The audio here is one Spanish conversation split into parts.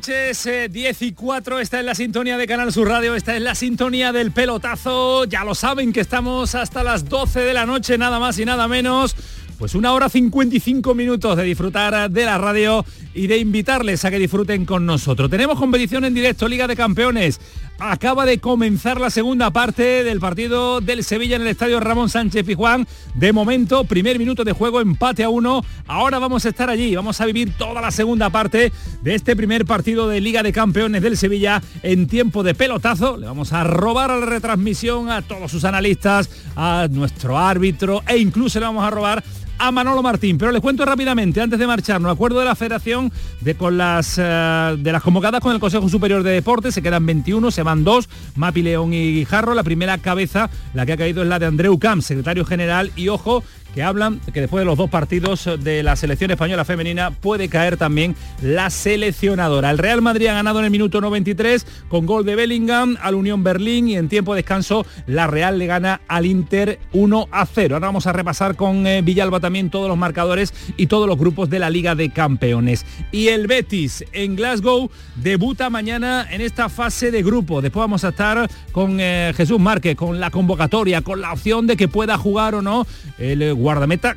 Noches, 10 eh, y 4, esta es la sintonía de Canal Sur Radio, esta es la sintonía del pelotazo, ya lo saben que estamos hasta las 12 de la noche, nada más y nada menos. Pues una hora 55 minutos de disfrutar de la radio y de invitarles a que disfruten con nosotros. Tenemos competición en directo, Liga de Campeones. Acaba de comenzar la segunda parte del partido del Sevilla en el estadio Ramón Sánchez Pijuán. De momento, primer minuto de juego, empate a uno. Ahora vamos a estar allí, vamos a vivir toda la segunda parte de este primer partido de Liga de Campeones del Sevilla en tiempo de pelotazo. Le vamos a robar a la retransmisión a todos sus analistas, a nuestro árbitro e incluso le vamos a robar a Manolo Martín. Pero les cuento rápidamente, antes de marcharnos, acuerdo de la federación de, con las, eh, de las convocadas con el Consejo Superior de Deportes, se quedan 21, se van dos, Mapi León y Guijarro. La primera cabeza, la que ha caído es la de Andreu Camp, secretario general, y ojo, que hablan que después de los dos partidos de la selección española femenina puede caer también la seleccionadora. El Real Madrid ha ganado en el minuto 93 con gol de Bellingham al Unión Berlín y en tiempo de descanso la Real le gana al Inter 1 a 0. Ahora vamos a repasar con eh, Villalba también todos los marcadores y todos los grupos de la Liga de Campeones. Y el Betis en Glasgow debuta mañana en esta fase de grupo. Después vamos a estar con eh, Jesús Márquez, con la convocatoria, con la opción de que pueda jugar o no el eh, guardameta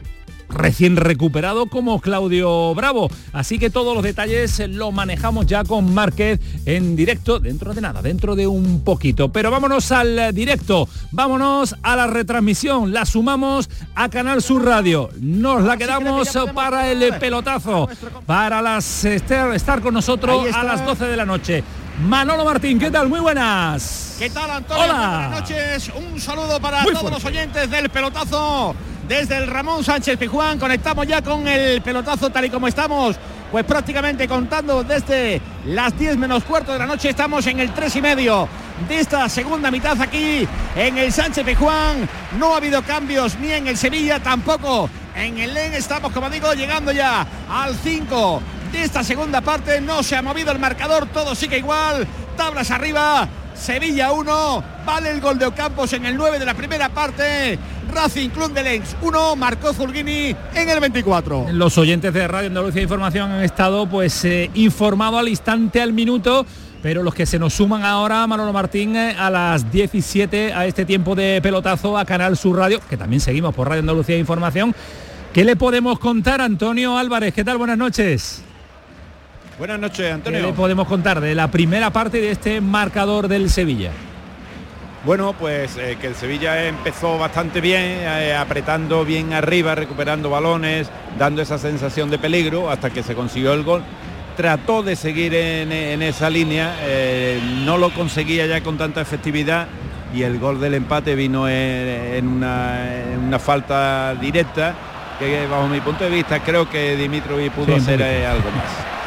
recién recuperado como Claudio Bravo. Así que todos los detalles lo manejamos ya con Márquez en directo, dentro de nada, dentro de un poquito. Pero vámonos al directo, vámonos a la retransmisión, la sumamos a Canal Sur Radio. Nos la quedamos para el pelotazo, para las estar, con nosotros a las 12 de la noche. Manolo Martín, ¿qué tal? Muy buenas. ¿Qué tal, Antonio? Hola. Buenas noches. Un saludo para todos los oyentes del pelotazo desde el Ramón Sánchez Pijuán. Conectamos ya con el pelotazo tal y como estamos, pues prácticamente contando desde las 10 menos cuarto de la noche. Estamos en el 3 y medio de esta segunda mitad aquí en el Sánchez Pijuán. No ha habido cambios ni en el Sevilla, tampoco en el LEN. Estamos, como digo, llegando ya al 5 de esta segunda parte. No se ha movido el marcador, todo sigue igual. Tablas arriba. Sevilla 1, vale el gol de Ocampos en el 9 de la primera parte. Racing Club de Lens 1, marcó Zurgini en el 24. Los oyentes de Radio Andalucía Información han estado pues eh, informados al instante, al minuto pero los que se nos suman ahora, Manolo Martín, eh, a las 17 a este tiempo de pelotazo a Canal Sur Radio, que también seguimos por Radio Andalucía Información. ¿Qué le podemos contar, Antonio Álvarez? ¿Qué tal? Buenas noches. Buenas noches, Antonio. ¿Qué le podemos contar de la primera parte de este marcador del Sevilla? Bueno, pues eh, que el Sevilla empezó bastante bien, eh, apretando bien arriba, recuperando balones, dando esa sensación de peligro hasta que se consiguió el gol. Trató de seguir en, esa línea, eh, no lo conseguía ya con tanta efectividad y el gol del empate vino en, una, falta directa que bajo mi punto de vista creo que Dimitrovic pudo hacer algo más.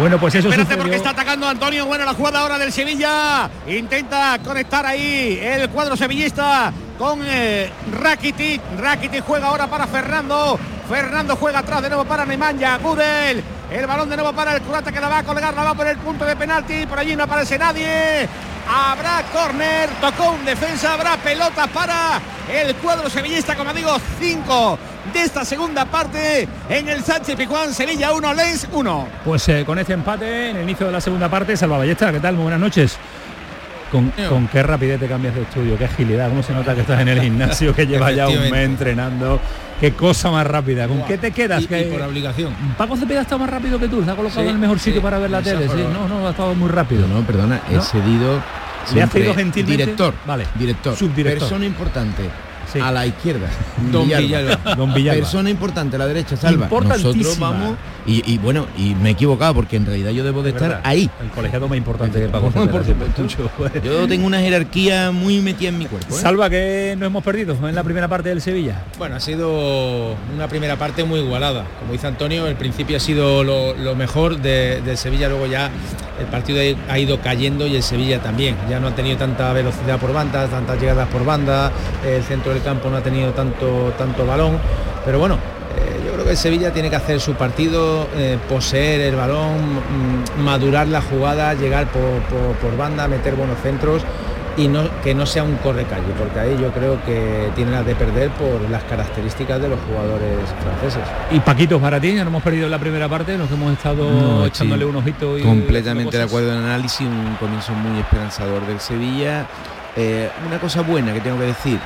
Bueno, pues eso Espérate porque está atacando Antonio. Bueno, la jugada ahora del Sevilla. Intenta conectar ahí el cuadro sevillista con eh, Rakitic. Rakitic juega ahora para Fernando. Fernando juega atrás de nuevo para Nemanja. Gudel. El balón de nuevo para el curata que la va a colgar. La va por el punto de penalti. Por allí no aparece nadie. Habrá córner. Tocó un defensa. Habrá pelota para el cuadro sevillista. Como digo, 5 de esta segunda parte en el Sánchez Pijuán, Sevilla 1, Lens 1. Pues eh, con este empate en el inicio de la segunda parte, Salva Ballesta, ¿qué tal? Muy buenas noches. Con, con, qué rapidez te cambias de estudio, qué agilidad, cómo se nota que estás en el gimnasio, que lleva ya un mes entrenando. Qué cosa más rápida. ¿Con qué te quedas? que, por obligación. Paco Cepeda está más rápido que tú, se ha colocado en el mejor sitio para ver la tele. Sí, no, no, ha estado muy rápido. No, perdona, he cedido. Le ha cedido gentilmente. Director. Vale. Director. Subdirector. Persona importante a la izquierda. Don Villalba. Don Villalba. Persona importante a la derecha, Salva. Nosotros vamos y, bueno, y me he equivocado porque en realidad yo debo de estar ahí. El colegiado más importante que Paco Yo tengo una jerarquía muy metida en mi cuerpo. ¿eh? Salva que no hemos perdido en la primera parte del Sevilla. Bueno, ha sido una primera parte muy igualada. Como dice Antonio, el principio ha sido lo, mejor del de Sevilla, luego ya el partido ha ido cayendo y el Sevilla también. Ya no ha tenido tanta velocidad por banda, tantas llegadas por banda, el centro del campo no ha tenido tanto, tanto balón. Pero bueno, eh, yo creo que el Sevilla tiene que hacer su partido, eh, poseer el balón, mm, madurar la jugada, llegar por, banda, meter buenos centros y no, que no sea un corre-calle, porque ahí yo creo que tiene las de perder por las características de los jugadores franceses. Y Paquito, para ti, ya no hemos perdido en la primera parte, nos hemos estado echándole un ojito y completamente de acuerdo en el análisis, un comienzo muy esperanzador del Sevilla. Eh, una cosa buena que tengo que decir,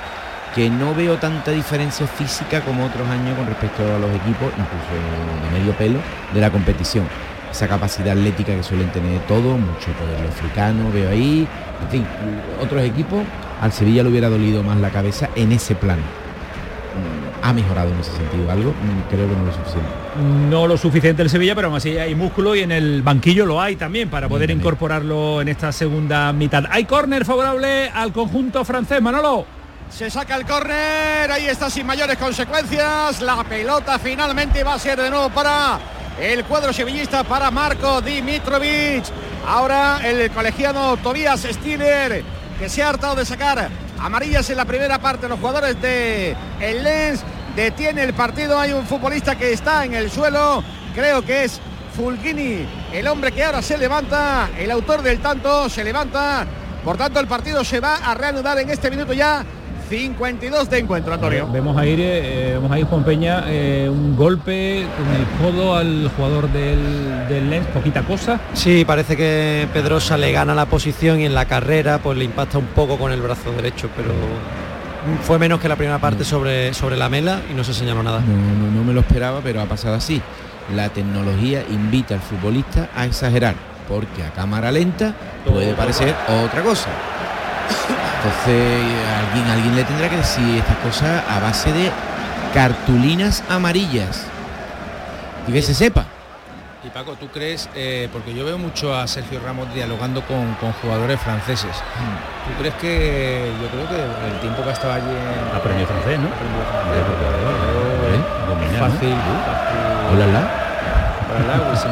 que no veo tanta diferencia física como otros años con respecto a los equipos, incluso de medio pelo, de la competición. Esa capacidad atlética que suelen tener todos, mucho poder africano, veo ahí. En fin, otros equipos, al Sevilla le hubiera dolido más la cabeza en ese plan. Mm, ha mejorado en ese sentido algo, creo que no lo suficiente. No lo suficiente el Sevilla, pero aún así hay músculo y en el banquillo lo hay también para poder incorporarlo en esta segunda mitad. Hay córner favorable al conjunto francés, Manolo. Se saca el córner, ahí está sin mayores consecuencias. La pelota finalmente va a ser de nuevo para el cuadro sevillista, para Marco Dimitrovic. Ahora el colegiado Tobias Stiller, que se ha hartado de sacar amarillas en la primera parte. Los jugadores de el Lens detiene el partido. Hay un futbolista que está en el suelo, creo que es Fulgini, el hombre que ahora se levanta, el autor del tanto se levanta. Por tanto, el partido se va a reanudar en este minuto ya 52 de encuentro, Antonio. Vemos ahí, eh, vemos ahí Juan Peña, eh, un golpe con el codo al jugador del, del Lens, poquita cosa. Sí, parece que Pedrosa le gana la posición y en la carrera pues le impacta un poco con el brazo derecho, pero fue menos que la primera parte sobre, sobre la mela y no se señaló nada. No, no, me lo esperaba, pero ha pasado así. La tecnología invita al futbolista a exagerar, porque a cámara lenta puede parecer otra cosa. Entonces alguien, alguien le tendrá que decir estas cosas a base de cartulinas amarillas. Y que se sepa. Y Paco, ¿tú crees, eh, porque yo veo mucho a Sergio Ramos dialogando con, jugadores franceses, mm. ¿tú crees que yo creo que el tiempo que estaba allí en... Aprendió francés, ¿no? Aprendió francés, fácil, Hola, la. Hola, sé.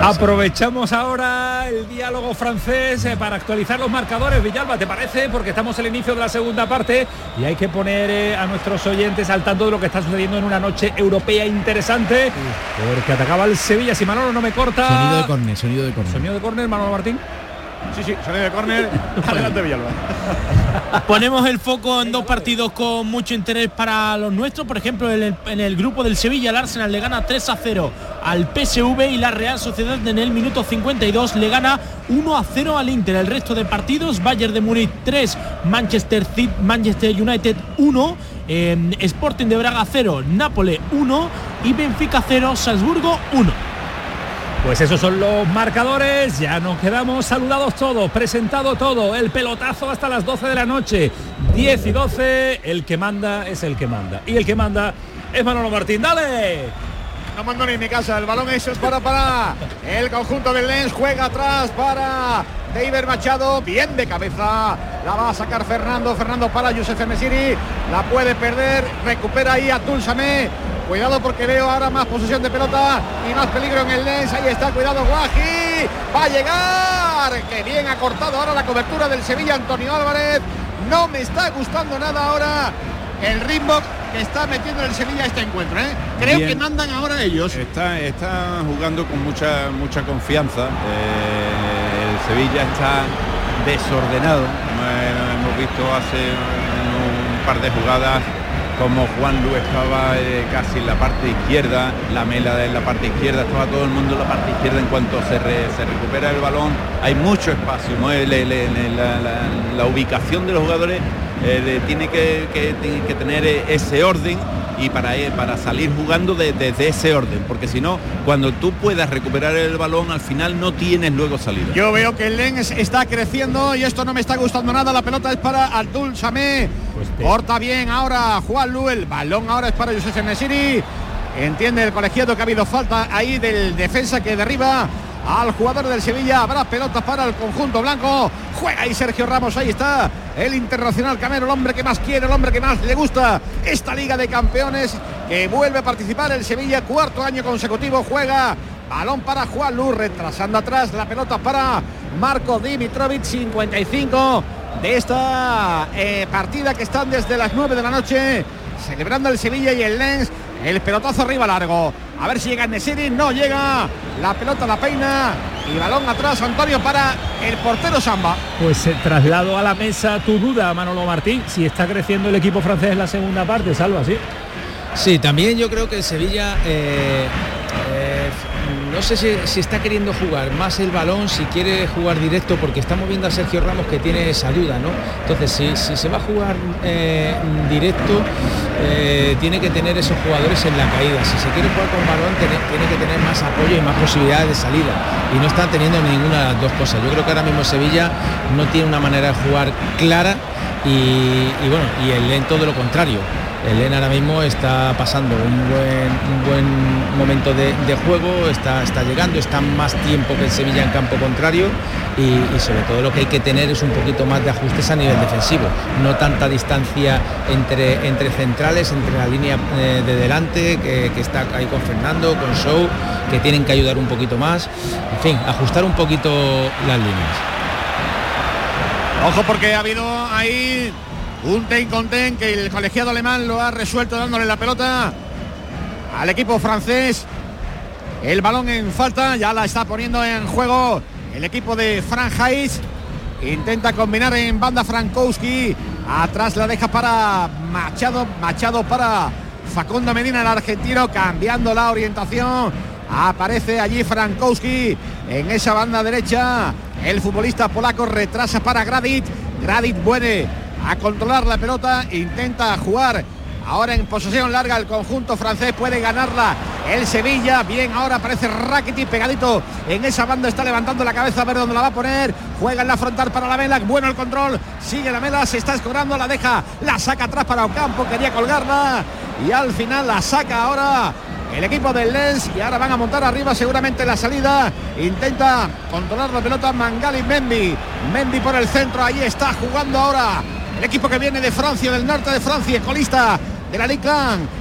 Aprovechamos ahora el diálogo francés eh, para actualizar los marcadores. Villalba, ¿te parece? Porque estamos el inicio de la segunda parte y hay que poner eh, a nuestros oyentes al tanto de lo que está sucediendo en una noche europea interesante. Porque atacaba el Sevilla. Si Manolo no me corta. Sonido de córner, sonido de córner. Sonido de córner, Manolo Martín. Sí, sí, sonido de córner. Adelante Villalba. Ponemos el foco en dos partidos con mucho interés para los nuestros. Por ejemplo, en el, grupo del Sevilla, el Arsenal le gana 3 a 0 al PSV y la Real Sociedad en el minuto 52 le gana 1 a 0 al Inter. El resto de partidos, Bayern de Múnich 3, Manchester, City, Manchester United 1. Sporting de Braga 0, Nápoles 1 y Benfica 0, Salzburgo 1. Pues esos son los marcadores, ya nos quedamos saludados todos, presentado todo, el pelotazo hasta las 12 de la noche, 10 y 12, el que manda es el que manda. Y el que manda es Manolo Martín, dale. No mando ni en mi casa, el balón es para para el conjunto del Lens, juega atrás para David Machado, bien de cabeza, la va a sacar Fernando, Fernando para Yusef Mesiri, la puede perder, recupera ahí a Tulsame, Cuidado porque veo ahora más posesión de pelota y más peligro en el Lens. Ahí está, cuidado Guaji. Va a llegar. Que bien ha cortado ahora la cobertura del Sevilla Antonio Álvarez. No me está gustando nada ahora el ritmo que está metiendo el Sevilla este encuentro. ¿eh? Creo que mandan ahora ellos. Está, está jugando con mucha, mucha confianza. Eh, el Sevilla está desordenado. hemos visto hace un par de jugadas como Juan Lu estaba eh, casi en la parte izquierda, la mela en la parte izquierda, estaba todo el mundo en la parte izquierda en cuanto se, recupera el balón, hay mucho espacio, la, ubicación de los jugadores eh, tiene que, que, tener ese orden y para, eh, para salir jugando desde ese orden, porque si no, cuando tú puedas recuperar el balón, al final no tienes luego salida. Yo veo que el Lens está creciendo y esto no me está gustando nada, la pelota es para Abdul Samé, pues corta bien ahora Juan Lu, el balón ahora es para José Nesiri, entiende el colegiado que ha habido falta ahí del defensa que derriba al jugador del Sevilla. Habrá pelotas para el conjunto blanco. Juega ahí Sergio Ramos, ahí está. El internacional Camero, el hombre que más quiere, el hombre que más le gusta esta Liga de Campeones que vuelve a participar el Sevilla, cuarto año consecutivo, juega. Balón para Juan Luz, retrasando atrás la pelota para Marco Dimitrovic, 55 de esta eh, partida que están desde las 9 de la noche, celebrando el Sevilla y el Lens. El pelotazo arriba largo. A ver si llega Nesiri. No llega. La pelota la peina. Y balón atrás, Antonio, para el portero Samba. Pues se traslado a la mesa tu duda, Manolo Martín. Si está creciendo el equipo francés en la segunda parte, salva, ¿sí? Sí, también yo creo que Sevilla eh, no sé si, está queriendo jugar más el balón, si quiere jugar directo, porque estamos viendo a Sergio Ramos que tiene esa duda, ¿no? Entonces, si, se va a jugar eh, directo, eh, tiene que tener esos jugadores en la caída. Si se quiere jugar con balón, tiene, que tener más apoyo y más posibilidades de salida. Y no está teniendo ninguna de las dos cosas. Yo creo que ahora mismo Sevilla no tiene una manera de jugar clara y, bueno, y el en todo lo contrario. Elena ahora mismo está pasando un buen, un buen momento de, juego, está, está llegando, está más tiempo que el Sevilla en campo contrario y, sobre todo lo que hay que tener es un poquito más de ajustes a nivel defensivo, no tanta distancia entre, entre centrales, entre la línea eh, de delante que, que, está ahí con Fernando, con Show, que tienen que ayudar un poquito más, en fin, ajustar un poquito las líneas. Ojo porque ha habido ahí un ten con ten que el colegiado alemán lo ha resuelto dándole la pelota al equipo francés. El balón en falta, ya la está poniendo en juego el equipo de Franjais. Intenta combinar en banda Frankowski. Atrás la deja para Machado. Machado para Facundo Medina, el argentino, cambiando la orientación. Aparece allí Frankowski en esa banda derecha. El futbolista polaco retrasa para Gradit. Gradit puede a controlar la pelota, intenta jugar. Ahora en posesión larga el conjunto francés, puede ganarla. El Sevilla, bien, ahora aparece Rakitic pegadito. En esa banda, está levantando la cabeza a ver dónde la va a poner, juega en la frontal para la Mela, bueno el control, sigue la Mela, se está escobrando, la deja, la saca atrás para Ocampo, quería colgarla. Y al final la saca ahora el equipo del Lens. Y ahora van a montar arriba seguramente la salida. Intenta controlar la pelota Mangali Mendy. Mendy por el centro, ahí está jugando ahora el equipo que viene de Francia, del norte de Francia, colista de la Ligue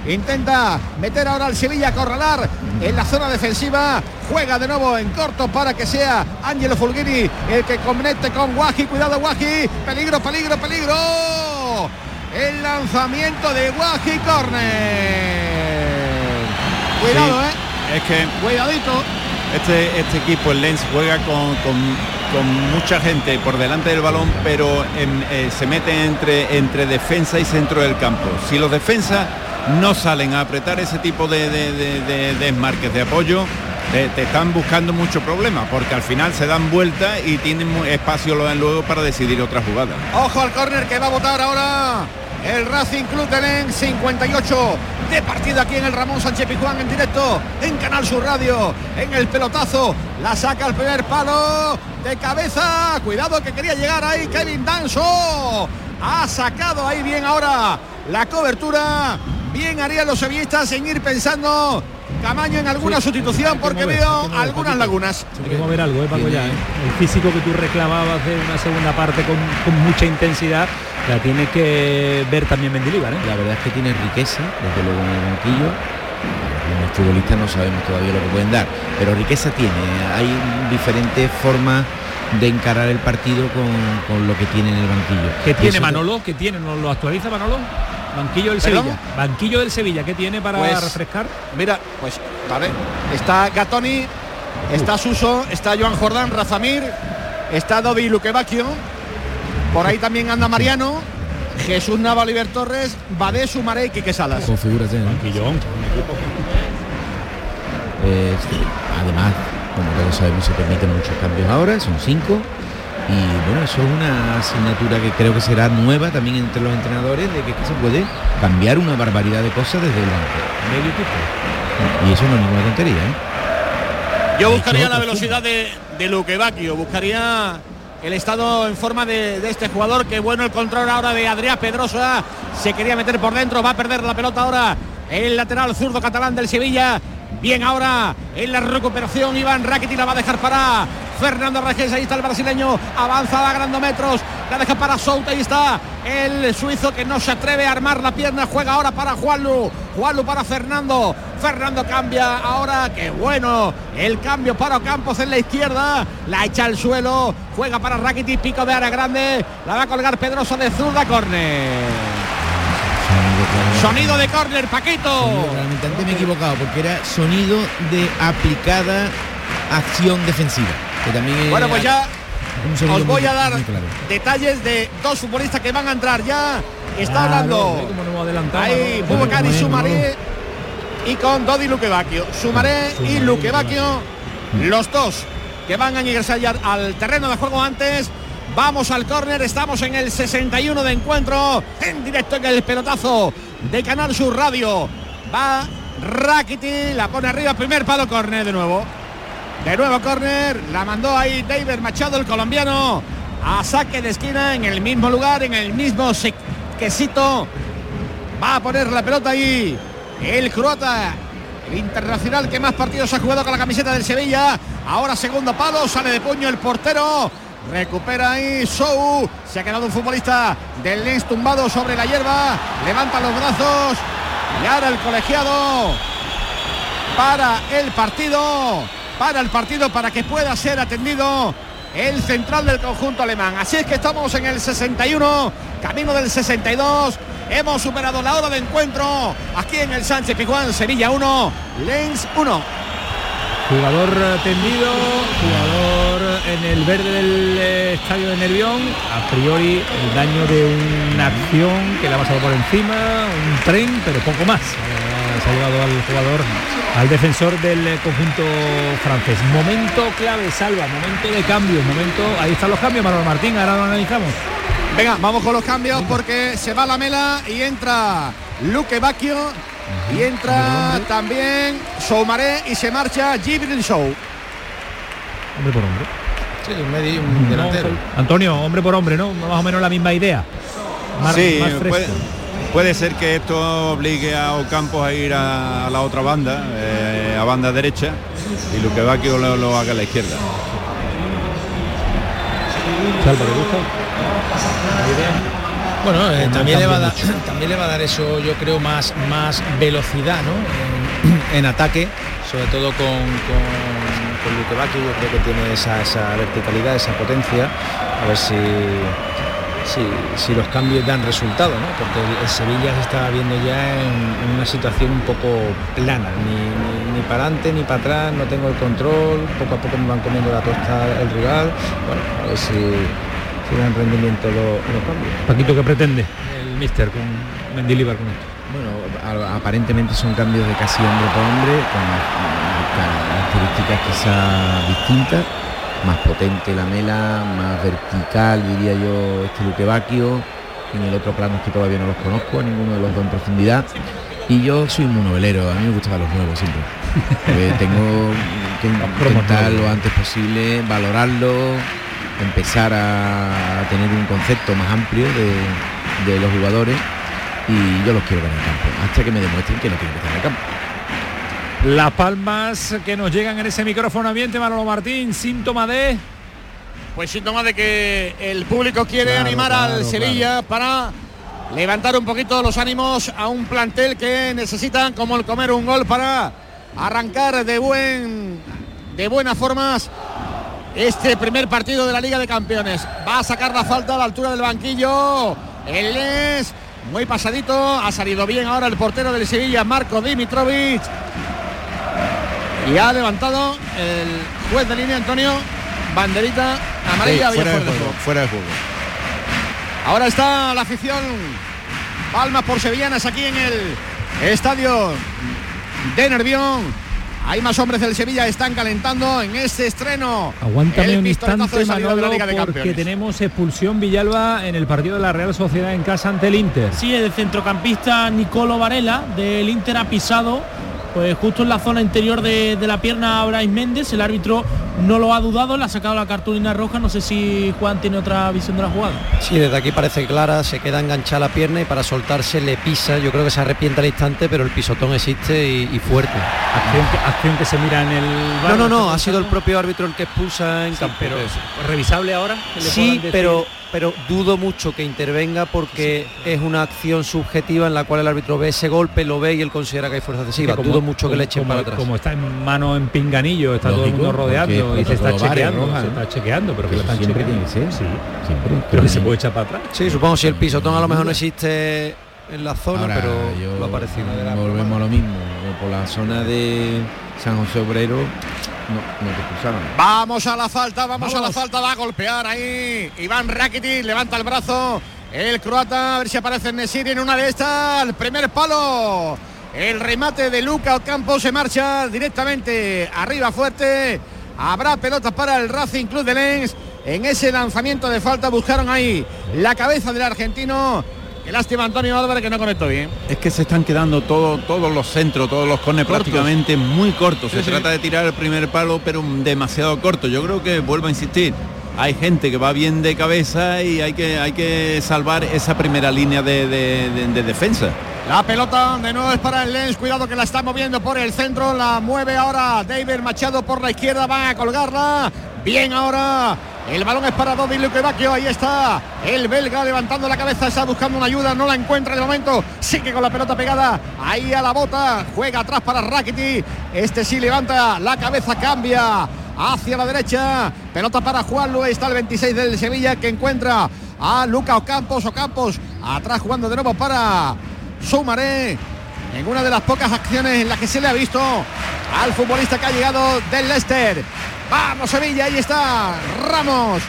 Intenta meter ahora al Sevilla a corralar en la zona defensiva. Juega de nuevo en corto para que sea Angelo Fulgini el que conecte con Guaji. Cuidado Guaji. Peligro, peligro, peligro. El lanzamiento de Guaji Corner. Cuidado, eh. Es que. Cuidadito. Este, este equipo, el Lens, juega con con mucha gente por delante del balón, pero eh, se mete entre, entre defensa y centro del campo. Si los defensas no salen a apretar ese tipo de, de, desmarques de apoyo, te, están buscando mucho problema, porque al final se dan vueltas y tienen espacio luego para decidir otra jugada. Ojo al córner que va a votar ahora el Racing Club Lens 58 de partida aquí en el Ramón Sánchez Pijuán en directo en Canal Sur Radio. En el pelotazo la saca al primer palo de cabeza. Cuidado que quería llegar ahí Kevin Danso. Ha sacado ahí bien ahora la cobertura. Bien harían los sevillistas en ir pensando Camaño en alguna sustitución porque veo algunas lagunas. Hay que mover algo, ¿eh, Paco, ya, ¿eh? El físico que tú reclamabas de una segunda parte con, mucha intensidad, la tiene que ver también Mendilibar. ¿eh? La verdad es que tiene riqueza, desde luego en el banquillo. Los futbolistas no sabemos todavía lo que pueden dar, pero riqueza tiene. Hay diferentes formas de encarar el partido con, lo que tiene en el banquillo. ¿Qué tiene Manolo? ¿Qué tiene? ¿Nos lo actualiza Manolo? Banquillo del Sevilla. Banquillo del Sevilla, ¿qué tiene para pues, refrescar? Mira, pues vale. Está Gatoni, está Suso, está Joan Jordán, Razamir, está Dovi Luquevacchio. Por ahí también anda Mariano. Jesús Nava, Oliver Torres, Badé, Sumaré y Quique Salas. Configúrate, ¿no? Eh, sí, además, como todos sabemos, se permiten muchos cambios ahora, son cinco. Y bueno, eso es una asignatura que creo que será nueva también entre los entrenadores, de que se puede cambiar una barbaridad de cosas desde el medio. Y eso no es ninguna tontería, ¿eh? Yo buscaría la velocidad de, de Luque Bacchio, buscaría el estado en forma de, de, este jugador, que bueno el control ahora de Adrián Pedrosa, se quería meter por dentro, va a perder la pelota ahora el lateral zurdo catalán del Sevilla, bien ahora en la recuperación Iván Rakitic la va a dejar para Fernando Regés, ahí está el brasileño, avanza a grandes metros, la deja para Souta, ahí está el suizo que no se atreve a armar la pierna, juega ahora para Juanlu, Juanlu para Fernando, Fernando cambia ahora, qué bueno, el cambio para Campos en la izquierda, la echa al suelo, juega para Rakitic, pico de área grande, la va a colgar Pedroso de zurda, córner. Sonido de córner, Paquito. Me he equivocado porque era sonido de aplicada acción defensiva. Que también bueno, pues ya os voy a dar claro. detalles de dos futbolistas que van a entrar ya. Está hablando ahí Bubacari Sumaré y con Dodi Luquevaquio. Sumaré y Luquevaquio, los dos que van a ingresar ya al terreno de juego antes. Vamos al córner, estamos en el 61 de encuentro, en directo en el pelotazo de Canal Sur Radio. Va Rakiti, la pone arriba, primer palo córner de nuevo. De nuevo córner, la mandó ahí David Machado, el colombiano, a saque de esquina en el mismo lugar, en el mismo quesito. Va a poner la pelota ahí el croata, el internacional que más partidos ha jugado con la camiseta del Sevilla. Ahora segundo palo, sale de puño el portero. Recupera ahí Sou. Se ha quedado un futbolista del Lens tumbado sobre la hierba. Levanta los brazos. Y ahora el colegiado para el partido. Para el partido para que pueda ser atendido el central del conjunto alemán. Así es que estamos en el 61, camino del 62. Hemos superado la hora de encuentro aquí en el Sánchez Pijuán, Sevilla 1, Lens 1. Jugador tendido, jugador en el verde del eh, estadio de Nervión. A priori el daño de una acción que le ha pasado por encima, un tren, pero poco más. Se ha llevado al jugador, al defensor del eh, conjunto francés. Momento clave, salva, momento de cambio, momento. Ahí están los cambios, Manuel Martín, ahora lo analizamos. Venga, vamos con los cambios porque se va la mela y entra Luque Bacchio y entra también Soumaré y se marcha Gibril Show. Hombre por hombre. Sí, un, medio, un delantero. No, Antonio, hombre por hombre, ¿no? Más o menos la misma idea. Más, sí, más puede, puede, ser que esto obligue a Ocampos a ir a, a la otra banda, eh, a banda derecha, y lo que va que lo, lo haga a la izquierda. Salva, ¿le gusta? Bueno, eh, también, le va a dar, también le va a dar eso, yo creo, más, más velocidad ¿no? en, en ataque, sobre todo con, con, con Luque Bacchio, yo creo que tiene esa, esa, verticalidad, esa potencia, a ver si, si, si los cambios dan resultado, ¿no? porque el, el, Sevilla se está viendo ya en, en una situación un poco plana, ni, ni, ni, para adelante ni para atrás, no tengo el control, poco a poco me van comiendo la tosta el rival, bueno, a ver si si dan rendimiento los lo cambios. Paquito, ¿qué pretende el míster con Mendilibar con esto? Bueno, aparentemente son cambios de casi hombre por hombre, con características quizá distintas, más potente la mela, más vertical, diría yo, este Luquevaquio, en el otro plano es que todavía no los conozco, a ninguno de los dos en profundidad. Y yo soy un novelero, a mí me gustan los nuevos siempre. tengo que intentar lo antes posible, valorarlo, empezar a tener un concepto más amplio de, de, los jugadores y yo los quiero ver en el campo, hasta que me demuestren que no tienen que estar en el campo. Las palmas que nos llegan en ese micrófono ambiente, Manolo Martín, síntoma de... Pues síntoma de que el público quiere claro, animar claro, al Sevilla claro. para levantar un poquito los ánimos a un plantel que necesitan como el comer un gol para arrancar de buen de buenas formas este primer partido de la Liga de Campeones. Va a sacar la falta a la altura del banquillo. El es muy pasadito. Ha salido bien ahora el portero del Sevilla, Marco Dimitrovic. Y ha levantado el juez de línea, Antonio, banderita amarilla. Sí, fuera, de juego, fuera de juego. Ahora está la afición Palmas por Sevillanas aquí en el estadio de Nervión. Hay más hombres del Sevilla, están calentando en este estreno. Aguántame El un instante, de salida de la Manolo, Liga de porque Campeones. tenemos expulsión Villalba en el partido de la Real Sociedad en casa ante el Inter. Sí, el centrocampista Nicolo Varela del Inter ha pisado pues justo en la zona interior de, de la pierna a Brais Méndez. El árbitro no lo ha dudado, le ha sacado la cartulina roja. No sé si Juan tiene otra visión de la jugada. Sí, desde aquí parece clara, se queda enganchada la pierna y para soltarse le pisa. Yo creo que se arrepiente al instante, pero el pisotón existe y, y fuerte. Acción que, acción que se mira en el No, bar, no, no, ¿está ha sido el propio árbitro el que expulsa en Sí, campo. pero revisable ahora. que le Sí, decir? Pero, dudo mucho que intervenga porque es una acción subjetiva en la cual el árbitro ve ese golpe, lo ve y él considera que hay fuerza excesiva. como- dudo mucho que le como- echen para atrás. Como está en mano en pinganillo, está todo el mundo rodeando porque y se está chequeando, roja, se ¿no? está chequeando, pero que lo están siempre chequeando. tiene que ser. Sí. Siempre. Pero que se puede echar para atrás. Sí, supongo si el pisotón a lo mejor no existe en la zona, Ahora, pero yo- lo ha parecido. Volvemos a lo mismo. Por la zona de San José Obrero no, no te expulsaron. Vamos a la falta, vamos, a la falta, va a golpear ahí. Iván Rakitic levanta el brazo. El croata, a ver si aparece Nesiri en una de estas. El primer palo. El remate de Luca Ocampo se marcha directamente arriba fuerte. Habrá pelota para el Racing Club de Lens. En ese lanzamiento de falta buscaron ahí la cabeza del argentino. Qué lástima Antonio Álvarez que no conectó bien. Es que se están quedando todo- todos los centros, todos los cones Cortos. prácticamente muy cortos. Sí, se sí. trata de tirar el primer palo, pero demasiado corto. Yo creo que vuelvo a insistir. Hay gente que va bien de cabeza y hay que, hay que salvar esa primera línea de, de- de- de defensa. La pelota de nuevo es para el Lens. Cuidado que la está moviendo por el centro. La mueve ahora David Machado por la izquierda. Va a colgarla. Bien ahora. El balón es para Dobby Luque Bacchio. Ahí está. El belga levantando la cabeza. Está buscando una ayuda. No la encuentra de momento. Sigue con la pelota pegada. Ahí a la bota. Juega atrás para Rakiti. Este sí levanta la cabeza. Cambia hacia la derecha. Pelota para Juan Luis. Está el 26 del Sevilla que encuentra a Luca Ocampos. Ocampos atrás jugando de nuevo para Sumaré en una de las pocas acciones en las que se le ha visto al futbolista que ha llegado del Leicester. Vamos Sevilla, ahí está Ramos.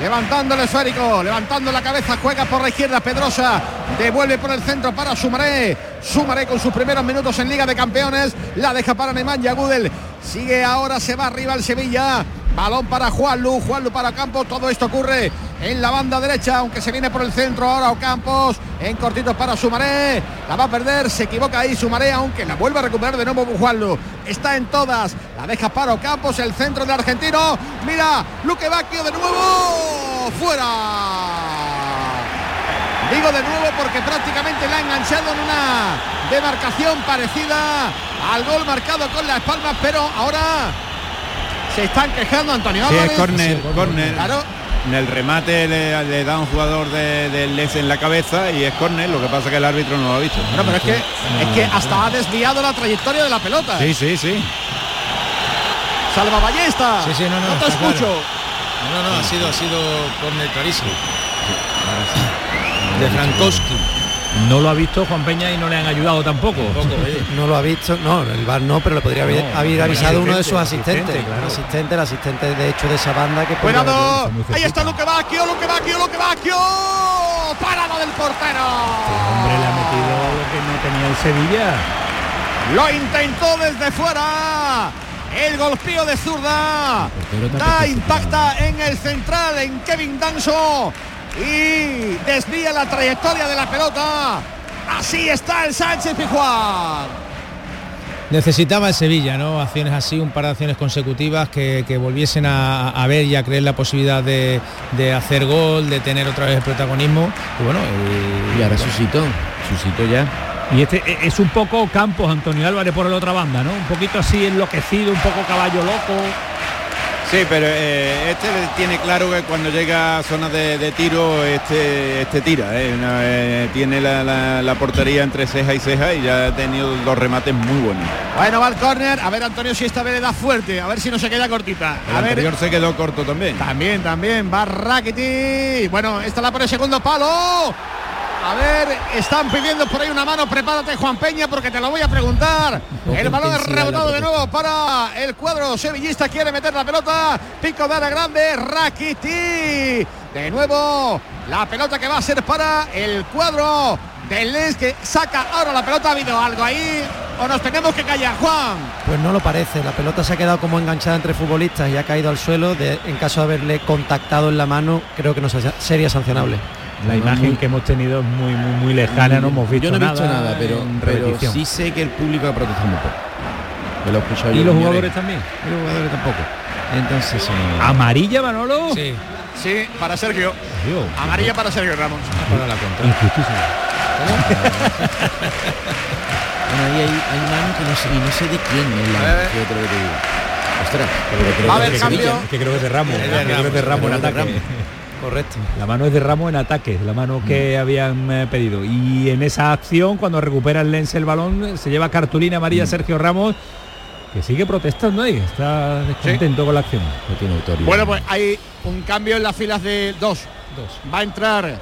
Levantando el esférico, levantando la cabeza, juega por la izquierda Pedrosa, devuelve por el centro para Sumaré. Sumaré con sus primeros minutos en Liga de Campeones, la deja para Nemanja Gudel. Sigue ahora, se va arriba el Sevilla. Balón para Juanlu, Juanlu para Campos. Todo esto ocurre en la banda derecha, aunque se viene por el centro ahora Ocampos. En cortitos para Sumaré. La va a perder, se equivoca ahí Sumaré, aunque la vuelve a recuperar de nuevo Juanlu. Está en todas, la deja para Ocampos, el centro del argentino. Mira, Luque Bacchio de nuevo. Fuera. Digo de nuevo porque prácticamente la ha enganchado en una demarcación parecida al gol marcado con las palmas, pero ahora se están quejando Antonio Sí, es Álvarez. córner, córner. Claro. En el remate le, le da un jugador del de Les en la cabeza y es córner, lo que pasa que el árbitro no lo ha visto. Bueno, pero es que, es que hasta ha desviado la trayectoria de la pelota. Sí, sí, sí. Salva Ballesta. Sí, sí, no, no, te está escucho. claro. No, no, ha sido, ha sido córner clarísimo. De Frankowski. No lo ha visto Juan Peña y no le han ayudado tampoco. No lo ha visto, no, el VAR no, pero le podría haber, No, haber el avisado uno de sus asistente, asistentes. asistente, claro. El asistente, el asistente de hecho de esa banda que Cuidado. Ahí está Luque Bacchio, Luque Bacchio, Luque Bacchio. Parada del portero. Hombre, le ha metido lo que no tenía el Sevilla. Lo intentó desde fuera. El golpeo de zurda. Da impacta en el central, en Kevin Danso. Y desvía la trayectoria de la pelota. Así está el Sánchez Pijuán. Necesitaba el Sevilla, ¿no? Acciones así, un par de acciones consecutivas que, que volviesen a, a ver y a creer la posibilidad de, de hacer gol, de tener otra vez el protagonismo. Y bueno, Y ahora suscitó, suscitó ya. Y este e- es un poco Campos, Antonio Álvarez por la otra banda, ¿no? Un poquito así enloquecido, un poco caballo loco. Sí, pero eh, este tiene claro que cuando llega a zona de, de tiro, este, este tira. ¿eh? Una, eh, tiene la, la- la portería entre ceja y ceja y ya ha tenido dos remates muy buenos. Bueno, va el córner. A ver, Antonio, si esta vez le da fuerte. A ver si no se queda cortita. El A ver. anterior se quedó corto también. También, también. Va Rakitic. Bueno, esta la pone segundo palo. A ver, están pidiendo por ahí una mano. Prepárate, Juan Peña, porque te lo voy a preguntar. El balón es rebotado de nuevo para el cuadro sevillista. Quiere meter la pelota. Pico de área grande. Rakitic. De nuevo, la pelota que va a ser para el cuadro del Lens que saca ahora la pelota. ¿Ha habido algo ahí? ¿O nos tenemos que callar, Juan? Pues no lo parece. La pelota se ha quedado como enganchada entre futbolistas y ha caído al suelo. De- en caso de haberle contactado en la mano, creo que no se- sería sancionable. La imagen que hemos tenido es muy, muy, muy lejana, no hemos visto Yo no he nada. visto nada, pero, en pero sí sé que el público ha protestado muy poco. Me lo he escuchado ¿Y yo los jugadores también? Y los jugadores tampoco. Entonces, eh, ¿Amarilla, Manolo? Sí, Sí, para Sergio. Dios, Amarilla para Sergio Ramos. para la contra. injustísimo. Bueno, ahí hay, hay mano que no sé, y no sé de quién es la ver. que otro que te digo. Ostras, pero creo Va a que haber es cambio. Que creo que es de Ramos. Creo que es de Ramos, en que ataque. Correcto. La mano es de Ramos en ataque, la mano que habían eh, pedido. Y en esa acción, cuando recupera el Lens el balón, se lleva cartulina amarilla Sergio Ramos, que sigue protestando ahí, está descontento con la acción. No tiene autoridad. Bueno, pues hay un cambio en las filas de dos. Va a entrar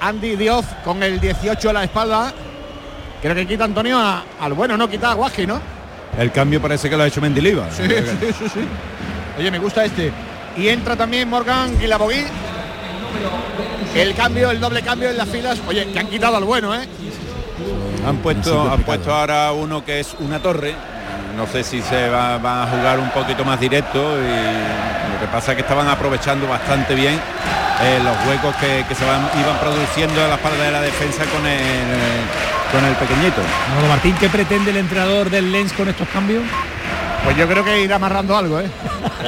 Andy Dioz con el 18 a la espalda. Creo que quita Antonio a- al bueno, no quita a Guaji, ¿no? El cambio parece que lo ha hecho Mendilibar. Sí, sí, sí, sí. Oye, me gusta este. Y entra también Morgan Guilabogui. El cambio, el doble cambio en las filas. Oye, que han quitado al bueno, ¿eh? Han puesto, han puesto ahora uno que es una torre. No sé si se va, va a jugar un poquito más directo y lo que pasa es que estaban aprovechando bastante bien eh, los huecos que, que se van, iban produciendo a la espalda de la defensa con el, con el pequeñito. Martín, ¿qué pretende el entrenador del Lens con estos cambios? Pues yo creo que irá amarrando algo, ¿eh?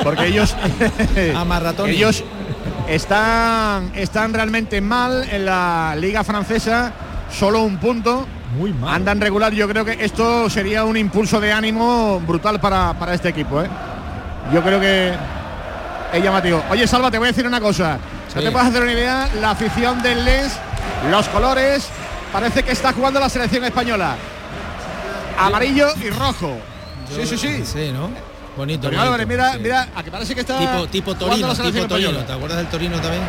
Porque ellos Amarratón. ellos están están realmente mal en la liga francesa, solo un punto. Muy mal. Andan regular, yo creo que esto sería un impulso de ánimo brutal para, para este equipo, ¿eh? Yo creo que es llamativo. Oye, Salva, te voy a decir una cosa. No te puedes hacer una idea, la afición del Lens, los colores, parece que está jugando la selección española. Amarillo y rojo. Sí, sí, sí. Sí, ¿no? Bonito. Pero Álvarez, bonito, mira, sí. mira, a que parece que está Tipo, tipo jugando Torino, tipo Torino. ¿Te acuerdas del Torino también?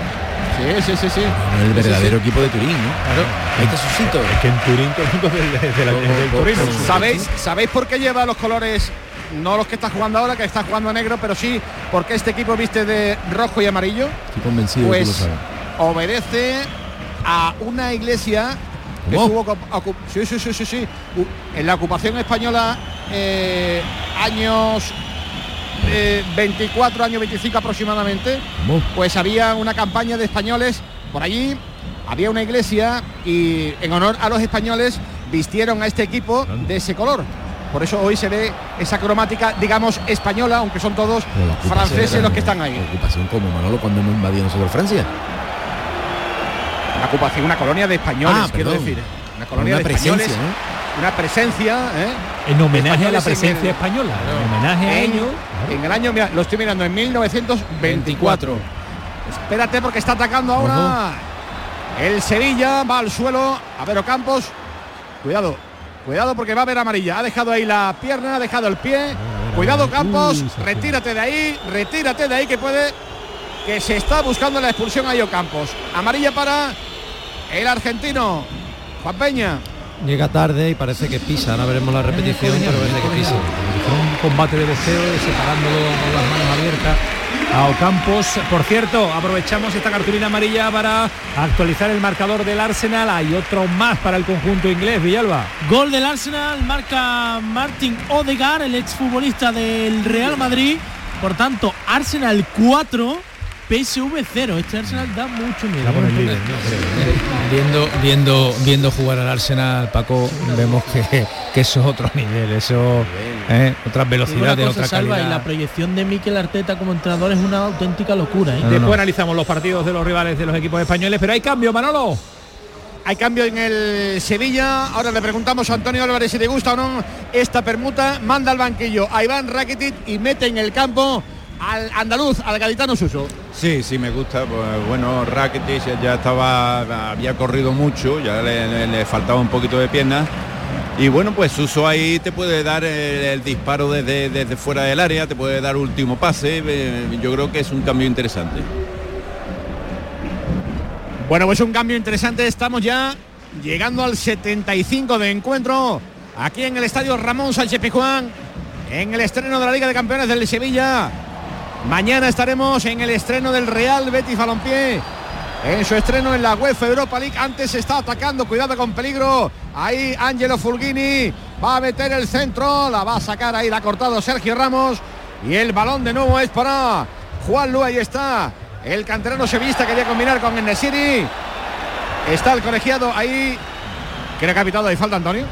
Sí, sí, sí, sí. el verdadero equipo de Turín, ¿no? Claro. Ahí está Susito. Es que en Turín todo el mundo de la- del Torino. ¿Sabéis, ¿Sabéis por qué lleva los colores? No los que está jugando ahora, que está jugando a negro, pero sí porque este equipo viste de rojo y amarillo. Estoy convencido de que lo Pues sabes. obedece a una iglesia sí, sí, sí, sí, sí. En la ocupación española eh, años eh, 24 años 25 aproximadamente ¿Cómo? pues había una campaña de españoles por allí había una iglesia y en honor a los españoles vistieron a este equipo de ese color por eso hoy se ve esa cromática digamos española aunque son todos franceses los que están ahí Ocupación como Manolo cuando hemos invadido nosotros Francia. Una ocupación, una colonia de españoles, Ah, quiero decir. Una colonia Una de españoles, presencia, ¿no? Una presencia, ¿eh? En homenaje a la Españoles en presencia el- española. En homenaje a En, el año, mira, lo estoy mirando, en 1924. Espérate porque está atacando ahora el Sevilla, va al suelo, a ver Campos. Cuidado, cuidado porque va a haber amarilla. Ha dejado ahí la pierna, ha dejado el pie. Cuidado. Campos, Uy, retírate de ahí, retírate de ahí que puede que se está buscando la expulsión a Campos. Amarilla para el argentino Juan Peña. Llega tarde y parece que pisa. Ahora veremos la repetición, pero parece que pisa. Un combate de boxeo separándolo con las manos abiertas a Ocampos. Por cierto, aprovechamos esta cartulina amarilla para actualizar el marcador del Arsenal. Hay otro más para el conjunto inglés, Villalba. Gol del Arsenal, marca Martin Odegaard, el exfutbolista del Real Madrid. Por tanto, Arsenal 4, PSV 0. Este Arsenal da mucho miedo. Viendo, viendo, viendo jugar al Arsenal, Paco, vemos que, que eso es otro nivel, eso ¿eh? otras velocidades, cosa, otra Salva, calidad. y la proyección de Mikel Arteta como entrenador es una auténtica locura. ¿eh? No, no, Después no. analizamos los partidos de los rivales de los equipos españoles, pero hay cambio, Manolo. Hay cambio en el Sevilla. Ahora le preguntamos a Antonio Álvarez si le gusta o no esta permuta. Manda al banquillo a Iván Rakitic y mete en el campo al andaluz, al gaditano Suso. Sí, sí, me gusta. Pues, bueno, Rakitic ya- estaba, había corrido mucho, ya le, faltaba un poquito de pierna. Y bueno, pues Suso ahí te puede dar el, disparo desde, desde fuera del área, te puede dar último pase. eh, Yo creo que es un cambio interesante. Bueno, pues un cambio interesante. Estamos ya llegando al 75 de encuentro aquí en el estadio Ramón Sánchez Pizjuán, en el estreno de la Liga de Campeones del Sevilla. Mañana estaremos en el estreno del Real Betis Balompié. En su estreno en la UEFA Europa League. Antes se está atacando. Cuidado con peligro. Ahí Angelo Fulgini. Va a meter el centro. La va a sacar ahí. La ha cortado Sergio Ramos. Y el balón de nuevo es para Juan Lu. Ahí está. El canterano sevillista quería combinar con Enesiri. Está el colegiado ahí. Creo que ha pitado ahí falta Antonio.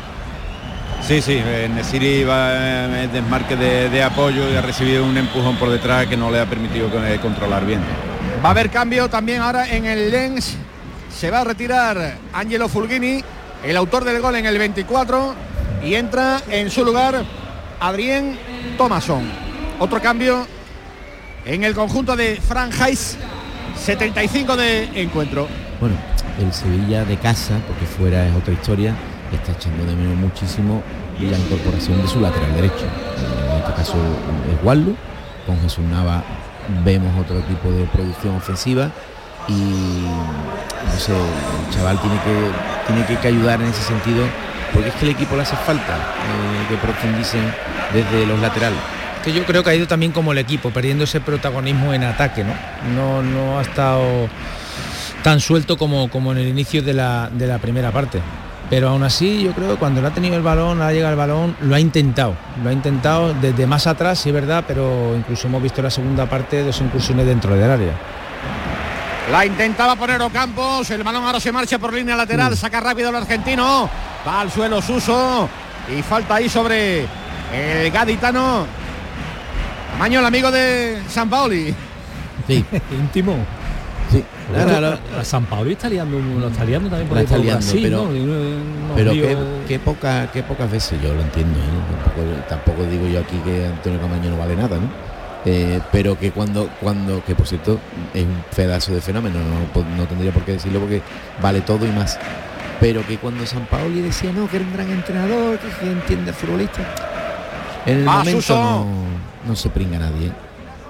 Sí, sí, Nesiri va en desmarque de, de, apoyo y ha recibido un empujón por detrás que no le ha permitido controlar bien. Va a haber cambio también ahora en el Lens. Se va a retirar Angelo Fulgini, el autor del gol en el 24, y entra en su lugar Adrien Thomason. Otro cambio en el conjunto de Franjais, 75 de encuentro. Bueno, el Sevilla de casa, porque fuera es otra historia, está echando de menos muchísimo la incorporación de su lateral derecho. En este caso es Waldo, con Jesús Nava vemos otro tipo de producción ofensiva y no sé, el chaval tiene que, tiene que ayudar en ese sentido porque es que el equipo le hace falta eh, que profundicen desde los laterales. Que yo creo que ha ido también como el equipo, perdiendo ese protagonismo en ataque, ¿no? No, no ha estado tan suelto como, como en el inicio de la, de la primera parte pero aún así yo creo que cuando lo ha tenido el balón, ha llegado el balón, lo ha intentado, lo ha intentado desde más atrás, sí es verdad, pero incluso hemos visto la segunda parte dos incursiones dentro del área. La intentaba poner Ocampos, el balón ahora se marcha por línea lateral, mm. saca rápido el argentino, va al suelo Suso y falta ahí sobre el gaditano. Maño, el amigo de San Paoli. Sí, íntimo. Sí, San Pablo está liando, lo está liando también por, está liando, pero, pero qué, poca, qué pocas veces yo lo entiendo, ¿eh? tampoco, digo yo aquí que Antonio Camaño no vale nada, ¿no? Eh, pero que cuando, cuando, que por cierto es un pedazo de fenómeno, no, tendría por qué decirlo porque vale todo y más. Pero que cuando San Paoli decía no, que era un gran entrenador, que, entiende al futbolista, en el momento no, no se pringa nadie.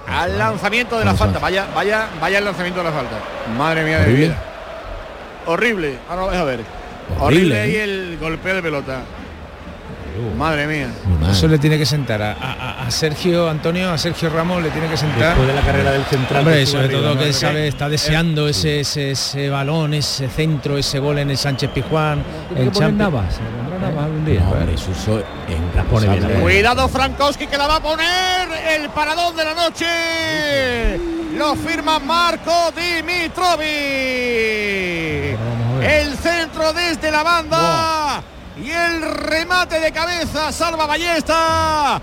Al lanzamiento de la falta. Vaya, vaya, vaya el lanzamiento de la falta. Madre mía de vida. Horrible. Ahora a ver. Horrible, y el golpeo de pelota. Madre mía. Eso le tiene que sentar a, Sergio Antonio, a Sergio Ramos le tiene que sentar. Después de la carrera del central. Hombre, sobre todo que sabe, está deseando ese, ese, balón, ese centro, ese gol en el Sánchez Pijuán. El Navas, día. Cuidado Frankowski que la va a poner el paradón de la noche. Lo firma Marco Dimitrovic. El centro desde la banda. Y el remate de cabeza salva Ballesta.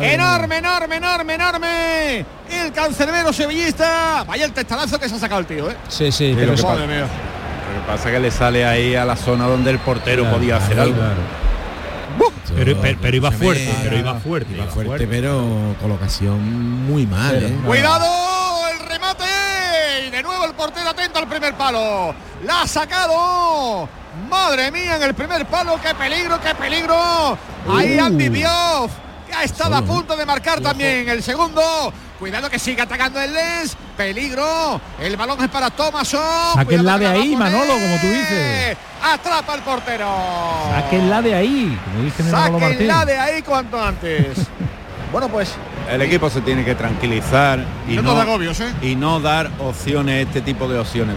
enorme, enorme, enorme, enorme. El cancerbero sevillista. Vaya el testalazo que se ha sacado el tío, ¿eh? Sí, sí, pero lo, que pasa, lo que pasa es que le sale ahí a la zona donde el portero podía hacer algo. Pero, iba fuerte, pero iba fuerte. Iba, fuerte, pero colocación muy mal. ¿eh? Cuidado, el remate. Y de nuevo el portero atento al primer palo. La ha sacado. Madre mía, en el primer palo, qué peligro, qué peligro. Ahí. Andy Diouf, que ha estado a punto de marcar también el segundo. Cuidado que sigue atacando el Les. Peligro. El balón es para Thomason. la de ahí, Manolo, como tú dices. Atrapa el portero. la de ahí, como dice la de ahí cuanto antes. bueno, pues. El equipo se tiene que tranquilizar y no, ¿eh? y no dar opciones, este tipo de opciones.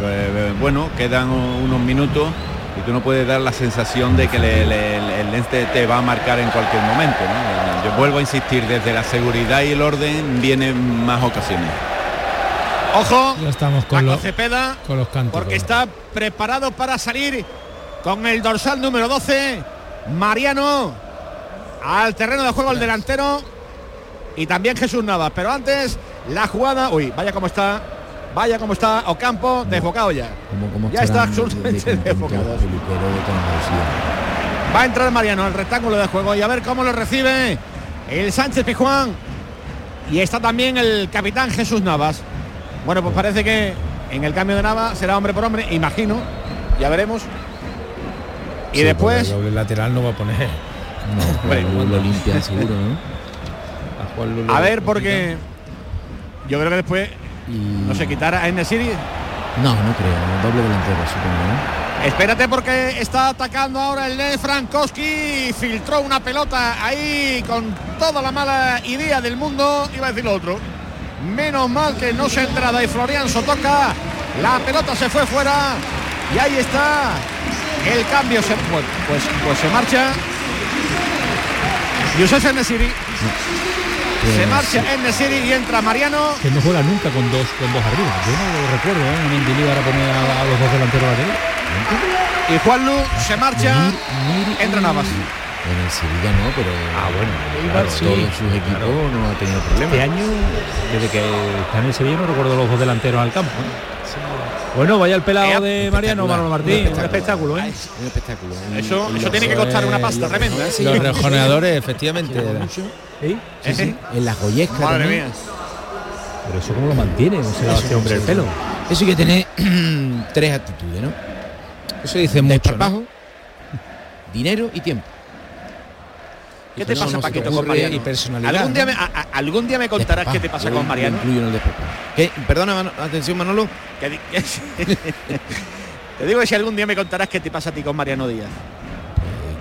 Bueno, quedan unos minutos y tú no puedes dar la sensación de que el lente te va a marcar en cualquier momento. Yo vuelvo a insistir, desde la seguridad y el orden vienen más ocasiones. Ojo, ya estamos con, los, Cepeda, con los cantos. Porque está preparado para salir con el dorsal número 12, Mariano, al terreno de juego el delantero y también Jesús Navas. Pero antes, la jugada, uy, vaya como está Vaya como está Ocampo, desbocado ya. ya está absolutamente desbocado. Va a entrar Mariano al rectángulo de juego y a ver cómo lo recibe el Sánchez Pijuán. Y está también el capitán Jesús Navas. Bueno, pues parece que en el cambio de Navas será hombre por hombre, imagino. Ya veremos. Y después. El lateral no va a poner. No, lo limpia seguro, ¿no? A, a ver, porque yo creo que después ¿No se quitara a Enesiri? No, no creo. Doble delantero, supongo. Espérate porque está atacando ahora el de Frankowski. Filtró una pelota ahí con toda la mala idea del mundo. Iba a decir lo otro. Menos mal que no se entrada y Florian toca. La pelota se fue fuera. Y ahí está. El cambio se, pues, pues, pues se marcha. Yusef Enesiri. Se marcha Enesiri y entra Mariano. Que no juega nunca con dos con dos arriba. Yo no lo recuerdo, ¿eh? Mendilibar ahora poner a, a, los dos delanteros laterales. Y Juanlu se marcha. entra Navas. En el Sevilla no, pero ah, bueno, claro, sí, todos sus equipos claro. no ha tenido problemas. Este año, desde que está en el Sevilla, no recuerdo los dos delanteros al campo. ¿eh? Sí. Bueno, vaya el pelado de Mariano Manolo Martín, un espectáculo, ¿eh? Un espectáculo. Eso, eso tiene que costar una pasta tremenda. ¿eh? Los rejoneadores, efectivamente. ¿Sí? Sí, sí. En las joyescas. Madre mía. Pero eso cómo lo mantiene, ¿cómo se este hombre el pelo? Eso hay que tener tres actitudes, ¿no? Eso dice mucho. ¿no? dinero y tiempo. ¿Qué te pasa, Paquito, con Mariano? Y personalidad, ¿Algún, día ¿no? me, a, a, algún día me contarás qué te pasa con Mariano. incluyo en el despapajo. ¿Qué? Perdona, atención Manolo. Que te digo que si algún día me contarás qué te pasa a ti con Mariano Díaz.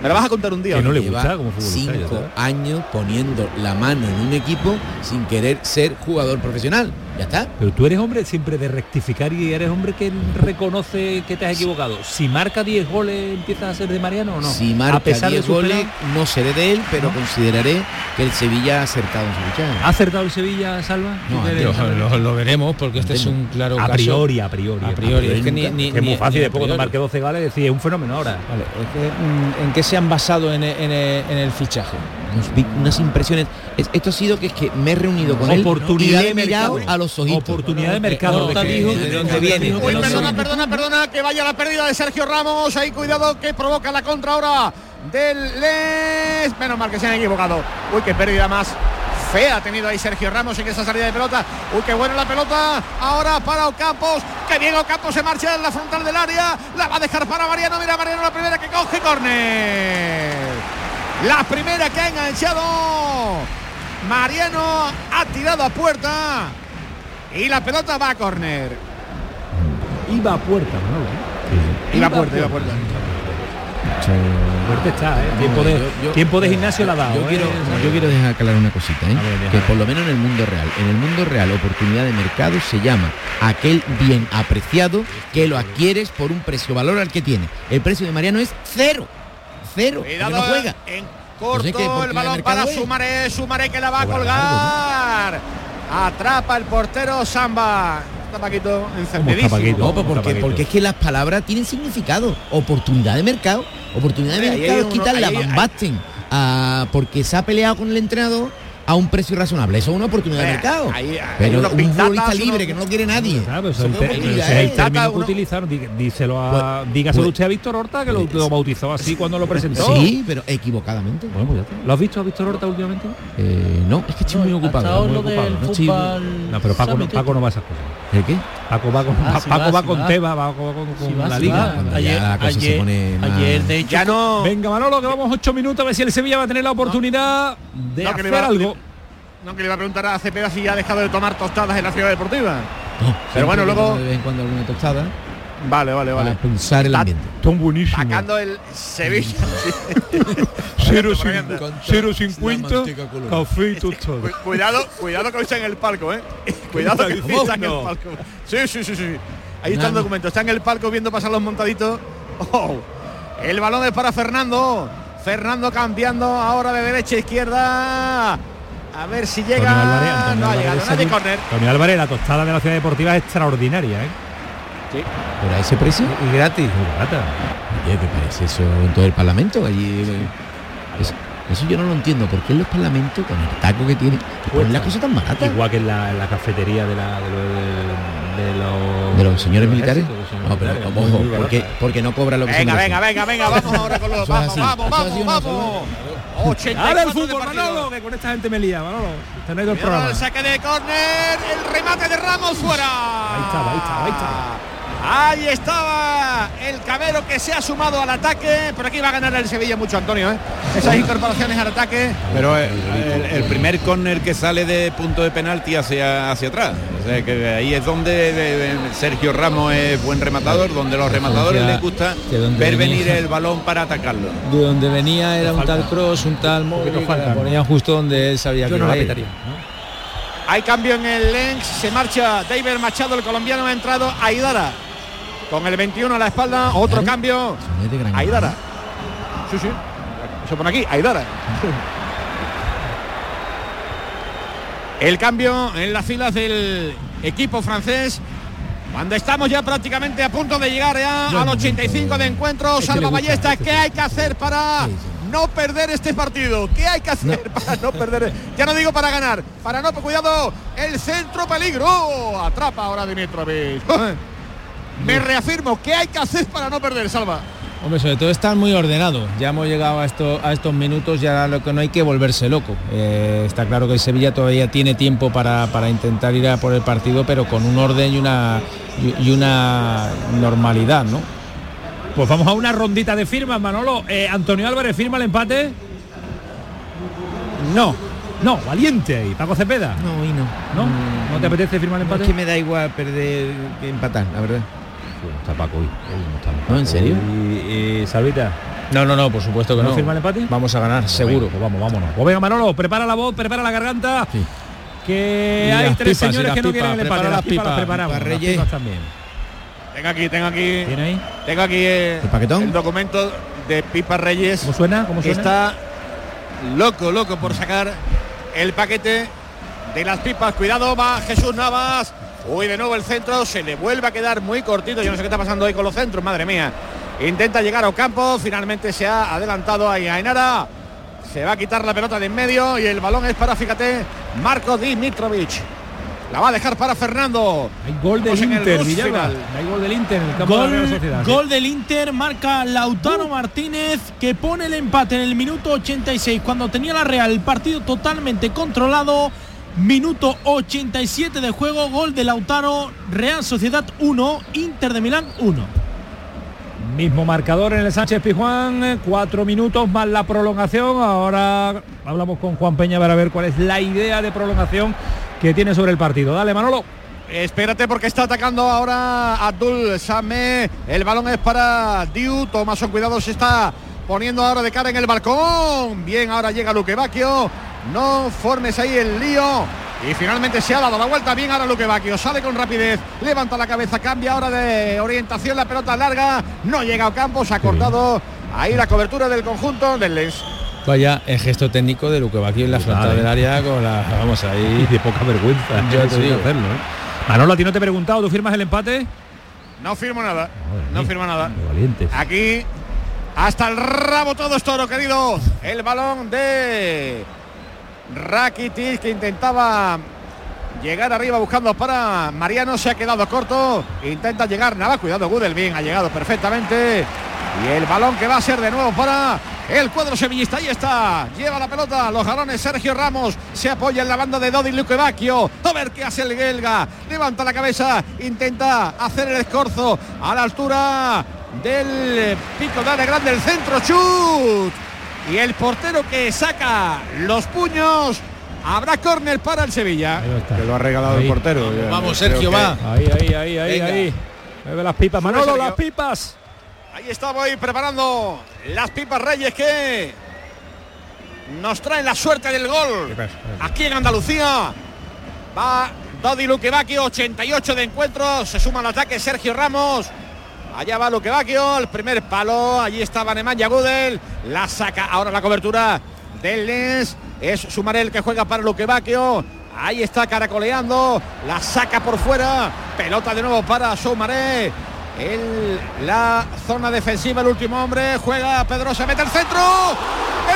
¿Me lo vas a contar un día? Que no le Lleva gusta como futbolista. cinco sabes. años poniendo la mano en un equipo sin querer ser jugador profesional. Ya está. Pero tú eres hombre siempre de rectificar y eres hombre que reconoce que te has equivocado. Si marca 10 goles, ¿empiezas a ser de Mariano o no? Si marca a pesar 10 de su goles, no seré de él, pero ¿No? consideraré que el Sevilla ha acertado en su lucha. ¿Ha acertado el Sevilla, Salva? No, ¿Tú que Lo, eres- lo- lo veremos porque este es un claro a caso. priori, a priori. A priori, es que ni- nunca. ni- Que es muy fácil, después cuando priori. marque 12 goles, decir, es un fenómeno ahora. Vale, es que, mm, ¿En qué se han basado en, en- en el fichaje? Unos unas impresiones. Es- esto ha sido que es que me he reunido con él Oportunidad y le de he mirado mercado. a los ojitos. Oportunidad de mercado. Horta de que- dijo de- de dónde viene. Uy, no perdona, perdona, perdona, que vaya la pérdida de Sergio Ramos. Ahí cuidado que provoca la contra ahora del Les. Menos mal que se han equivocado. Uy, qué pérdida más fea ha tenido ahí Sergio Ramos en esa salida de pelota. Uy, qué buena la pelota. Ahora para Ocampos. Que bien Ocampos se marcha en la frontal del área. La va a dejar para Mariano. Mira Mariano la primera que coge córner. La primera que ha enganchado. Mariano ha tirado a puerta. Y la pelota va a córner. Iba a puerta, ¿no? Iba a puerta, iba a puerta. Fuerte está, ¿eh? Tiempo de, Yo- yo- tiempo de gimnasio la ha dado. Yo ¿eh? quiero, yo quiero dejar claro una cosita, ¿eh? Ver, que por lo menos en el mundo real, en el mundo real oportunidad de mercado se llama aquel bien apreciado que lo adquieres por un precio valor al que tiene. El precio de Mariano es cero, cero, porque Cuidado no juega. en corto Entonces, ¿qué el balón para es? Sumaré, Sumaré que la va a colgar. Atrapa el portero Samba. Está Paquito encendidísimo. Paquito? No, pues porque, Paquito. porque es que las palabras tienen significado. Oportunidad de mercado. Oportunidad de mercado es quitarle a Van Basten a- porque se ha peleado con el entrenador a un precio razonable. Eso es una oportunidad de Hombre, mercado. ahí- ahí Pero un futbolista libre unos- que no lo quiere nadie. Claro, pues Eso el te- ¿eh? que utilizaron. Dí- Díselo a, dígaselo pues- usted a Víctor Horta, que lo, lo bautizó así cuando lo presentó. Sí, pero equivocadamente. Bueno, pues ya está. ¿Lo has visto a Víctor Horta últimamente? Eh, no, es que estoy muy ocupado. muy lo ocupado, del ¿no? pero Paco, no. Paco no va a esas cosas. ¿El qué? Paco va con, Ah, Paco va, va sí con va. Teba, va con, con- con Sí va, la sí liga. ya Ayer, la cosa se ayer- pone más- ayer, de hecho, Ya no. Venga, Manolo, que vamos ocho minutos a ver si el Sevilla va a tener la oportunidad de No, que le hacer va- algo. No, que le iba a preguntar a Cepeda si ya ha dejado de tomar tostadas en la ciudad deportiva. No, Pero bueno, luego- de vez en cuando alguna tostada Vale, vale, para vale. pulsar el ambiente. Son buenísimos. Sacando el Sevilla. Cero Por ahí cin- anda. cero cincuenta, La manteca colorada. café y tostada. Cu- cuidado, cuidado que hoy está en el palco, ¿eh? Cuidado que está en el palco. Sí, sí, sí, sí. Ahí está el documento. Está en el palco viendo pasar los montaditos. Oh, el balón es para Fernando. Fernando cambiando ahora de derecha a izquierda. A ver si llega. Álvarez, Antonio no ha llegado. Nadie córner. Antonio Álvarez, la tostada de la ciudad deportiva es extraordinaria, ¿eh? Pero a ese precio. Y gratis. Muy barata. Oye, ¿qué parece eso en todo el Parlamento? Allí, eh, eso, eso yo no lo entiendo. ¿Por qué en los parlamentos, con el taco que tienen, ponen las cosas tan baratas? Igual que en la, en la cafetería de, la, de, lo- de- de los, ¿De los señores de militares? ejércitos, de los señores No, pero militares, ojo, porque, barata. porque no cobra lo que se Venga, merece. venga, venga, venga. Vamos ahora con los. Vamos, así, vamos, vamos, vamos. no, 84 Ahora el de fútbol, partido. Manolo, que con esta gente me lía, Manolo. Tenéis el Cuidado programa. el saque de córner, el remate de Ramos fuera. Ahí estaba, ahí estaba, ahí estaba. Ahí estaba el Cabero que se ha sumado al ataque. Por aquí va a ganar el Sevilla mucho, Antonio. ¿eh? Esas incorporaciones al ataque. Pero el, el- el primer córner que sale de punto de penalti hacia, hacia atrás. O sea que ahí es donde de- de- Sergio Ramos es buen rematador, donde los rematadores les gusta que donde ver venía- venir el balón para atacarlo. De donde venía era un tal Cross, un tal Móvil, ponían justo donde él sabía Yo que no la pitaría. ¿no? Hay cambio en el Lens, se marcha David Machado, el colombiano ha entrado Aidara. Con el 21 a la espalda, otro cambio. Aidara. Sí, sí. Se pone aquí, Aidara. El cambio en las filas del equipo francés. Cuando estamos ya prácticamente a punto de llegar ya al 85 de encuentro, Salva Ballesta, ¿qué hay que hacer para no perder este partido? ¿Qué hay que hacer para no perder? Ya no digo para ganar, para no, cuidado, el centro peligro. Atrapa ahora Dimitrovic. Me reafirmo, ¿qué hay que hacer para no perder, Salva? Hombre, sobre todo estar muy ordenado. Ya hemos llegado a, esto, a estos minutos, ya lo que no hay que volverse loco. Eh, está claro que el Sevilla todavía tiene tiempo para, para, intentar ir a por el partido, pero con un orden y una, y una normalidad, ¿no? Pues vamos a una rondita de firmas, Manolo. Eh, Antonio Álvarez, ¿firma el empate? No. No, valiente y Paco Cepeda. No, y no. ¿No? ¿No te apetece firmar el empate? es que me da igual perder que empatar, la verdad. Está Paco hoy. no, ¿en serio? Y, y, Salvita. No, no, no, por supuesto que no. ¿No firma el empate? Vamos a ganar, seguro. Pues vamos, vámonos. Pues venga, Manolo, prepara la voz, prepara la garganta. Sí. Que Y hay tres pipas, señores que no pipas, quieren el empate. prepara Las las pipas las pipas, preparamos. pipas las Reyes. pipas también. Tengo aquí, tengo aquí. ¿Tiene ahí? Tengo aquí eh, ¿El paquetón? el documento de Pipa Reyes. ¿Cómo suena? ¿Cómo suena? está loco, loco por sacar el paquete de las pipas. Cuidado, va Jesús Navas. Uy, de nuevo el centro, se le vuelve a quedar muy cortito. Yo no sé qué está pasando hoy con los centros, madre mía. Intenta llegar a Ocampo, finalmente se ha adelantado ahí a Ainara. Se va a quitar la pelota de en medio y el balón es para, fíjate, Marco Dimitrovic. La va a dejar para Fernando. Hay gol del Estamos Inter. Hay gol del Inter en el campo de la Gol, Sociedad. ¿sí? gol del Inter, marca Lautaro Martínez que pone el empate en el minuto 86 cuando tenía la Real el partido totalmente controlado. Minuto 87 de juego, gol de Lautaro, Real Sociedad 1, Inter de Milán 1. Mismo marcador en el Sánchez Pijuán, eh, cuatro minutos más la prolongación. Ahora hablamos con Juan Peña para ver cuál es la idea de prolongación que tiene sobre el partido. Dale, Manolo. Espérate porque está atacando ahora Abdul Samé. El balón es para Diu. Tomason, cuidado, se está poniendo ahora de cara en el balcón. Bien, ahora llega Luque Bacchio. No formes ahí el lío. Y finalmente se ha dado la vuelta bien ahora Luque Bacchio. Sale con rapidez, levanta la cabeza, cambia ahora de orientación, la pelota larga. No llega a campo, se ha cortado ahí la cobertura del conjunto del Lens. Vaya el gesto técnico de Luque aquí en la frontal ¿eh? del área con la. Vamos ahí. de poca vergüenza. Ya te digo. hacerlo, ¿eh? Manolo, a ti no te he preguntado, ¿tú firmas el empate? No firmo nada, Madre no mía, firmo nada. Aquí hasta el rabo todo es toro, querido. El balón de Rakitic que intentaba llegar arriba buscando para Mariano. Se ha quedado corto. Intenta llegar nada. Cuidado, Gudel. Bien, ha llegado perfectamente. Y el balón que va a ser de nuevo para el cuadro sevillista. Ahí está. Lleva la pelota. Los jalones Sergio Ramos. Se apoya en la banda de Dodi Luque Bacchio. A ver qué hace el Gelga. Levanta la cabeza. Intenta hacer el escorzo a la altura del pico de área grande. El centro. Chut. Y el portero que saca los puños. Habrá córner para el Sevilla. Ahí. Que lo ha regalado Ahí. el portero. Vamos, Sergio, va. Ahí, ahí, ahí, ahí, Venga. ahí. Mueve las pipas, Manolo, Sergio. las pipas. Ahí está voy preparando las pipas Reyes que nos traen la suerte del gol. Aquí en Andalucía va Dodi Luquevaquio, 88 de encuentro, se suma al ataque Sergio Ramos. Allá va Luquevaquio, el primer palo, allí estaba Nemanja Gudel, la saca ahora la cobertura del Lens, es Sumarel que juega para Luquevaquio. Ahí está caracoleando, la saca por fuera, pelota de nuevo para Sumaré. En la zona defensiva, el último hombre, juega Pedrosa, mete el centro.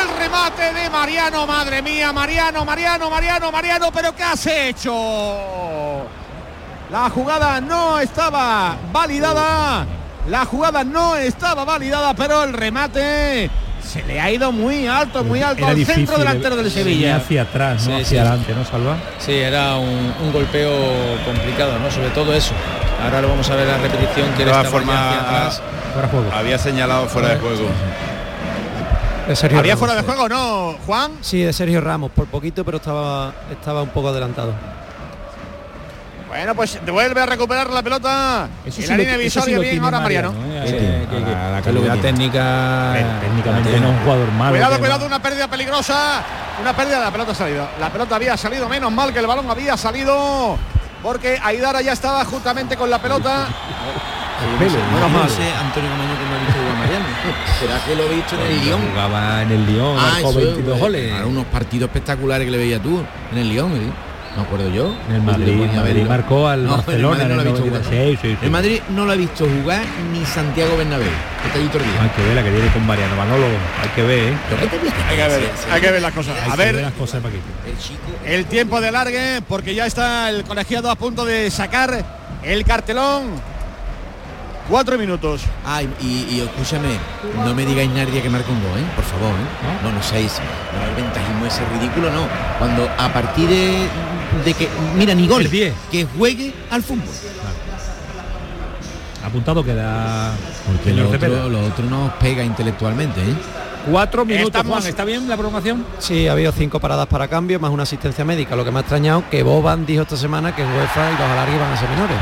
El remate de Mariano, madre mía, Mariano, Mariano, Mariano, Mariano, pero ¿qué has hecho? La jugada no estaba validada. La jugada no estaba validada, pero el remate se le ha ido muy alto, muy alto Era al difícil, centro delantero del Sevilla. hacia atrás, no Sí, hacia sí. adelante, ¿no, Salva? Sí, era un, un golpeo complicado, ¿no? Sobre todo eso. Ahora lo vamos a ver la repetición que estaba hacia atrás. Fuera juego. Había señalado fuera de juego. De Sergio Había Ramos, fuera de juego, ¿no, Juan? Sí, de Sergio Ramos, por poquito, pero estaba, estaba un poco adelantado. Bueno, pues vuelve a recuperar la pelota. Eso en sí la línea sí bien ahora Mariano. ¿eh? Sí, Eh, tiene. que- que- La- calidad técnica. técnicamente no es un jugador malo. Cuidado, cuidado, una pérdida peligrosa. Una pérdida, la pelota ha salido. La pelota había salido, menos mal que el balón había salido. Porque Aidara ya estaba justamente con la pelota. Menos mal. sé, Antonio Camaño que no ha visto jugar a Mariano. ¿Será que lo he visto en el Lyon? Jugaba en el Lyon, Ah, marcó eso, 22 pues, goles. unos partidos espectaculares que le veía tú en el Lyon, ¿eh? Me acuerdo yo. En el Madrid, a Madrid marcó al No, en el Barcelona Madrid en no el lo he visto 96, sí, sí. El Madrid no lo ha visto jugar ni Santiago Bernabéu. que Está el día. Hay que ver la que tiene con Mariano Manolo. Hay que ver, ¿eh? ¿qué te viste? Hay que ver, hay que ver las cosas. Hay A que ver ver, las cosas, Paquito. El el tiempo de largue, porque ya está el colegiado a punto de sacar el cartelón. Cuatro minutos. Ay, y, y escúchame, no me digáis nadie que marque un gol, ¿eh? Por favor, ¿eh? No, no seáis. No, el ventajismo ese ridículo, no. Cuando a partir de, de que. Mira, ni gol. El 10. Que juegue al fútbol. Apuntado queda Porque lo otro, lo otro nos pega intelectualmente, ¿eh? Cuatro minutos, Estamos- Juan. ¿Está bien la prolongación? Sí, ha habido cinco paradas para cambio, más una asistencia médica. Lo que me ha extrañado que Boban dijo esta semana que UEFA y los alargues van a ser menores.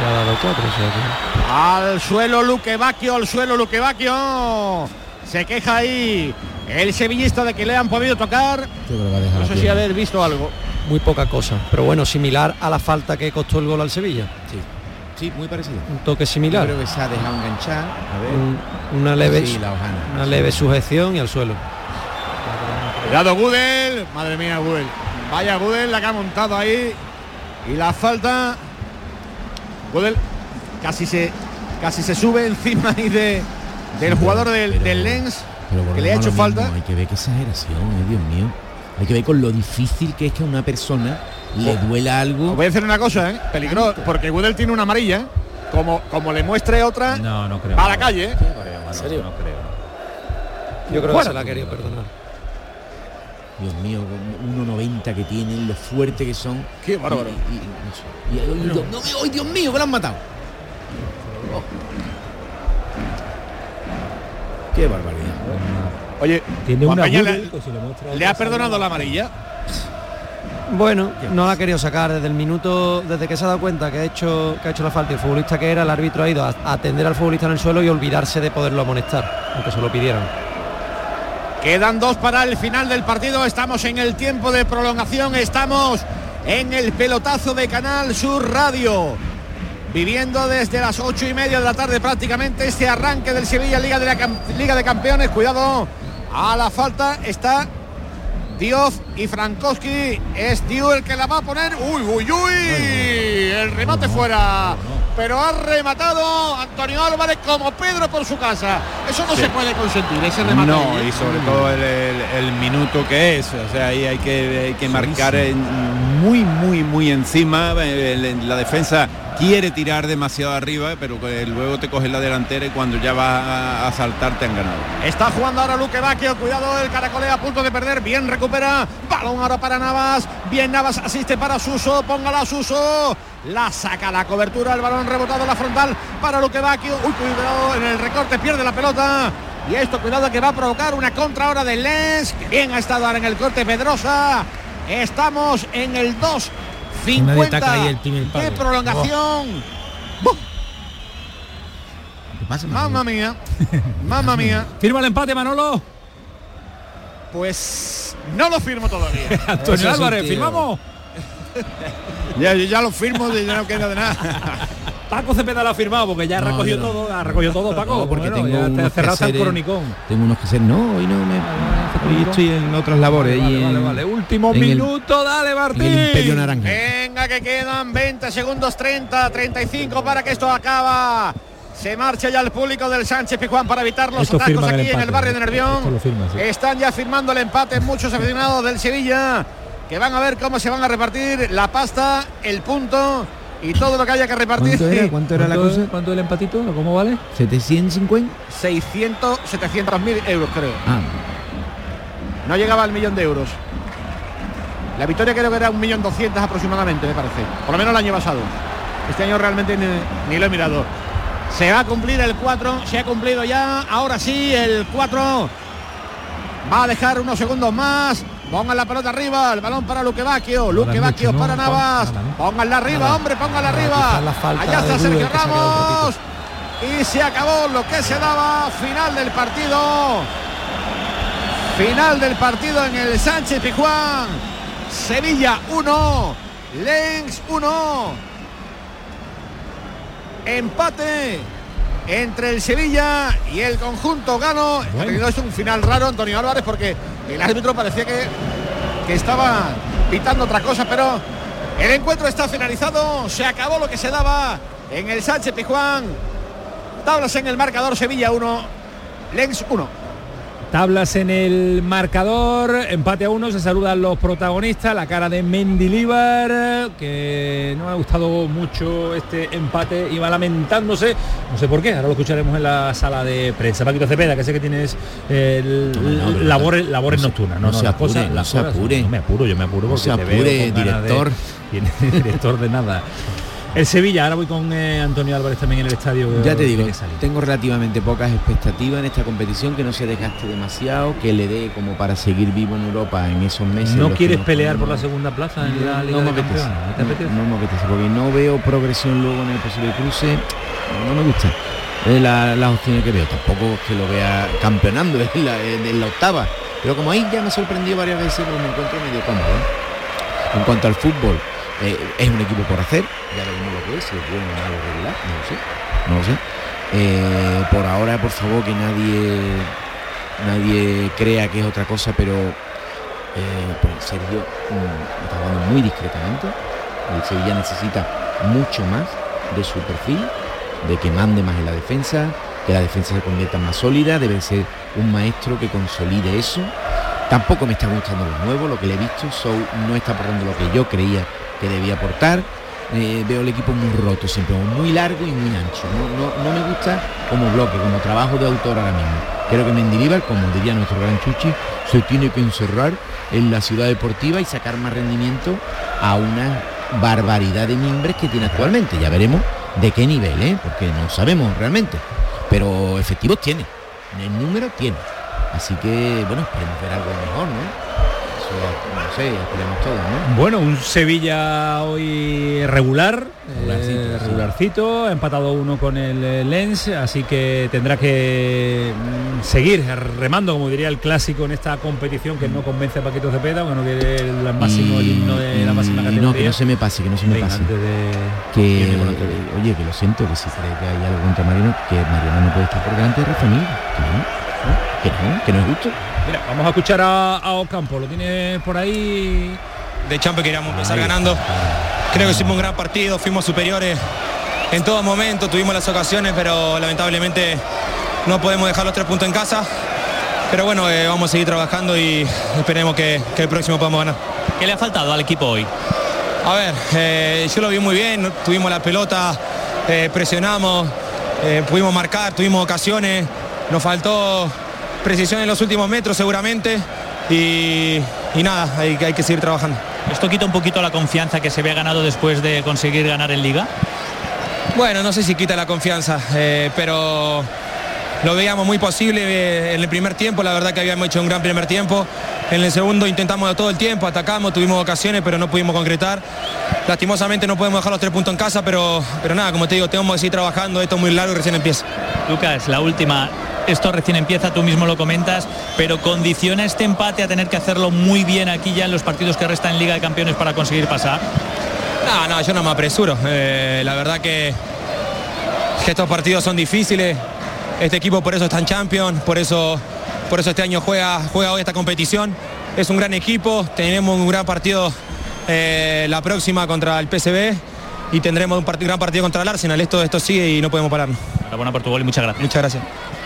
Y ha dado cuatro, o sea que- Al suelo Luque Bacchio, al suelo Luque Bacchio. Se queja ahí el sevillista de que le han podido tocar. Yo creo que va a dejar No sé si haber visto algo. Muy poca cosa. Pero bueno, similar a la falta que costó el gol al Sevilla. Sí. Sí, muy parecido. Un toque Yo similar. creo que se ha dejado enganchar. A ver. Un- una leve Sí, la hojana. una leve sujeción y al suelo. Cuidado Gudel. Madre mía, Gudel. Vaya Gudel la que ha montado ahí. Y la falta. Gudel casi se casi se sube encima ahí de, del jugador del, Lens. Pero que le ha hecho falta. Hay que ver qué exageración, eh, Dios mío. Hay que ver con lo difícil que es que a una persona le duela algo. Os voy a decir una cosa, ¿eh? Peligro, porque Gudel tiene una amarilla. Como, como le muestre otra, No, no creo. va a la calle. ¿eh? ¿En serio? No creo. Yo creo que Fuera. se la ha querido perdonar. Dios mío, con 1.90 que tienen, lo fuerte que son. Qué bárbaro. Y, no no, ¡ay, Dios mío, que lo han matado! Oh. Qué barbaridad. Oye, Tiene Juan una Peña Gudel, le, ha perdonado la amarilla. Bueno, no la ha querido sacar desde el minuto, desde que se ha dado cuenta que ha hecho, que ha hecho la falta y el futbolista que era, el árbitro ha ido a, a atender al futbolista en el suelo y olvidarse de poderlo amonestar, aunque se lo pidieran. Quedan dos para el final del partido. Estamos en el tiempo de prolongación. Estamos en el pelotazo de Canal Sur Radio. Viviendo desde las ocho y media de la tarde prácticamente este arranque del Sevilla Liga de la Cam- Liga de Campeones. Cuidado a la falta. Está Diof y Frankowski. Es Dio el que la va a poner. Uy, uy, uy. El remate fuera. Pero ha rematado Antonio Álvarez como Pedro por su casa. Eso no se puede consentir, ese remate. No, ¿eh? y sobre todo el, el- el minuto que es, o sea, ahí hay que, hay que marcar muy, muy, muy encima. el- la defensa quiere tirar demasiado arriba, pero luego te coges la delantera y cuando ya va a, a saltar te han ganado. Está jugando ahora Luque Bacchio, cuidado el caracolea a punto de perder, bien recupera, balón ahora para Navas, bien Navas asiste para Suso, póngala Suso, la saca la cobertura, el balón rebotado en la frontal para Luque Bacchio, uy cuidado en el recorte, pierde la pelota. Y esto cuidado que va a provocar una contra ahora del Lens, que bien ha estado ahora en el corte Pedrosa. Estamos en el Nadie ataca ahí 2.50 el primer palo. prolongación. ¿Qué pasa, Mamma mía, mamma mía. Firma el empate, Manolo. Pues no lo firmo todavía. Antonio Álvarez, firmamos. ya, yo ya lo firmo, ya no queda de nada. Paco Cepeda lo ha firmado porque ya ha No, recogido no. todo, ha recogido todo, Paco. No, porque Bueno, tengo ya te el cronicón. Tengo unos que hacer. No, hoy no me. Hoy estoy en otras labores. Vale, y vale, en- vale. Último en el- minuto, dale Martín. el Imperio Naranja. Venga, que quedan 20 segundos, 30, 35 para que esto acaba. Se marcha ya el público del Sánchez Pijuán para evitar los Esto atacos aquí en el barrio de esto Nervión. lo firman, sí. Están ya firmando el empate muchos aficionados del Sevilla que van a ver cómo se van a repartir la pasta, el punto y todo lo que haya que repartir. ¿Cuánto era? ¿Cuánto era la ¿Cuánto, cosa? ¿Cuánto el empatito? ¿Cómo vale? 750. 600, 700 mil euros creo. Ah, No llegaba al millón de euros. La victoria creo que era un millón doscientos aproximadamente, me parece. Por lo menos el año pasado. Este año realmente ni, ni lo he mirado. Se va a cumplir el 4, se ha cumplido ya. Ahora sí, el 4 va a dejar unos segundos más. Pongan la pelota arriba, el balón para Luque Bacchio, Luque Bacchio para Navas. Pónganla arriba, hombre, pónganla arriba. Allá está Sergio Ramos. Y se acabó lo que se daba. Final del partido. Final del partido en el Sánchez Pijuán. Sevilla 1, Lens 1. Empate entre el Sevilla y el conjunto Gano. No es un final raro, Antonio Álvarez, porque el árbitro parecía que, que estaba pitando otra cosa, pero el encuentro está finalizado. Se acabó lo que se daba en el Sánchez Pijuán. Tablas en el marcador Sevilla 1, Lens 1. Tablas en el marcador, empate a uno, se saludan los protagonistas, la cara de Mendilibar, que no ha gustado mucho este empate, iba lamentándose, no sé por qué, ahora lo escucharemos en la sala de prensa. Paquito Cepeda, que sé que tienes labores, labores nocturnas, no, no, las cosas, no se apure. No me apuro, yo me apuro porque se apure, director. director de nada. El Sevilla, ahora voy con eh, Antonio Álvarez también en el estadio. Ya te digo, tengo relativamente pocas expectativas en esta competición, que no se desgaste demasiado, que le dé como para seguir vivo en Europa en esos meses. ¿No quieres pelear por la segunda plaza en la Liga no me apetece, ¿No, me apetece, porque no veo progresión luego en el posible cruce, no, me gusta. La, las opciones que veo, tampoco es que lo vea campeonando en la, en la octava, pero como ahí ya me sorprendió varias veces, pues me encuentro medio cómodo. ¿eh? En cuanto al fútbol, eh, es un equipo por hacer, ya veremos lo que es, si es bueno malo regular, no lo sé, no lo sé. Eh, por ahora, por favor, que nadie nadie crea que es otra cosa, pero eh, pues Sergio mm, está jugando muy discretamente. El Sevilla necesita mucho más de su perfil, de que mande más en la defensa, que la defensa se convierta más sólida, debe ser un maestro que consolide eso. Tampoco me está gustando lo nuevo, lo que le he visto, Sou no está aportando lo que yo creía que debía aportar. Eh, veo el equipo muy roto, siempre muy largo y muy ancho. No, me gusta como bloque, como trabajo de autor ahora mismo. Creo que Mendilibar, como diría nuestro gran Chuchi, se tiene que encerrar en la ciudad deportiva y sacar más rendimiento a una barbaridad de miembros que tiene actualmente. Ya veremos de qué nivel, ¿eh? porque no sabemos realmente. Pero efectivos tiene, el número tiene. Así que, bueno, esperemos ver algo mejor, ¿no? No sé, esperemos todos, ¿no? Bueno, un Sevilla hoy regular, eh, regularcito, ha empatado uno con el eh, Lens, así que tendrá que mm, seguir remando, como diría el clásico en esta competición que no convence a Paquito Cepeda, bueno, que es el máximo, el himno de la máxima categoría. No, que no se me pase, que no se me pase. Que, oye, que lo siento, que si cree que hay algo contra Mariano, que Mariano no puede estar por delante de Rafa que no, que no, que no es justo. Mira, vamos a escuchar a, Ocampo, lo tiene por ahí. De Champe queríamos empezar ganando. Creo que hicimos un gran partido, fuimos superiores en todo momento, tuvimos las ocasiones, pero lamentablemente no podemos dejar los tres puntos en casa. Pero bueno, eh, vamos a seguir trabajando y esperemos que, el próximo podamos ganar. ¿Qué le ha faltado al equipo hoy? A ver, eh, yo lo vi muy bien, tuvimos la pelota, eh, presionamos, pudimos marcar, tuvimos ocasiones, nos faltó precisión en los últimos metros seguramente y, nada, hay, hay que seguir trabajando. ¿Esto quita un poquito la confianza que se había ganado después de conseguir ganar en liga? Bueno, no sé si quita la confianza, eh, pero lo veíamos muy posible eh, en el primer tiempo, la verdad que habíamos hecho un gran primer tiempo. En el segundo intentamos todo el tiempo, atacamos, tuvimos ocasiones, pero no pudimos concretar. Lastimosamente no podemos dejar los tres puntos en casa, pero, pero nada, como te digo, tenemos que seguir trabajando, esto es muy largo y recién empieza. Lucas, la última, esto recién empieza, tú mismo lo comentas, pero condiciona este empate a tener que hacerlo muy bien aquí ya en los partidos que restan en Liga de Campeones para conseguir pasar. No, no, yo no me apresuro. Eh, la verdad que, estos partidos son difíciles. Este equipo por eso está en Champions, por eso, por eso este año juega, juega hoy esta competición. Es un gran equipo, tenemos un gran partido eh, la próxima contra el PSV y tendremos un gran partido contra el Arsenal. Esto, esto sigue y no podemos pararnos. Buena por tu gol y muchas gracias. Muchas gracias.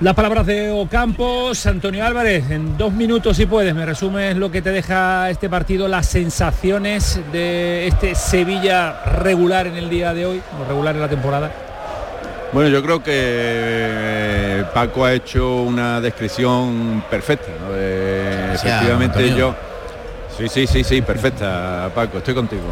Las palabras de Ocampos, Antonio Álvarez, en dos minutos si puedes, me resumes lo que te deja este partido, las sensaciones de este Sevilla regular en el día de hoy, o regular en la temporada. Bueno, yo creo que eh, Paco ha hecho una descripción perfecta. efectivamente yo... Sí, sí, sí, sí, perfecta, Paco, estoy contigo.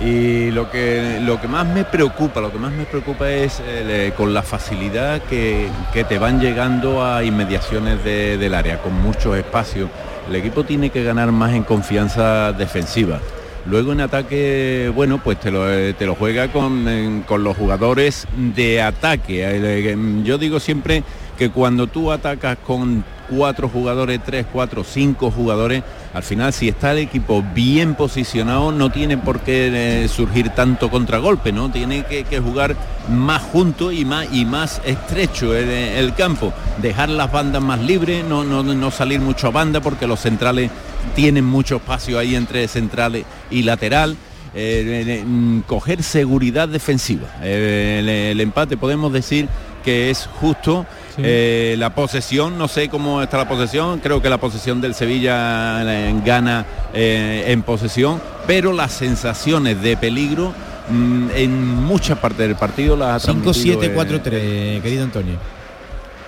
Y lo que, lo que más me preocupa, lo que más me preocupa es eh, con la facilidad que, que, te van llegando a inmediaciones de, del área, con muchos espacios. El equipo tiene que ganar más en confianza defensiva. Luego en ataque, bueno, pues te lo, eh, te lo juega con, con los jugadores de ataque. Eh, yo digo siempre que cuando tú atacas con cuatro jugadores, tres, cuatro, cinco jugadores, al final si está el equipo bien posicionado no tiene por qué eh, surgir tanto contragolpe, ¿no? Tiene que, jugar más junto y más y más estrecho el, campo, dejar las bandas más libres, no, no, no salir mucho a banda porque los centrales tienen mucho espacio ahí entre centrales y lateral. Eh, coger seguridad defensiva. Eh, el, empate podemos decir que es justo. Sí. Eh, la posesión, no sé cómo está la posesión, creo que la posesión del Sevilla eh, gana eh, en posesión, pero las sensaciones de peligro mmm, en muchas partes del partido las ha 5-7-4-3, querido Antonio.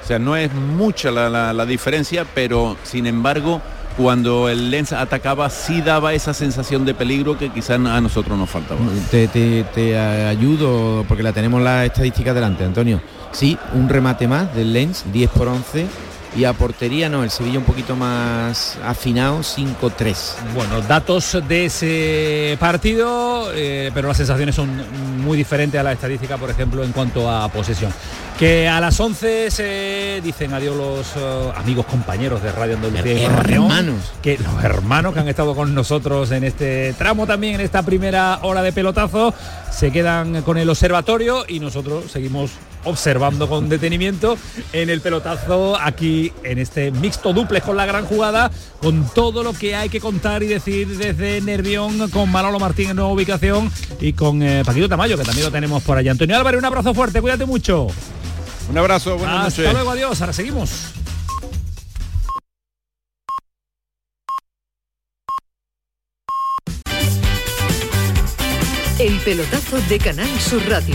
O sea, no es mucha la, la, la diferencia, pero sin embargo cuando el Lens atacaba sí daba esa sensación de peligro que quizás a nosotros nos faltaba. Te, te, te, ayudo porque la tenemos la estadística delante, Antonio. Sí, un remate más del Lens, 10 por 11. Y a portería no, el Sevilla un poquito más afinado, 5-3. Bueno, datos de ese partido, eh, pero las sensaciones son muy diferentes a la estadística, por ejemplo, en cuanto a posesión. Que a las 11 se dicen adiós los uh, amigos compañeros de Radio Andalucía Hermanos. Que los hermanos que han estado con nosotros en este tramo también, en esta primera hora de pelotazo, se quedan con el observatorio y nosotros seguimos observando con detenimiento en el pelotazo aquí en este mixto duples con la gran jugada, con todo lo que hay que contar y decir desde Nervión, con Manolo Martín en nueva ubicación y con eh, Paquito Tamayo, que también lo tenemos por allá. Antonio Álvarez, un abrazo fuerte, cuídate mucho. Un abrazo, buenas Hasta noches. luego, adiós, ahora seguimos. El pelotazo de Canal Sur Radio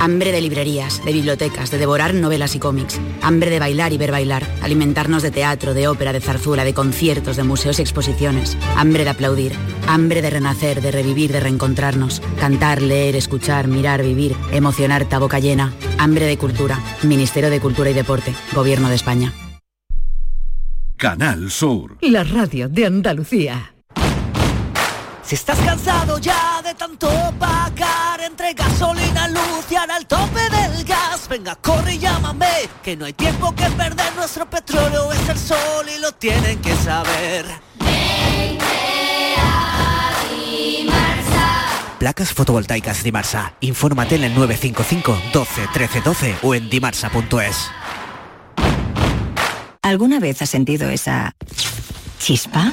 Hambre de librerías, de bibliotecas, de devorar novelas y cómics. Hambre de bailar y ver bailar. Alimentarnos de teatro, de ópera, de zarzuela, de conciertos, de museos y exposiciones. Hambre de aplaudir. Hambre de renacer, de revivir, de reencontrarnos. Cantar, leer, escuchar, mirar, vivir. Emocionarte a boca llena. Hambre de cultura. Ministerio de Cultura y Deporte. Gobierno de España. Canal Sur. La radio de Andalucía. Si estás cansado ya de tanto pagar entre gasolina, luz y ahora el tope del gas, venga, corre y llámame, que no hay tiempo que perder, nuestro petróleo es el sol y lo tienen que saber. Placas fotovoltaicas Dimarsa. Infórmate en el 955 12 13 12 o en dimarsa.es. ¿Alguna vez has sentido esa chispa?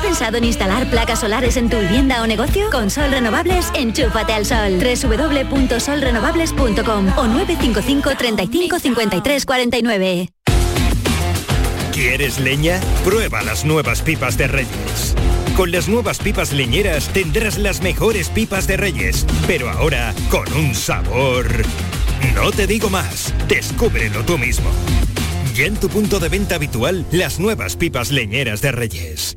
¿Has pensado en instalar placas solares en tu vivienda o negocio? Con Sol Renovables, enchúfate al sol. www.solrenovables.com o 955 35 53 49. ¿Quieres leña? Prueba las nuevas pipas de Reyes. Con las nuevas pipas leñeras tendrás las mejores pipas de Reyes, pero ahora con un sabor... No te digo más, descúbrelo tú mismo. Ya en tu punto de venta habitual, las nuevas pipas leñeras de Reyes.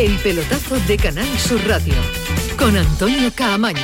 El pelotazo de Canal Sur Radio con Antonio Caamaño.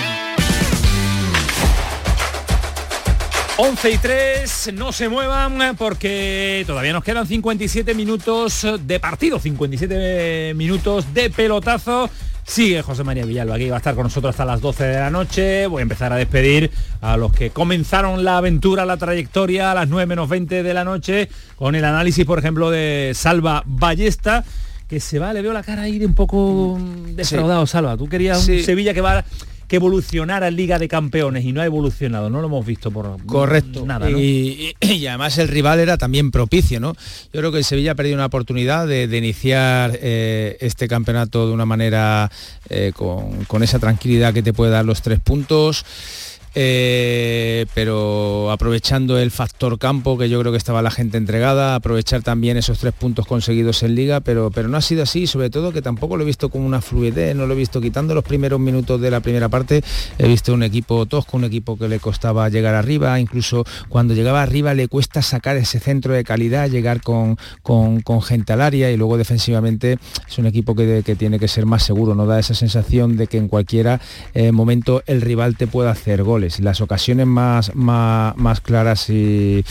11 y 3, no se muevan porque todavía nos quedan 57 minutos de partido, 57 minutos de pelotazo. Sigue José María Villalba, aquí va a estar con nosotros hasta las 12 de la noche. Voy a empezar a despedir a los que comenzaron la aventura, la trayectoria a las 9 menos 20 de la noche con el análisis, por ejemplo, de Salva Ballesta que se va, le veo la cara ahí de un poco defraudado, Salva. Tú querías un Sevilla que va que evolucionara en Liga de Campeones y no ha evolucionado, no lo hemos visto por correcto nada. Y, además el rival era también propicio, ¿no? Yo creo que el Sevilla ha perdido una oportunidad de, iniciar eh, este campeonato de una manera eh, con, con esa tranquilidad que te puede dar los tres puntos. Eh, pero aprovechando el factor campo, que yo creo que estaba la gente entregada, aprovechar también esos tres puntos conseguidos en liga, pero, pero no ha sido así, sobre todo que tampoco lo he visto como una fluidez, no lo he visto quitando los primeros minutos de la primera parte, he visto un equipo tosco, un equipo que le costaba llegar arriba, incluso cuando llegaba arriba le cuesta sacar ese centro de calidad, llegar con, con, gente al área y luego defensivamente es un equipo que, tiene que ser más seguro, no da esa sensación de que en cualquier eh, momento el rival te pueda hacer goles las ocasiones más, más, claras y,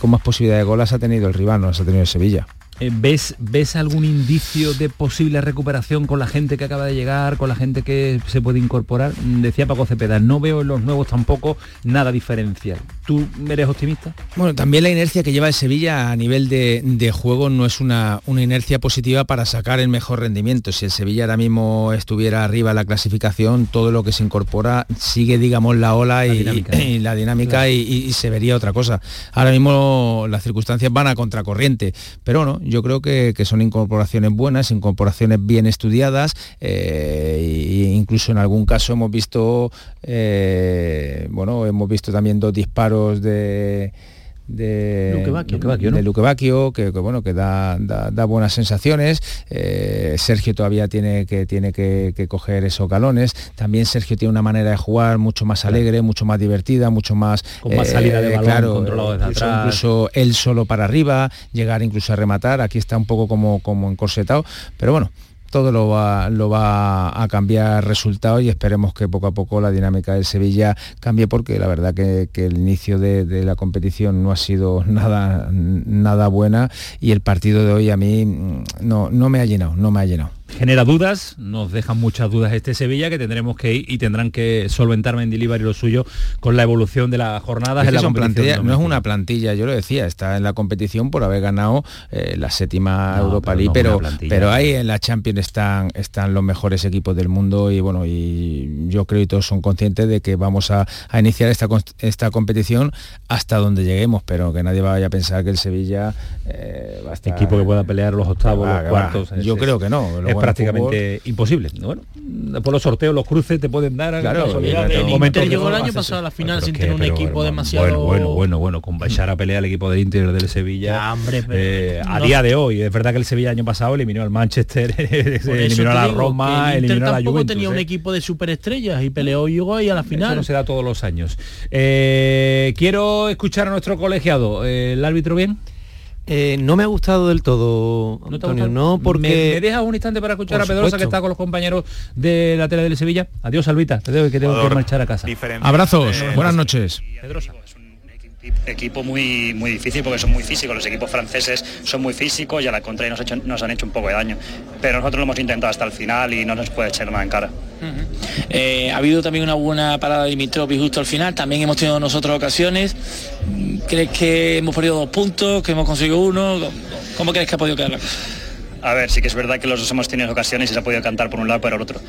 con más posibilidad de golas ha tenido el rival, no las ha tenido Sevilla. Eh, ¿Ves, ¿Ves algún indicio de posible recuperación con la gente que acaba de llegar, con la gente que se puede incorporar? Decía Paco Cepeda, no veo en los nuevos tampoco nada diferencial. ¿Tú eres optimista? Bueno, también la inercia que lleva el Sevilla a nivel de, juego no es una, una, inercia positiva para sacar el mejor rendimiento. Si el Sevilla ahora mismo estuviera arriba en la clasificación, todo lo que se incorpora sigue, digamos, la ola y, la dinámica y, se vería otra cosa. Ahora mismo las circunstancias van a contracorriente, pero no, yo creo que, son incorporaciones buenas, incorporaciones bien estudiadas, eh, e incluso en algún caso hemos visto, eh, bueno, hemos visto también dos disparos de de Luque que, bueno que da, buenas sensaciones. Eh, Sergio todavía tiene que tiene que, coger esos galones. También Sergio tiene una manera de jugar mucho más alegre mucho más divertida mucho más con más salida de eh, balón claro, controlado desde incluso, atrás. incluso él solo para arriba llegar incluso a rematar. Aquí está un poco como como encorsetado. Pero bueno todo lo va, lo va a cambiar resultados y esperemos que poco a poco la dinámica del Sevilla cambie porque la verdad que, el inicio de, la competición no ha sido nada, nada buena y el partido de hoy a mí mm, no, no me ha llenado, no me ha llenado genera dudas, nos dejan muchas dudas este Sevilla que tendremos que ir y tendrán que solventar Mendilibar y lo suyo con la evolución de las jornadas. en la plantilla, no es una plantilla, yo lo decía, está en la competición por haber ganado eh, la séptima Europa League, pero, pero, ahí en la Champions están, están los mejores equipos del mundo y bueno, y yo creo que todos son conscientes de que vamos a, iniciar esta, esta competición hasta donde lleguemos, pero que nadie vaya a pensar que el Sevilla eh, va a estar... Equipo que pueda pelear los octavos, los cuartos. Yo creo que no prácticamente imposible. Bueno, por los sorteos, los cruces te pueden dar. Claro, el Inter llegó el año pasado a la final sin tener un equipo demasiado. Bueno, bueno, bueno, con baixar a pelea el equipo del Inter del Sevilla. Eh, a día de hoy, es verdad que el Sevilla el año pasado eliminó al Manchester, eliminó a la Roma, eliminó a la Juventus. tenía un ¿eh? equipo de superestrellas y peleó y llegó ahí a la final. Eso no se da todos los años. Eh, quiero escuchar a nuestro colegiado. ¿El árbitro bien? Eh, no me ha gustado del todo, Antonio, no, porque... ¿Me, dejas un instante para escuchar a Pedrosa que está con los compañeros de la tele de Sevilla? Adiós, Salvita, te debo que tengo que marchar a casa. Abrazos, buenas noches. Pedrosa equipo muy muy difícil porque son muy físicos, los equipos franceses son muy físicos y a la contra nos, nos han hecho un poco de daño. Pero nosotros lo hemos intentado hasta el final y no nos puede echar nada en cara. Eh, ha habido también una buena parada de Dimitrovic justo al final, también hemos tenido nosotros ocasiones. ¿Crees que hemos perdido dos puntos, que hemos conseguido uno? ¿Cómo crees que ha podido quedar la cosa? A ver, sí que es verdad que los dos hemos tenido ocasiones y se ha podido cantar por un lado por el otro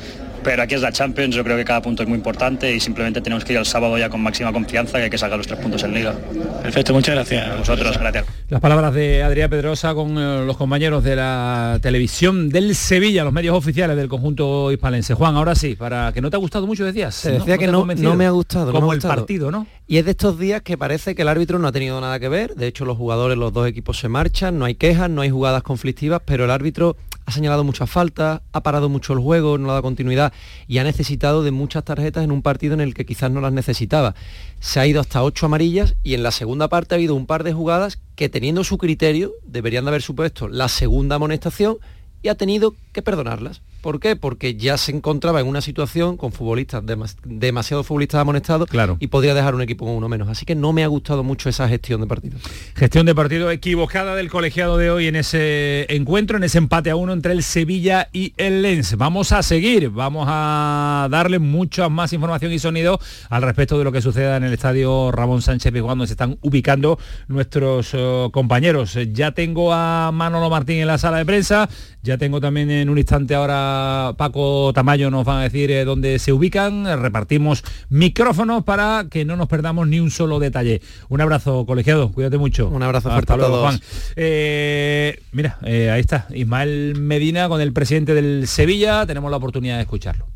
pero aquí es la Champions, yo creo que cada punto es muy importante y simplemente tenemos que ir al sábado ya con máxima confianza y hay que sacar los tres puntos en liga. Perfecto, muchas gracias. A vosotros, gracias. Las palabras de Adrián Pedrosa con eh, los compañeros de la televisión del Sevilla, los medios oficiales del conjunto hispalense. Juan, ahora sí, para que no te ha gustado mucho, decías. Se decía que no, no, me ha gustado. Como no el partido, ¿no? Y es de estos días que parece que el árbitro no ha tenido nada que ver. De hecho, los jugadores, los dos equipos se marchan, no hay quejas, no hay jugadas conflictivas, pero el árbitro ha señalado muchas faltas, ha parado mucho el juego, no ha dado continuidad y ha necesitado de muchas tarjetas en un partido en el que quizás no las necesitaba. Se ha ido hasta ocho amarillas y en la segunda parte ha habido un par de jugadas que teniendo su criterio deberían de haber supuesto la segunda amonestación y ha tenido que perdonarlas. ¿Por qué? Porque ya se encontraba en una situación con futbolistas, demasiados futbolistas amonestados claro. y podría dejar un equipo con uno menos. Así que no me ha gustado mucho esa gestión de partido. Gestión de partido equivocada del colegiado de hoy en ese encuentro, en ese empate a uno entre el Sevilla y el Lens. Vamos a seguir, vamos a darle mucha más información y sonido al respecto de lo que suceda en el estadio Ramón Sánchez cuando se están ubicando nuestros uh, compañeros. Ya tengo a Manolo Martín en la sala de prensa, ya tengo también en un instante ahora Paco Tamayo nos va a decir eh, dónde se ubican. Repartimos micrófonos para que no nos perdamos ni un solo detalle. Un abrazo, colegiado. Cuídate mucho. Un abrazo fuerte Hasta a todos. Juan. Eh, mira, eh, ahí está. Ismael Medina con el presidente del Sevilla. Tenemos la oportunidad de escucharlo.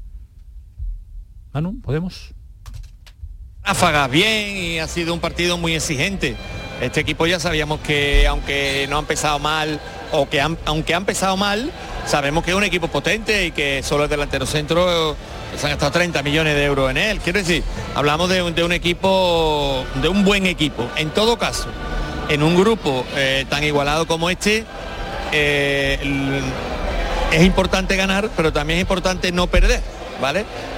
Manu, ¿podemos? Ráfaga, bien y ha sido un partido muy exigente. Este equipo ya sabíamos que aunque no ha empezado mal o que aunque ha empezado mal, sabemos que es un equipo potente y que solo el delantero centro se han gastado 30 millones de euros en él. Quiero decir, hablamos de, un equipo, de un buen equipo. En todo caso, en un grupo eh, tan igualado como este, eh, es importante ganar, pero también es importante no perder.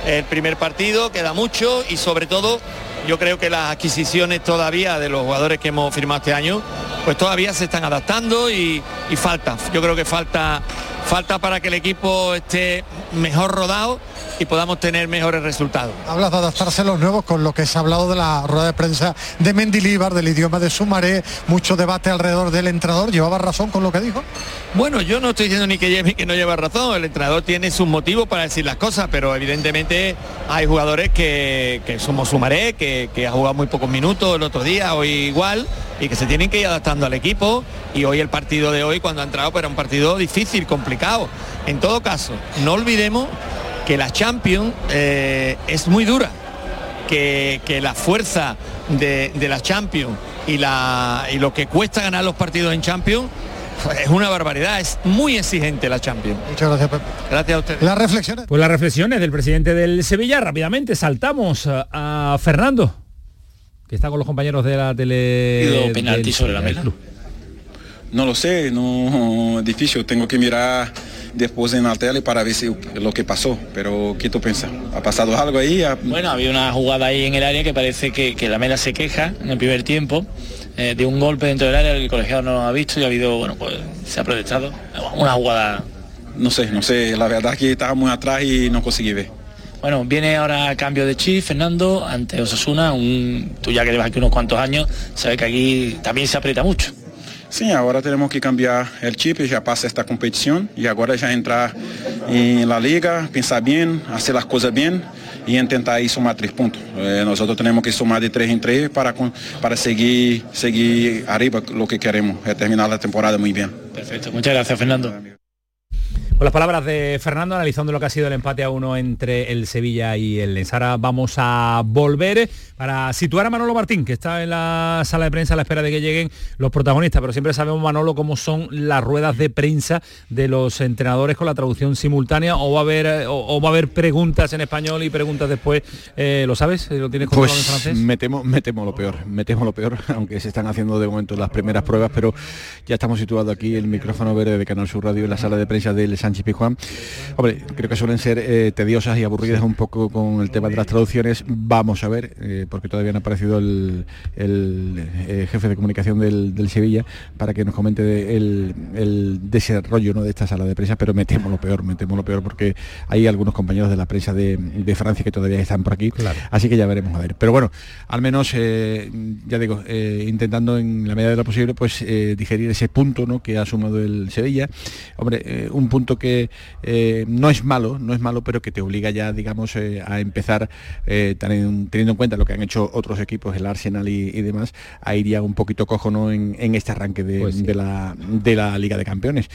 El primer partido queda mucho y sobre todo yo creo que las adquisiciones todavía de los jugadores que hemos firmado este año, pues todavía se están adaptando y, y falta. Yo creo que falta, falta para que el equipo esté mejor rodado y podamos tener mejores resultados. Hablas de adaptarse a los nuevos con lo que se ha hablado de la rueda de prensa de Mendilíbar, del idioma de Sumaré, mucho debate alrededor del entrenador. ¿Llevaba razón con lo que dijo? Bueno, yo no estoy diciendo ni que lleve que no lleva razón. El entrenador tiene sus motivos para decir las cosas, pero evidentemente hay jugadores que, somos Sumaré, que, que ha jugado muy pocos minutos el otro día, hoy igual, y que se tienen que ir adaptando al equipo. Y hoy el partido de hoy, cuando ha entrado, pues era un partido difícil, complicado. En todo caso, no olvidemos que la Champions eh, es muy dura, que, la fuerza de, la Champions y, la, y lo que cuesta ganar los partidos en Champions pues, es una barbaridad, es muy exigente la Champions. Muchas gracias, Pepe. Gracias a ustedes. Las reflexiones. Pues las reflexiones del presidente del Sevilla, rápidamente saltamos a, Fernando, que está con los compañeros de la tele. penalti sobre la mesa. No lo sé, no difícil, tengo que mirar después en la tele para ver si, lo que pasó. Pero, ¿qué tú piensas? ¿Ha pasado algo ahí? Bueno, había una jugada ahí en el área que parece que, la Mela se queja en el primer tiempo eh, de un golpe dentro del área, el colegiado no lo ha visto y ha habido, bueno, pues se ha protestado. Una jugada... No sé, no sé, la verdad es que estaba muy atrás y no conseguí ver. Bueno, viene ahora a cambio de chip, Fernando, ante Osasuna, un, tú ya que llevas aquí unos cuantos años, sabes que aquí también se aprieta mucho. Sí, ahora tenemos que cambiar el chip, ya pasa esta competición y ahora ya entrar en la liga, pensar bien, hacer las cosas bien y intentar ahí sumar tres puntos. Eh, nosotros tenemos que sumar de tres en tres para, para seguir, seguir arriba lo que queremos, terminar la temporada muy bien. Perfecto, muchas gracias Fernando. Con las palabras de Fernando analizando lo que ha sido el empate a uno entre el Sevilla y el Lens. Ahora vamos a volver para situar a Manolo Martín, que está en la sala de prensa a la espera de que lleguen los protagonistas, pero siempre sabemos, Manolo, cómo son las ruedas de prensa de los entrenadores con la traducción simultánea, o va a haber, o, va a haber preguntas en español y preguntas después, eh, ¿lo sabes? ¿Lo tienes pues en francés? Metemos, metemos lo peor, metemos lo peor, aunque se están haciendo de momento las primeras pruebas, pero ya estamos situados aquí, el micrófono verde de Canal Sur Radio en la sala de prensa del Sánchez Pizjuán. Hombre, creo que suelen ser eh, tediosas y aburridas un poco con el tema de las traducciones. Vamos a ver, eh, porque todavía no ha aparecido el, eh, jefe de comunicación del, Sevilla para que nos comente el, desarrollo ¿no? de esta sala de prensa, pero metemos lo peor, metemos lo peor porque hay algunos compañeros de la prensa de, Francia que todavía están por aquí, así que ya veremos a ver. Pero bueno, al menos, ya digo, intentando en la medida de lo posible, pues digerir ese punto ¿no? que ha sumado el Sevilla. Hombre, un punto que eh, no es malo, no es malo, pero que te obliga ya, digamos, eh, a empezar, teniendo, en cuenta lo que han hecho otros equipos, el Arsenal y, demás, a ir ya un poquito cojo ¿no? en, este arranque pues de, la, de la Liga de Campeones.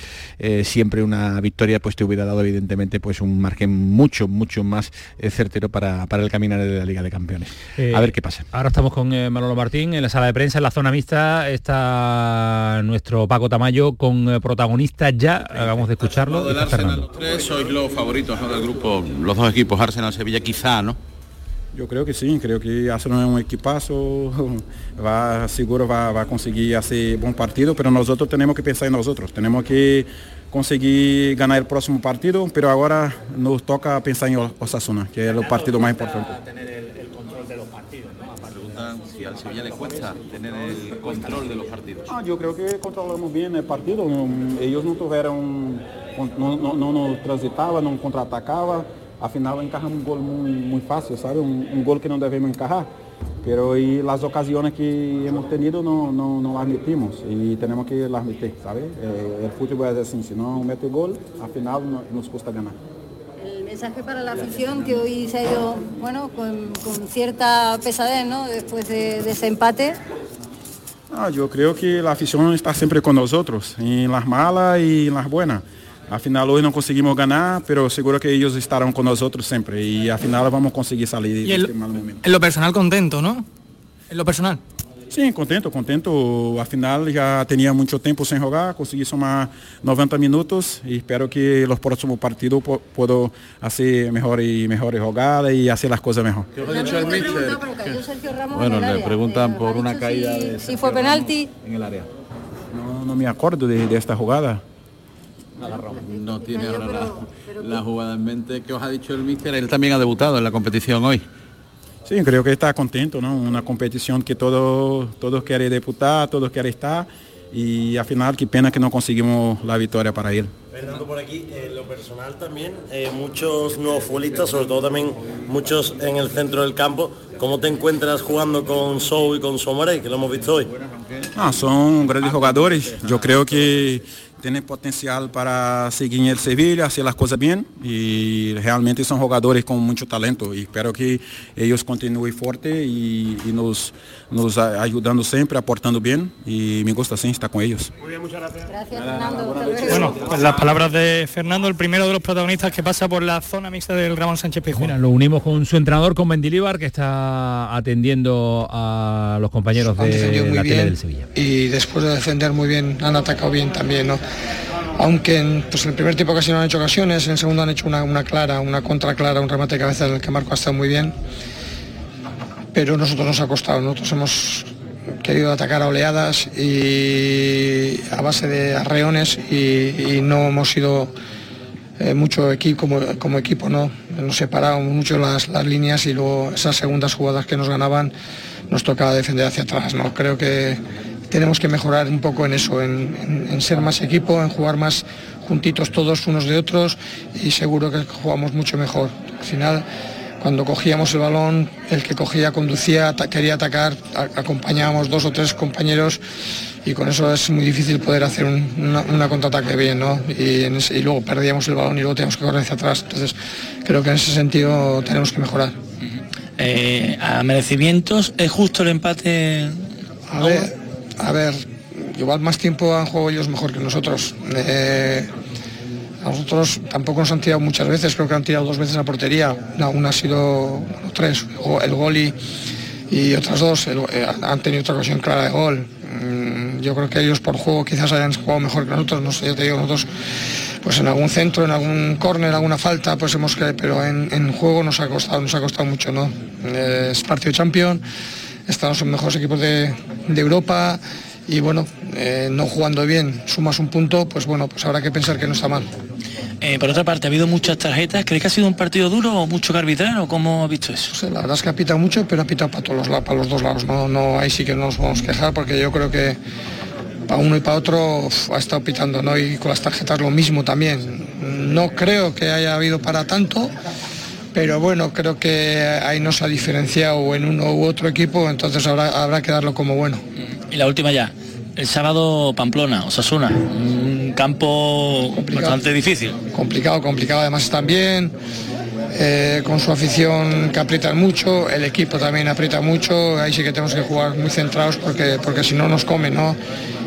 siempre una victoria pues te hubiera dado evidentemente pues un margen mucho, mucho más certero para, para el caminar de la Liga de Campeones. a ver qué pasa. Ahora estamos con Manolo Martín en la sala de prensa, en la zona mixta está nuestro Paco Tamayo con protagonistas ya, vamos de escucharlo. Del Arsenal, los tres sois los favoritos del grupo, los dos equipos, Arsenal, Sevilla, quizá, ¿no? Yo creo que sí, creo que Arsenal es un equipazo, va, seguro va, va a conseguir hacer buen partido, pero nosotros tenemos que pensar en nosotros, tenemos que conseguir ganar el próximo partido, pero ahora nos toca pensar en Osasuna, que es el partido más importante. Al Sevilla le cuesta tener el control de los partidos. Ah, yo creo que controlamos bien el partido, ellos no tuvieron, no, no, no nos transitaban, no contraatacaban, al final encajamos un gol muy, fácil, ¿sabe? Un, gol que no debemos encajar. pero y las ocasiones que hemos tenido no, no, no las metimos y tenemos que las meter, ¿sabes? Eh, el fútbol es así, si no mete gol, al final no, nos cuesta ganar. Mensaje para la afición que hoy se ha ido, bueno, con, con cierta pesadez, ¿no? Después de, de ese empate. Ah, yo creo que la afición está siempre con nosotros, en las malas y en las buenas. Al final hoy no conseguimos ganar, pero seguro que ellos estarán con nosotros siempre y al final vamos a conseguir salir de este mal momento. En lo personal contento, ¿no? En lo personal. Sí, contento, contento. Al final ya tenía mucho tiempo sin jugar, conseguí sumar 90 minutos y espero que los próximos partidos puedo hacer mejor y mejores jugadas y hacer las cosas mejor. Bueno, le preguntan por una caída de si fue penalti en el área. No, me acuerdo de esta jugada. No tiene ahora la, jugada en mente. ¿Qué os ha dicho el míster? Él también ha debutado en la competición hoy. Sí, creo que está contento, ¿no? Una competición que todos todos quieren debutar, todos quieren estar y al final qué pena que no conseguimos la victoria para él. Fernando, por aquí, en lo personal también, eh, muchos nuevos futbolistas, sobre todo también muchos en el centro del campo. ¿Cómo te encuentras jugando con Sou y con Somaré, que lo hemos visto hoy? Ah, son grandes jugadores. Yo creo que tienen potencial para seguir en el Sevilla, hacer las cosas bien y realmente son jugadores con mucho talento y espero que ellos continúen fuerte y, nos, nos ayudando siempre, aportando bien y me gusta sí estar con ellos. Muy bien, muchas gracias. Gracias, Fernando. Bueno, pues las palabras de Fernando, el primero de los protagonistas que pasa por la zona mixta del Ramón Sánchez Pizjuán. lo unimos con su entrenador, con Mendilibar, que está atendiendo a los compañeros de la tele del Sevilla. Y después de defender muy bien, han atacado bien también, ¿no? Aunque en, pues en el primer tiempo casi no han hecho ocasiones, en el segundo han hecho una, clara, una contra clara, un remate de cabeza en el que Marco ha estado muy bien, pero nosotros nos ha costado, nosotros hemos querido atacar a oleadas y a base de arreones y, no hemos sido eh, mucho equipo como, equipo, no nos separado mucho las, las líneas y luego esas segundas jugadas que nos ganaban nos tocaba defender hacia atrás, no creo que tenemos que mejorar un poco en eso, en, ser más equipo, en jugar más juntitos todos unos de otros y seguro que jugamos mucho mejor. Al final, cuando cogíamos el balón, el que cogía conducía, quería atacar, acompañábamos dos o tres compañeros y con eso es muy difícil poder hacer una, contraataque bien, ¿no? Y, luego perdíamos el balón y luego teníamos que correr hacia atrás. Entonces, creo que en ese sentido tenemos que mejorar. Eh, a merecimientos, ¿es justo el empate? A ver, a ver, igual más tiempo han jugado ellos mejor que nosotros. Eh, a nosotros tampoco nos han tirado muchas veces, creo que han tirado dos veces a portería. una ha sido tres, el gol y, otras dos eh, han tenido otra ocasión clara de gol. Mm, yo creo que ellos por juego quizás hayan jugado mejor que nosotros, no sé, yo te digo, nosotros pues en algún centro, en algún córner, alguna falta, pues hemos pero en, juego nos ha costado, nos ha costado mucho, ¿no? Eh, es partido champion estamos en los mejores equipos de, Europa y bueno, eh, no jugando bien, sumas un punto, pues bueno, pues habrá que pensar que no está mal. Eh, por otra parte, ha habido muchas tarjetas. ¿Crees que ha sido un partido duro o mucho que arbitrar o cómo ha visto eso? la verdad es que ha pitado mucho, pero ha pitado para, todos los, para los dos lados. No, no, ahí sí que no nos vamos a quejar porque yo creo que para uno y para otro ha estado pitando, ¿no? Y con las tarjetas lo mismo también. No creo que haya habido para tanto pero bueno, creo que ahí no se ha diferenciado en uno u otro equipo, entonces habrá, habrá que darlo como bueno. Y la última ya, el sábado Pamplona, Osasuna, un campo bastante difícil. Complicado, complicado, además bien. eh, con su afición que aprietan mucho, el equipo también aprieta mucho, ahí sí que tenemos que jugar muy centrados porque, porque si no nos comen, ¿no?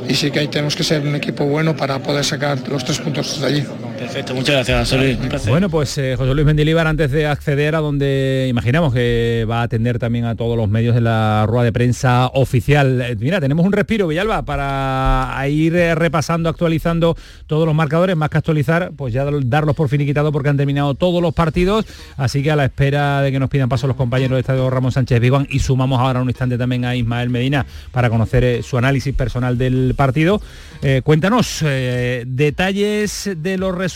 Y sí que ahí tenemos que ser un equipo bueno para poder sacar los tres puntos de allí. Perfecto, muchas gracias, José Luis. Un placer. Bueno, pues eh, José Luis Mendilíbar, antes de acceder a donde imaginamos que va a atender también a todos los medios de la rueda de prensa oficial. Eh, Mira, tenemos un respiro, Villalba, para ir eh, repasando, actualizando todos los marcadores, más que actualizar, pues ya darlos por finiquitado porque han terminado todos los partidos, así que a la espera de que nos pidan paso los compañeros de Estadio Ramón Sánchez Vigoan y sumamos ahora un instante también a Ismael Medina para conocer su análisis personal del partido. Cuéntanos detalles de los resultados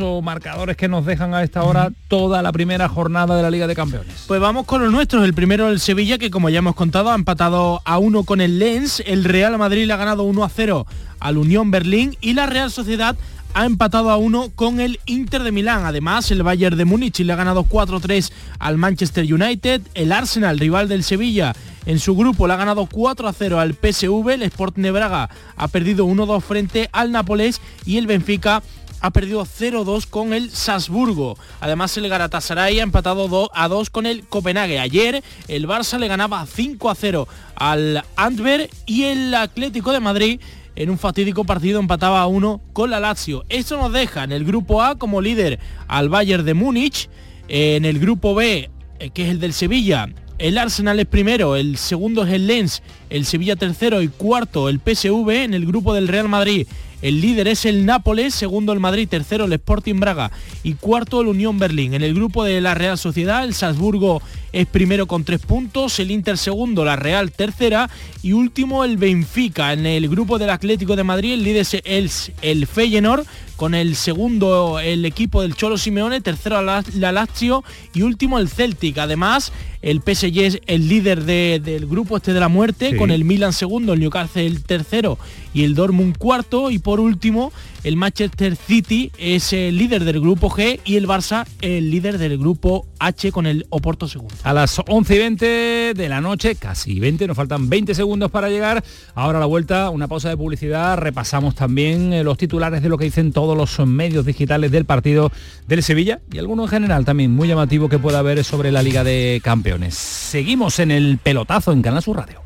o marcadores que nos dejan a esta hora toda la primera jornada de la Liga de Campeones. Pues vamos con los nuestros. El primero el Sevilla, que como ya hemos contado, ha empatado a uno con el Lens. El Real Madrid le ha ganado 1 a 0 al Unión Berlín y la Real Sociedad ha empatado a uno con el Inter de Milán. Además, el Bayern de Múnich le ha ganado 4-3 al Manchester United. El Arsenal, rival del Sevilla, en su grupo le ha ganado 4-0 al PSV. El Sport Braga ha perdido 1-2 frente al Nápoles y el Benfica ha perdido 0-2 con el Salzburgo. Además el Galatasaray ha empatado 2 a 2 con el Copenhague. Ayer el Barça le ganaba 5 a 0 al Antwerp y el Atlético de Madrid en un fatídico partido empataba a 1 con la Lazio. Esto nos deja en el grupo A como líder al Bayern de Múnich, en el grupo B, eh, que es el del Sevilla, el Arsenal es primero, el segundo es el Lens, el Sevilla tercero y cuarto el PSV en el grupo del Real Madrid. El líder es el Nápoles, segundo el Madrid, tercero el Sporting Braga y cuarto el Unión Berlín. En el grupo de la Real Sociedad, el Salzburgo es primero con tres puntos, el Inter segundo, la Real tercera y último el Benfica. En el grupo del Atlético de Madrid, el líder es el, Feyenoord con el segundo el equipo del Cholo Simeone, tercero la, la Lazio y último el Celtic. Además, el PSG es el líder de- del grupo este de la muerte, Sí. con el Milan segundo, el Newcastle el tercero y el Dortmund cuarto. Y por último, el Manchester City es el líder del grupo G y el Barça el líder del grupo H con el Oporto segundo. A las 11 y 20 de la noche, casi 20, nos faltan 20 segundos para llegar. Ahora a la vuelta, una pausa de publicidad. Repasamos también eh, los titulares de lo que dicen todos los medios digitales del partido del Sevilla y alguno en general también muy llamativo que pueda haber sobre la Liga de Campeones. Seguimos en el pelotazo en Canal Sur Radio.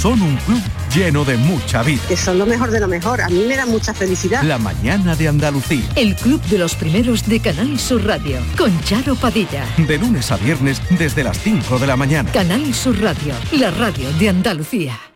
Son un club lleno de mucha vida. Que son lo mejor de lo mejor. A mí me da mucha felicidad. La mañana de Andalucía. El Club de los Primeros de Canal Sur Radio, con Charo Padilla. De lunes a viernes desde las 5 de la mañana. Canal Sur Radio, la radio de Andalucía.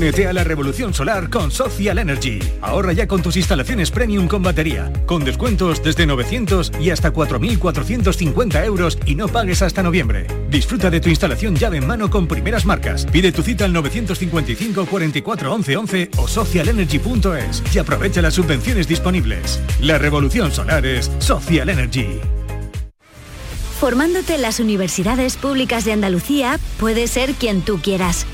Únete a la revolución solar con Social Energy. Ahorra ya con tus instalaciones premium con batería, con descuentos desde 900 y hasta 4.450 euros y no pagues hasta noviembre. Disfruta de tu instalación llave en mano con primeras marcas. Pide tu cita al 955 44 11 11 o socialenergy.es y aprovecha las subvenciones disponibles. La revolución solar es Social Energy. Formándote en las universidades públicas de Andalucía, puedes ser quien tú quieras.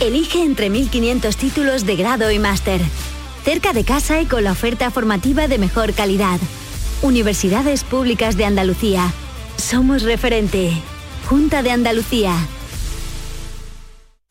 Elige entre 1.500 títulos de grado y máster. cerca de casa y con la oferta formativa de mejor calidad. Universidades Públicas de Andalucía. Somos referente. Junta de Andalucía.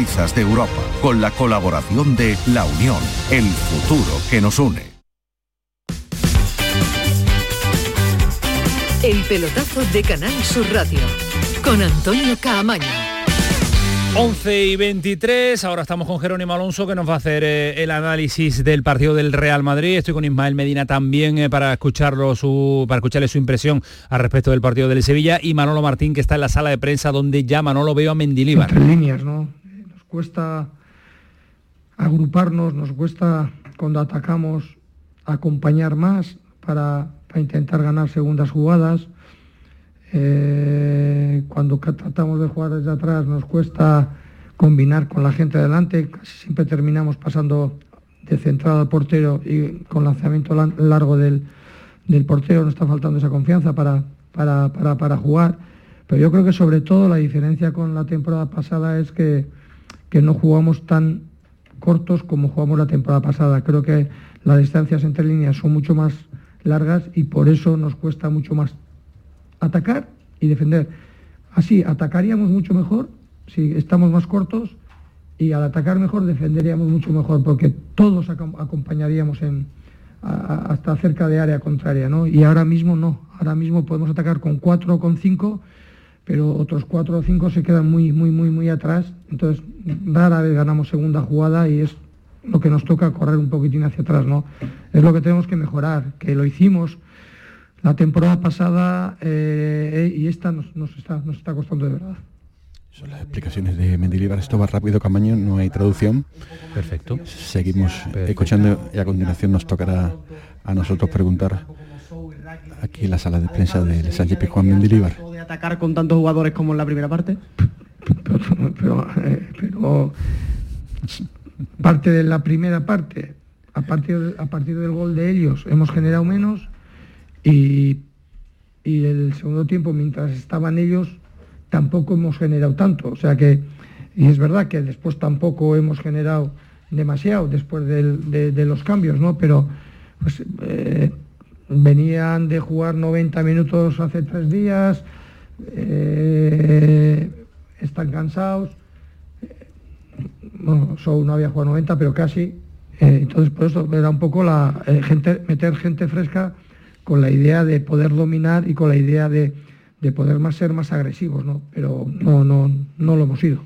de Europa, con la colaboración de La Unión, el futuro que nos une. El pelotazo de Canal Sur Radio con Antonio Caamaño. 11 y 23, ahora estamos con Jerónimo Alonso que nos va a hacer eh, el análisis del partido del Real Madrid. Estoy con Ismael Medina también eh, para escucharlo su, para escucharle su impresión al respecto del partido del Sevilla y Manolo Martín que está en la sala de prensa donde ya Manolo veo a Mendilíbar. Entre líneas, ¿no? Cuesta agruparnos, nos cuesta cuando atacamos acompañar más para, para intentar ganar segundas jugadas. Eh, cuando tratamos de jugar desde atrás nos cuesta combinar con la gente delante, casi siempre terminamos pasando de centrado al portero y con lanzamiento lan- largo del, del portero nos está faltando esa confianza para, para, para, para jugar. Pero yo creo que sobre todo la diferencia con la temporada pasada es que, que no jugamos tan cortos como jugamos la temporada pasada. Creo que las distancias entre líneas son mucho más largas y por eso nos cuesta mucho más atacar y defender. Así, atacaríamos mucho mejor si estamos más cortos y al atacar mejor defenderíamos mucho mejor porque todos acom- acompañaríamos en, a- hasta cerca de área contraria, ¿no? Y ahora mismo no, ahora mismo podemos atacar con cuatro o con cinco, pero otros cuatro o cinco se quedan muy, muy, muy, muy atrás, entonces rara vez ganamos segunda jugada y es lo que nos toca correr un poquitín hacia atrás, ¿no? Es lo que tenemos que mejorar, que lo hicimos la temporada pasada eh, y esta nos, nos está, nos está costando de verdad. Son las explicaciones de Mendilibar. Esto va rápido, Camaño, no hay traducción. Perfecto. Seguimos escuchando y a continuación nos tocará a nosotros preguntar aquí en la sala de prensa de Sánchez Pizjuán Mendilibar. Atacar con tantos jugadores como en la primera parte? pero, eh, parte de la primera parte, a partir, a partir del gol de ellos hemos generado menos y, y el segundo tiempo, mientras estaban ellos, tampoco hemos generado tanto. O sea que, y es verdad que después tampoco hemos generado demasiado después de los cambios, ¿no? Pero pues, eh, venían de jugar 90 minutos hace tres días, eh, están cansados. Bueno, Sou no había jugado 90, pero casi. Eh, entonces, por eso era un poco la eh, gente, meter gente fresca con la idea de poder dominar y con la idea de, de poder más ser más agresivos, ¿no? Pero no, no, no lo hemos sido.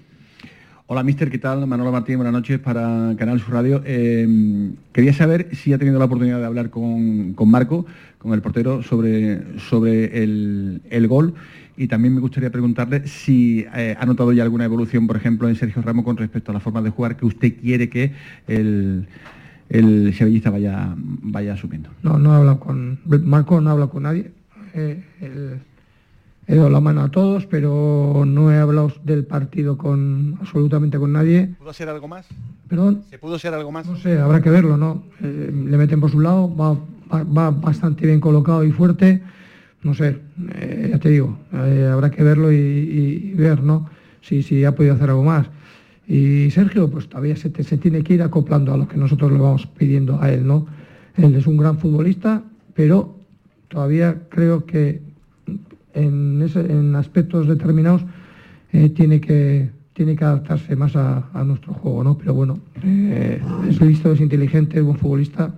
Hola, mister, ¿qué tal? Manolo Martín, buenas noches para Canal Sur Radio. Quería saber si ha tenido la oportunidad de hablar con, con Marco, con el portero, sobre, sobre el, el gol. Y también me gustaría preguntarle si eh, ha notado ya alguna evolución, por ejemplo, en Sergio Ramos con respecto a la forma de jugar que usted quiere que el, el sevillista vaya, vaya asumiendo. No, no he hablado con. Marco no habla con nadie. Eh, he dado la mano a todos, pero no he hablado del partido con absolutamente con nadie. ¿Pudo ser algo más? Perdón. ¿Se pudo ser algo más? No sé, habrá que verlo, ¿no? Eh, le meten por su lado, va, va- va bastante bien colocado y fuerte. No sé, eh, ya te digo, eh, habrá que verlo y, ver, ¿no? Si, si ha podido hacer algo más. Y Sergio, pues todavía se, te- tiene que ir acoplando a lo que nosotros le vamos pidiendo a él, ¿no? Él es un gran futbolista, pero todavía creo que en, ese- en aspectos determinados eh, tiene que, tiene que adaptarse más a, a nuestro juego, ¿no? Pero bueno, es listo, es inteligente, es buen futbolista,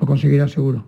lo conseguirá seguro.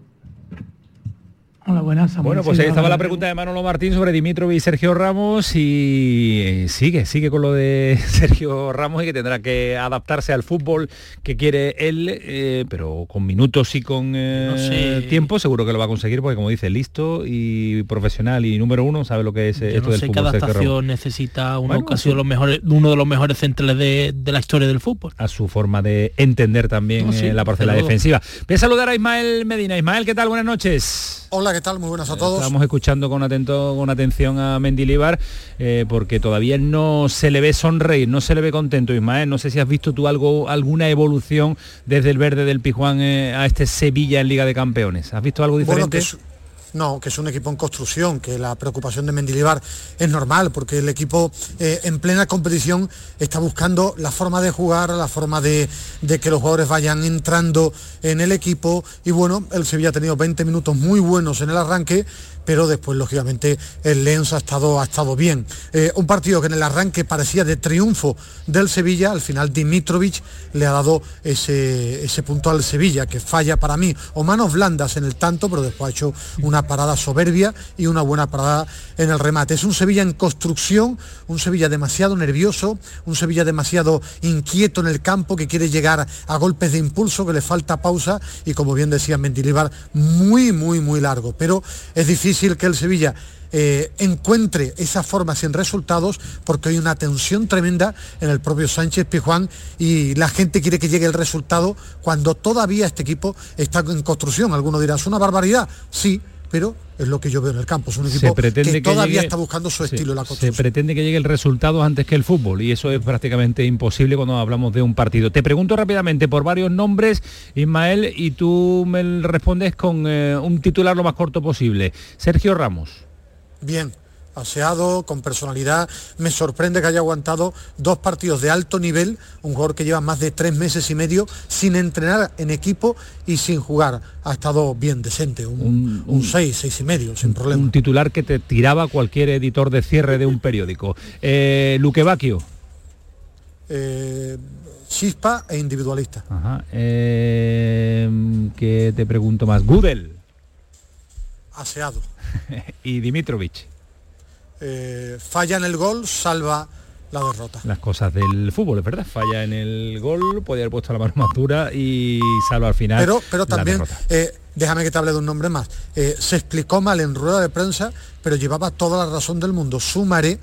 Hola, buenas. Samuel Bueno, pues ahí estaba la pregunta de Manolo Martín sobre Dimitrovic y Sergio Ramos y eh, sigue, sigue con lo de Sergio Ramos y que tendrá que adaptarse al fútbol que quiere él, eh, pero con minutos y con eh, No sé. tiempo seguro que lo va a conseguir porque como dice, listo y profesional y número uno, sabe lo que es Yo esto no del sé qué fútbol. Sergio Ramos. adaptación necesita uno Bueno, que ha eso- sido los mejores, uno de los mejores centrales de, de la historia del fútbol. a su forma de entender también No, sí, eh, la parcela defensiva. Voy a saludar a Ismael Medina. Ismael, ¿qué tal? Buenas noches. Hola, ¿qué tal? Muy buenas a todos. Estamos escuchando con, atento, con atención a Mendilibar eh, porque todavía no se le ve sonreír, no se le ve contento, Ismael. No sé si has visto tú algo, alguna evolución desde el verde del Pijuán eh, a este Sevilla en Liga de Campeones. ¿Has visto algo Bueno, diferente? que no, que es un equipo en construcción, que la preocupación de Mendilibar es normal, porque el equipo eh, en plena competición está buscando la forma de jugar, la forma de, de que los jugadores vayan entrando en el equipo. Y bueno, el Sevilla ha tenido 20 minutos muy buenos en el arranque, pero después, lógicamente, el Lens ha estado, ha estado bien. Eh, un partido que en el arranque parecía de triunfo del Sevilla, al final Dimitrovic le ha dado ese, ese punto al Sevilla, que falla para mí, o manos blandas en el tanto, pero después ha hecho una parada soberbia y una buena parada en el remate. Es un Sevilla en construcción, un Sevilla demasiado nervioso, un Sevilla demasiado inquieto en el campo, que quiere llegar a golpes de impulso, que le falta pausa y como bien decía Mendilibar, muy, muy, muy largo. Pero es difícil que el Sevilla eh, encuentre esa forma sin resultados porque hay una tensión tremenda en el propio Sánchez Pijuán y la gente quiere que llegue el resultado cuando todavía este equipo está en construcción. Algunos dirán, ¿es una barbaridad? Sí, pero es lo que yo veo en el campo. Es un Se equipo pretende que que todavía llegue- está buscando su estilo en la se pretende que llegue el resultado antes que el fútbol y eso es prácticamente imposible cuando hablamos de un partido. Te pregunto rápidamente por varios nombres, Ismael, y tú me respondes con eh, un titular lo más corto posible. Sergio Ramos. bien, aseado, con personalidad. Me sorprende que haya aguantado dos partidos de alto nivel, un jugador que lleva más de tres meses y medio sin entrenar en equipo y sin jugar. Ha estado bien decente, un, un seis, seis y medio, sin problema. Un titular que te tiraba cualquier editor de cierre de un periódico. Eh, Luque Bacchio. Eh, chispa e individualista. Ajá. Eh, ¿Qué te pregunto más? Gudel Aseado. y Dimitrovic. Eh, falla en el gol, salva la derrota. Las cosas del fútbol, es verdad. Falla en el gol, podía haber puesto la mano más dura y salva al final. Pero, pero también, eh, déjame que te hable de un nombre más. Eh, se explicó mal en rueda de prensa, pero llevaba toda la razón del mundo. Sumaré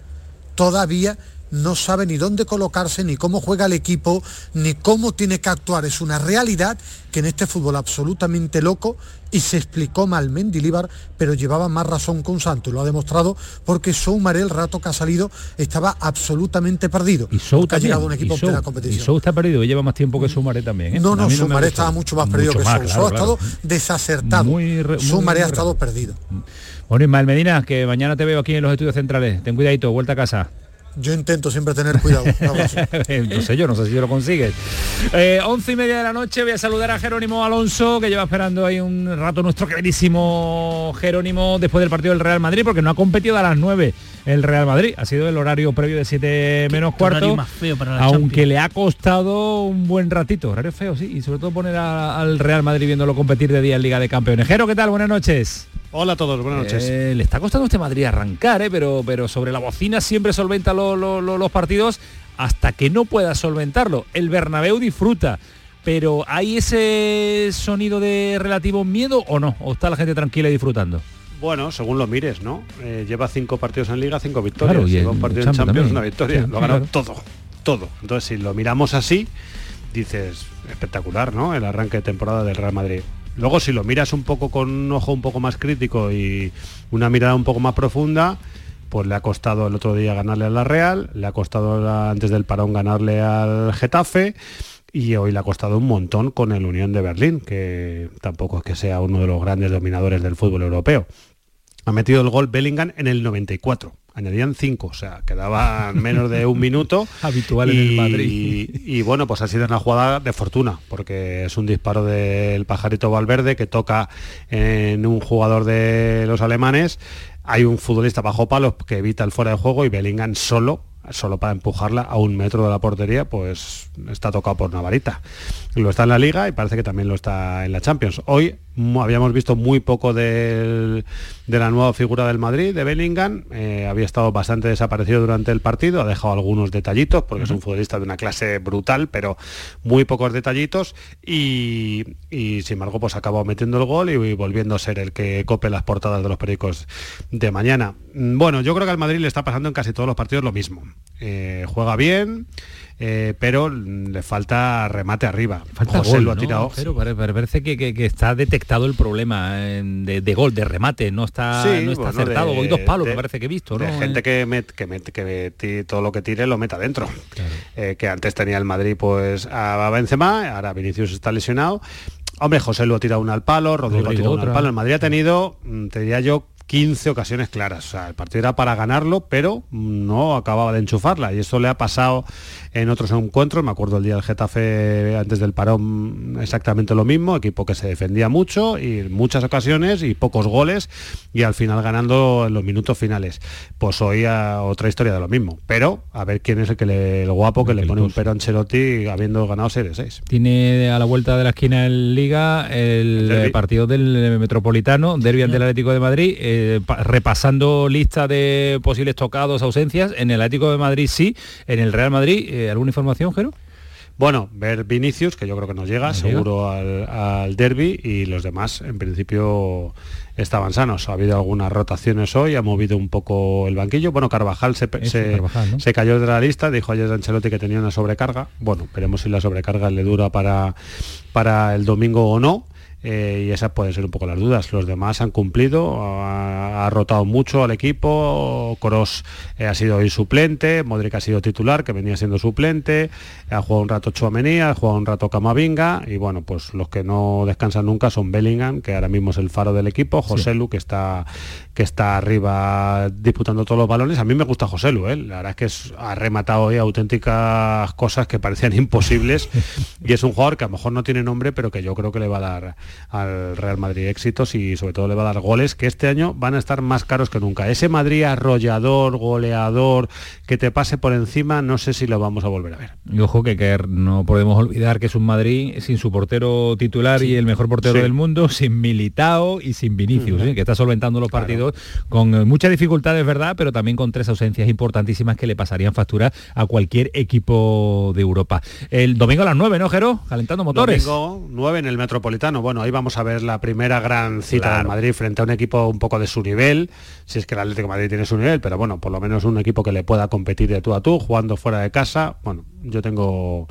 todavía no sabe ni dónde colocarse, ni cómo juega el equipo, ni cómo tiene que actuar. Es una realidad que en este fútbol absolutamente loco y se explicó mal Mendilibar, pero llevaba más razón con Santos. Lo ha demostrado porque Soumaré el rato que ha salido estaba absolutamente perdido. Y Sou ha llegado un equipo y plena Sou- competición. Y Sou está perdido, lleva más tiempo que Sumaré también. ¿eh? No, no, gusta. estaba mucho más perdido Mucho que Sou. claro, Sou ha estado desacertado. Muy re- muy Sumaré ha estado perdido. Bueno, Ismael Medina, que mañana te veo aquí en los estudios centrales. Ten cuidadito, vuelta a casa. Yo intento siempre tener cuidado. No sé yo, no sé si lo consigues. Eh, once y media de la noche voy a saludar a Jerónimo Alonso, que lleva esperando ahí un rato nuestro queridísimo Jerónimo después del partido del Real Madrid, porque no ha competido a las 9 el Real Madrid. Ha sido el horario previo de 7 menos cuarto. más feo para la aunque Champions. le ha costado un buen ratito. Horario feo, sí. Y sobre todo poner a- al Real Madrid viéndolo competir de día en Liga de Campeones. Jero, ¿qué tal? Buenas noches. Hola a todos, buenas noches. Eh, le está costando a este Madrid arrancar, ¿eh? pero, pero sobre la bocina siempre solventa lo- lo- lo- los partidos hasta que no pueda solventarlo. El Bernabéu disfruta, pero ¿hay ese sonido de relativo miedo o no? ¿O está la gente tranquila y disfrutando? Bueno, según lo mires, ¿no? Eh, lleva cinco partidos en Liga, cinco victorias. Claro, y lleva un partido en Champions también. una victoria. Sí, lo ha ganado todo, todo. Entonces, si lo miramos así, dices, espectacular, ¿no? El arranque de temporada del Real Madrid. Luego, si lo miras un poco con un ojo un poco más crítico y una mirada un poco más profunda, pues le ha costado el otro día ganarle a la Real, le ha costado antes del parón ganarle al Getafe y hoy le ha costado un montón con el Unión de Berlín, que tampoco es que sea uno de los grandes dominadores del fútbol europeo. Ha metido el gol Bellingham en el 94. Añadían 5, o sea, quedaban menos de un minuto. Habitual en el Madrid. Y, y bueno, pues ha sido una jugada de fortuna, porque es un disparo del pajarito Valverde que toca en un jugador de los alemanes. Hay un futbolista bajo palos que evita el fuera de juego y Bellingham solo solo para empujarla a un metro de la portería, pues está tocado por una varita. Lo está en la liga y parece que también lo está en la Champions. Hoy habíamos visto muy poco de la nueva figura del Madrid, de Bellingham. Eh, había estado bastante desaparecido durante el partido, ha dejado algunos detallitos, porque es un futbolista de una clase brutal, pero muy pocos detallitos. Y, sin embargo, pues acabó metiendo el gol y, volviendo a ser el que cope las portadas de los periódicos de mañana. Mm, bueno, yo creo que al Madrid le está pasando en casi todos los partidos lo mismo. Eh, juega bien, eh, pero le falta remate arriba. José lo ha tirado. Pero parece que, está detectado el problema de, gol, de remate, no está, no está acertado. Hoy dos palos, me parece que he visto. ¿no? gente que, que, todo lo que tire lo meta dentro. Eh, que antes tenía el Madrid pues a Benzema, ahora Vinicius está lesionado. Hombre, José lo ha tirado una al palo, Rodrigo, ha tirado una al palo. El Madrid ha tenido, mm, te diría yo, 15 ocasiones claras. O sea, el partido era para ganarlo, pero no acababa de enchufarla. Y eso le ha pasado en otros encuentros. Me acuerdo el día del Getafe antes del parón exactamente lo mismo. Equipo que se defendía mucho y muchas ocasiones y pocos goles y al final ganando en los minutos finales. Pues hoy otra historia de lo mismo. Pero a ver quién es el que le, el guapo que le pone un pero a Ancelotti habiendo ganado Serie 6. Tiene a la vuelta de la esquina en Liga el, partido del Metropolitano, Derby ante el Atlético de Madrid. Eh, repasando lista de posibles tocados, ausencias, en el Atlético de Madrid sí, en el Real Madrid, eh, ¿alguna información, Jero? Bueno, ver Vinicius, que yo creo que nos llega, seguro al, derby, y los demás, en principio, estaban sanos. Ha habido algunas rotaciones hoy, ha movido un poco el banquillo. Bueno, Carvajal se, se, cayó de la lista, dijo ayer Ancelotti que tenía una sobrecarga. Bueno, veremos si la sobrecarga le dura para, para el domingo o no. Eh, y esas pueden ser un poco las dudas. Los demás han cumplido, ha, rotado mucho al equipo, Cross eh, ha sido hoy suplente, Modric ha sido titular, que venía siendo suplente, ha jugado un rato Chuamenía, ha jugado un rato Camavinga, y bueno, pues los que no descansan nunca son Bellingham, que ahora mismo es el faro del equipo, José Lu, que está, que está arriba disputando todos los balones. A mí me gusta José Lu, ¿eh? la verdad es que ha rematado hoy auténticas cosas que parecían imposibles, y es un jugador que a lo mejor no tiene nombre, pero que yo creo que le va a dar al Real Madrid éxitos y sobre todo le va a dar goles que este año van a estar más caros que nunca. Ese Madrid arrollador, goleador, que te pase por encima, no sé si lo vamos a volver a ver. Y ojo que, no podemos olvidar que es un Madrid sin su portero titular y el mejor portero del mundo, sin Militao y sin Vinicius, ¿eh? que está solventando los partidos con eh, muchas dificultades, ¿verdad? Pero también con tres ausencias importantísimas que le pasarían factura a cualquier equipo de Europa. El domingo a las 9, ¿no, Jero? Calentando motores. Domingo 9 en el Metropolitano. Bueno, ahí vamos a ver la primera gran cita de Madrid frente a un equipo un poco de su nivel, si es que el Atlético de Madrid tiene su nivel, pero bueno, por lo menos un equipo que le pueda competir de tú a tú, jugando fuera de casa. Bueno, yo tengo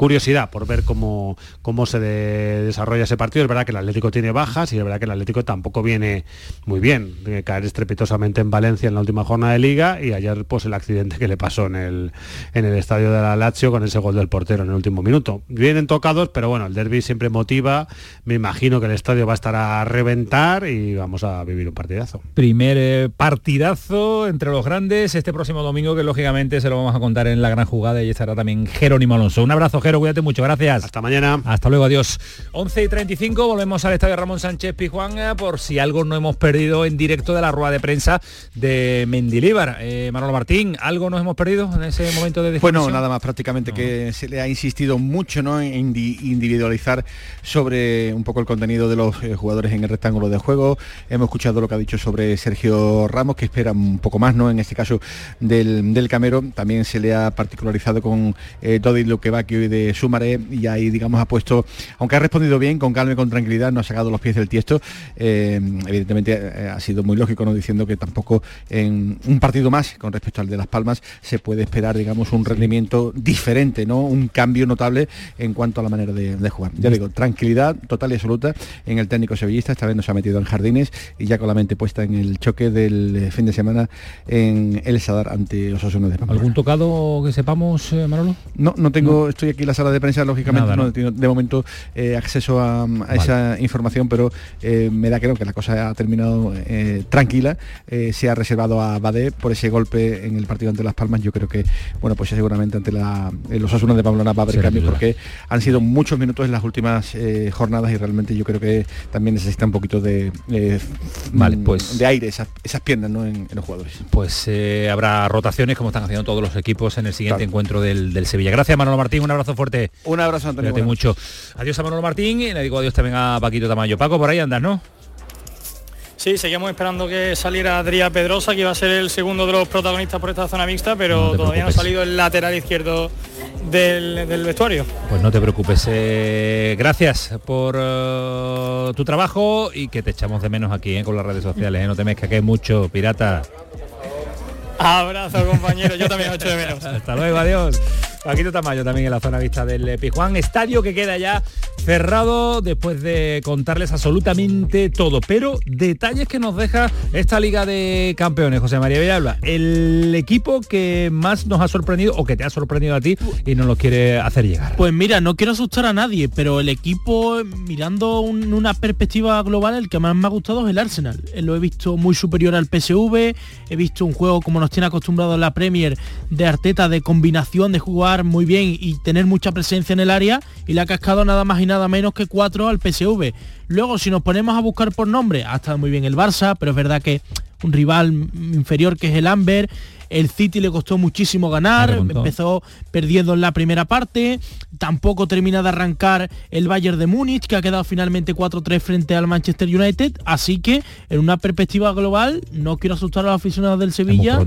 curiosidad por ver cómo, cómo se desarrolla ese partido. Es verdad que el Atlético tiene bajas y es verdad que el Atlético tampoco viene muy bien. De caer estrepitosamente en Valencia en la última jornada de liga y ayer pues el accidente que le pasó en el, en el estadio de la Lazio con ese gol del portero en el último minuto. Vienen tocados, pero bueno, el derby siempre motiva. Me imagino que el estadio va a estar a reventar y vamos a vivir un partidazo. Primer eh, partidazo entre los grandes este próximo domingo que lógicamente se lo vamos a contar en la gran jugada y estará también Jerónimo Alonso. Un abrazo, cuídate mucho, gracias. Hasta mañana. Hasta luego, adiós. 11 y 35, volvemos al estadio Ramón Sánchez Pijuán eh, por si algo no hemos perdido en directo de la rueda de prensa de Mendilíbar. Eh, Manolo Martín, ¿algo nos hemos perdido en ese momento de definición? Bueno, nada más prácticamente que se le ha insistido mucho ¿no? en individualizar sobre un poco el contenido de los eh, jugadores en el rectángulo de juego. Hemos escuchado lo que ha dicho sobre Sergio Ramos, que espera un poco más, ¿no? En este caso del, del Camero. También se le ha particularizado con eh, que Luquevaquio y de Sumaré y ahí, digamos, ha puesto, aunque ha respondido bien, con calma y con tranquilidad, no ha sacado los pies del tiesto, eh, evidentemente eh, ha sido muy lógico, ¿no? Diciendo que tampoco en un partido más, con respecto al de Las Palmas, se puede esperar, digamos, un rendimiento diferente, ¿no? Un cambio notable en cuanto a la manera de, jugar. Ya digo, tranquilidad total y absoluta en el técnico sevillista, esta vez no se ha metido en jardines y ya con la mente puesta en el choque del eh, fin de semana en el Sadar ante los Osasuna de ¿Algún tocado que sepamos, Manolo? No, no tengo, estoy aquí la sala de prensa, lógicamente, Nada, no, ¿no? de momento eh, acceso a, a esa información, pero eh, me da creo que la cosa ha terminado eh, tranquila. Se ha reservado a Badé por ese golpe en el partido ante Las Palmas. Yo creo que, bueno, pues seguramente ante la, los Asunas de Pamplona va a haber Sin cambios porque han sido muchos minutos en las últimas jornadas y realmente yo creo que también necesita un poquito de, Vale, mm, pues- de aire esas, esas piernas ¿no? en, en los jugadores. Pues habrá rotaciones como están haciendo todos los equipos en el siguiente encuentro del, del Sevilla. Gracias Manolo Martín, un abrazo fuerte. Un abrazo Antonio. Cuídate mucho. Adiós a Manolo Martín y le digo adiós también a Paquito Tamayo. Paco, por ahí andas, ¿no? Sí, seguimos esperando que saliera Adrián Pedrosa, que iba a ser el segundo de los protagonistas por esta zona mixta, pero No todavía no ha salido el lateral izquierdo del, del vestuario. Pues no te preocupes. eh, gracias por eh, tu trabajo y que te echamos de menos aquí eh, con las redes sociales. eh, no te mezclas que es mucho, pirata. Abrazo, compañero, yo también os echo de menos. Hasta luego, adiós. Paquito Tamayo también en la zona vista del eh, Pijuán, estadio que queda ya cerrado después de contarles absolutamente todo, pero detalles que nos deja esta Liga de Campeones, José María Villalba, el equipo que más nos ha sorprendido o que te ha sorprendido a ti y nos lo quiere hacer llegar. Pues mira, no quiero asustar a nadie, pero el equipo, mirando un- una perspectiva global, el que más me ha gustado es el Arsenal. Eh, Lo he visto muy superior al PSV, he visto un juego como nos tiene acostumbrado la Premier de Arteta, de combinación, de jugar muy bien y tener mucha presencia en el área, y le ha cascado nada más y nada menos que cuatro al PSV. Luego, si nos ponemos a buscar por nombre, ha estado muy bien el Barça, pero es verdad que un rival inferior que es el Amber, el City le costó muchísimo ganar, empezó perdiendo en la primera parte, tampoco termina de arrancar el Bayern de Múnich, que ha quedado finalmente 4-3 frente al Manchester United, así que en una perspectiva global, no quiero asustar a los aficionados del Sevilla,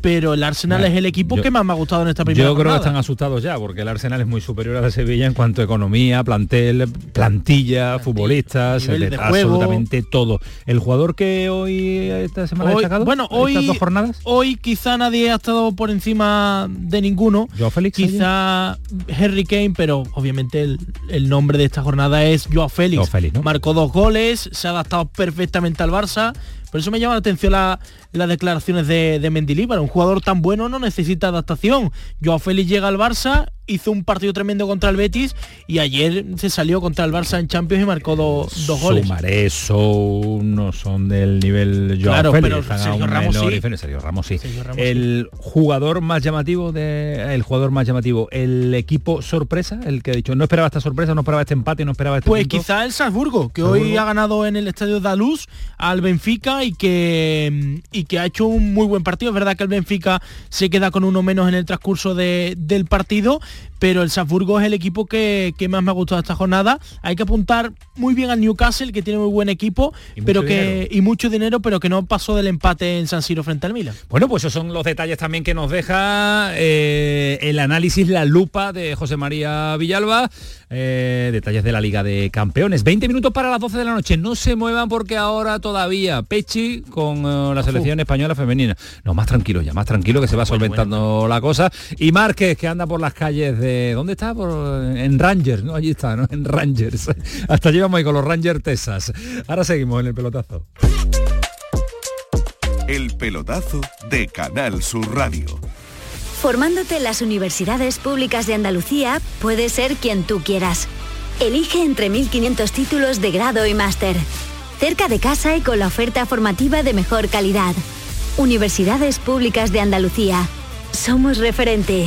pero el Arsenal es el equipo yo- que más me ha gustado en esta primera Yo creo que están asustados ya, porque el Arsenal es muy superior a la Sevilla en cuanto a economía, plantel, plantilla, futbolistas, juego. absolutamente todo. El jugador que hoy esta semana ha destacado, bueno, estas hoy, dos jornadas, hoy nadie ha estado por encima de ninguno. Joao Félix, Quizá Harry Kane, pero obviamente el, el nombre de esta jornada es Joao Félix. Joao Félix, ¿no? Marcó dos goles, se ha adaptado perfectamente al Barça. Por eso me llama la atención la- las declaraciones de, de Mendilibar. Un jugador tan bueno no necesita adaptación. Joao Félix llega al Barça, hizo un partido tremendo contra el Betis y ayer se salió contra el Barça en Champions y marcó do- dos goles. Sumaré, Sou, no son del nivel Joao Claro, Félix, pero Sergio Ramos sí. diferencia. Sergio Ramos sí. Sergio Ramos el jugador más llamativo de el jugador más llamativo, el equipo sorpresa, el que ha dicho no esperaba esta sorpresa, no esperaba este empate, no esperaba este Pues punto". quizá el Salzburgo, que hoy ha ganado en el Estadio Daluz al Benfica y que, y que ha hecho un muy buen partido. Es verdad que el Benfica se queda con uno menos en el transcurso de- del partido, pero el Salzburgo es el equipo que, que más me ha gustado esta jornada. Hay que apuntar muy bien al Newcastle, que tiene muy buen equipo, Y mucho pero que dinero. y mucho dinero, pero que no pasó del empate en San Siro frente al Milan. Bueno, pues esos son los detalles también que nos deja eh, el análisis, la lupa de José María Villalba, eh, detalles de la Liga de Campeones. 20 minutos para las 12 de la noche, no se muevan porque ahora todavía Pechi con eh, la selección española femenina. No, más tranquilo ya, más tranquilo que se va solventando la cosa. Y Márquez que anda por las calles de... ¿Dónde está? Por, en Rangers, ¿no? Allí está, ¿no? En Rangers. Hasta llevamos ahí con los Rangers Texas. Ahora seguimos en el pelotazo. El pelotazo de Canal Sur Radio. Formándote en las universidades públicas de Andalucía puedes ser quien tú quieras. Elige entre 1.500 títulos de grado y máster. Cerca de casa y con la oferta formativa de mejor calidad. Universidades Públicas de Andalucía. Somos referente.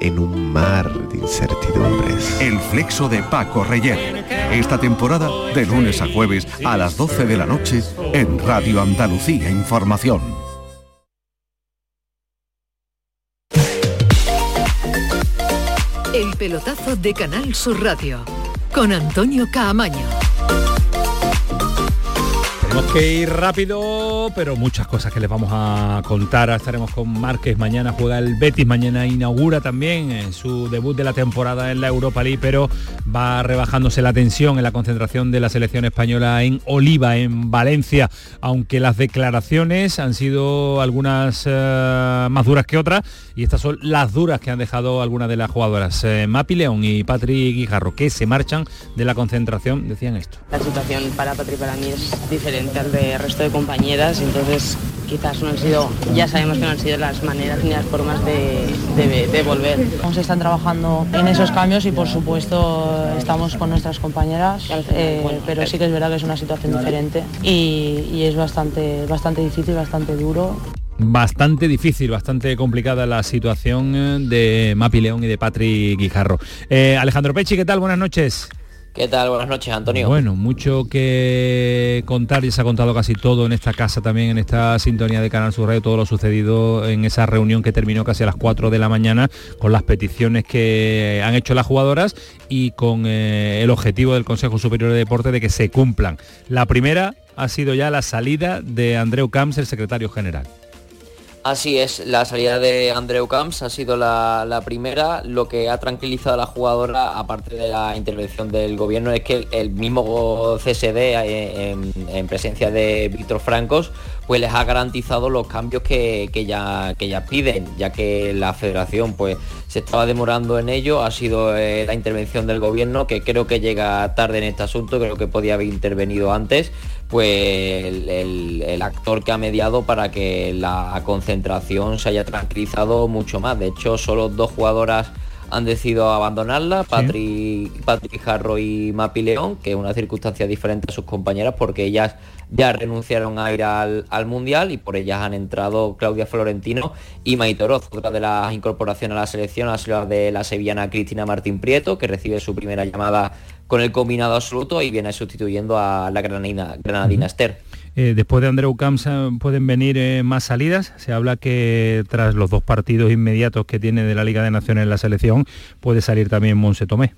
en un mar de incertidumbres. El flexo de Paco Reyer. Esta temporada de lunes a jueves a las 12 de la noche en Radio Andalucía Información. El pelotazo de Canal Sur Radio con Antonio Caamaño. Tenemos que ir rápido, pero muchas cosas que les vamos a contar. Estaremos con Márquez, mañana juega el Betis, mañana inaugura también eh, su debut de la temporada en la Europa League, pero va rebajándose la tensión en la concentración de la selección española en Oliva, en Valencia, aunque las declaraciones han sido algunas eh, más duras que otras, y estas son las duras que han dejado algunas de las jugadoras. Eh, Mapi León y Patri Guijarro, que se marchan de la concentración, decían esto. La situación para Patri para mí es diferente al del resto de compañeras, entonces quizás no han sido, ya sabemos que no han sido las maneras ni las formas de, de, de volver. Se están trabajando en esos cambios y por supuesto estamos con nuestras compañeras, eh, pero sí que es verdad que es una situación diferente y, y es bastante, bastante difícil, bastante duro. Bastante difícil, bastante complicada la situación eh, de Mapi León y de Patri Guijarro. Eh, Alejandro Pechi, ¿qué tal? Buenas noches. ¿Qué tal? Buenas noches, Antonio. Bueno, mucho que contar y se ha contado casi todo en esta casa también, en esta sintonía de Canal Sur Radio, todo lo sucedido en esa reunión que terminó casi a las 4 de la mañana con las peticiones que han hecho las jugadoras y con eh, el objetivo del Consejo Superior de Deporte de que se cumplan. La primera ha sido ya la salida de Andreu Camps, el secretario general. Así es, la salida de Andreu Camps ha sido la, primera. Lo que ha tranquilizado a la jugadora, aparte de la intervención del gobierno, es que el, mismo CSD eh, en, en, presencia de Víctor Francos, pues les ha garantizado los cambios que, que, ya, que ya piden, ya que la federación pues se estaba demorando en ello. Ha sido eh, la intervención del gobierno, que creo que llega tarde en este asunto, creo que podía haber intervenido antes pues el, actor que ha mediado para que la concentración se haya tranquilizado mucho más. De hecho, solo dos jugadoras han decidido abandonarla, Patri, ¿Sí? Patri Jarro y Mapi León, que es una circunstancia diferente a sus compañeras porque ellas ya renunciaron a ir al, al, Mundial y por ellas han entrado Claudia Florentino y Maitoroz. Otra de las incorporaciones a la selección ha sido la de la sevillana Cristina Martín Prieto, que recibe su primera llamada con el combinado absoluto y viene sustituyendo a la granadina, granadina. Esther. Eh, después de Andreu Camps pueden venir eh, más salidas. Se habla que tras los dos partidos inmediatos que tiene de la Liga de Naciones la selección, puede salir también Monse Tomé.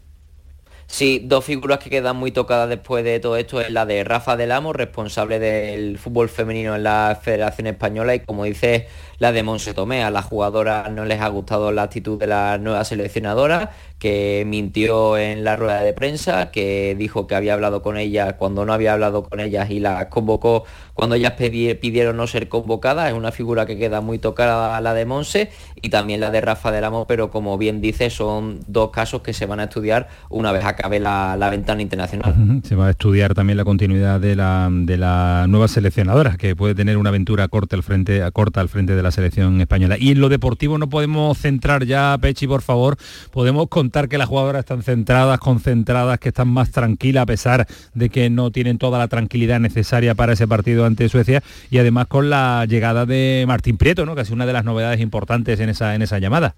Sí, dos figuras que quedan muy tocadas después de todo esto es la de Rafa del Amo, responsable del fútbol femenino en la Federación Española y como dice la de Monse Tomé. A las jugadoras no les ha gustado la actitud de la nueva seleccionadora, que mintió en la rueda de prensa, que dijo que había hablado con ellas cuando no había hablado con ellas y las convocó cuando ellas pidieron no ser convocadas. Es una figura que queda muy tocada la de Monse y también la de Rafa del Amo, pero como bien dice, son dos casos que se van a estudiar una vez acabe la, la ventana internacional. Se va a estudiar también la continuidad de la, de la nueva seleccionadora, que puede tener una aventura corta al frente, corta al frente de la selección española. Y en lo deportivo no podemos centrar ya, Pechi, por favor, podemos contar que las jugadoras están centradas, concentradas, que están más tranquilas a pesar de que no tienen toda la tranquilidad necesaria para ese partido ante Suecia y además con la llegada de Martín Prieto, ¿no? que es una de las novedades importantes en esa, en esa llamada.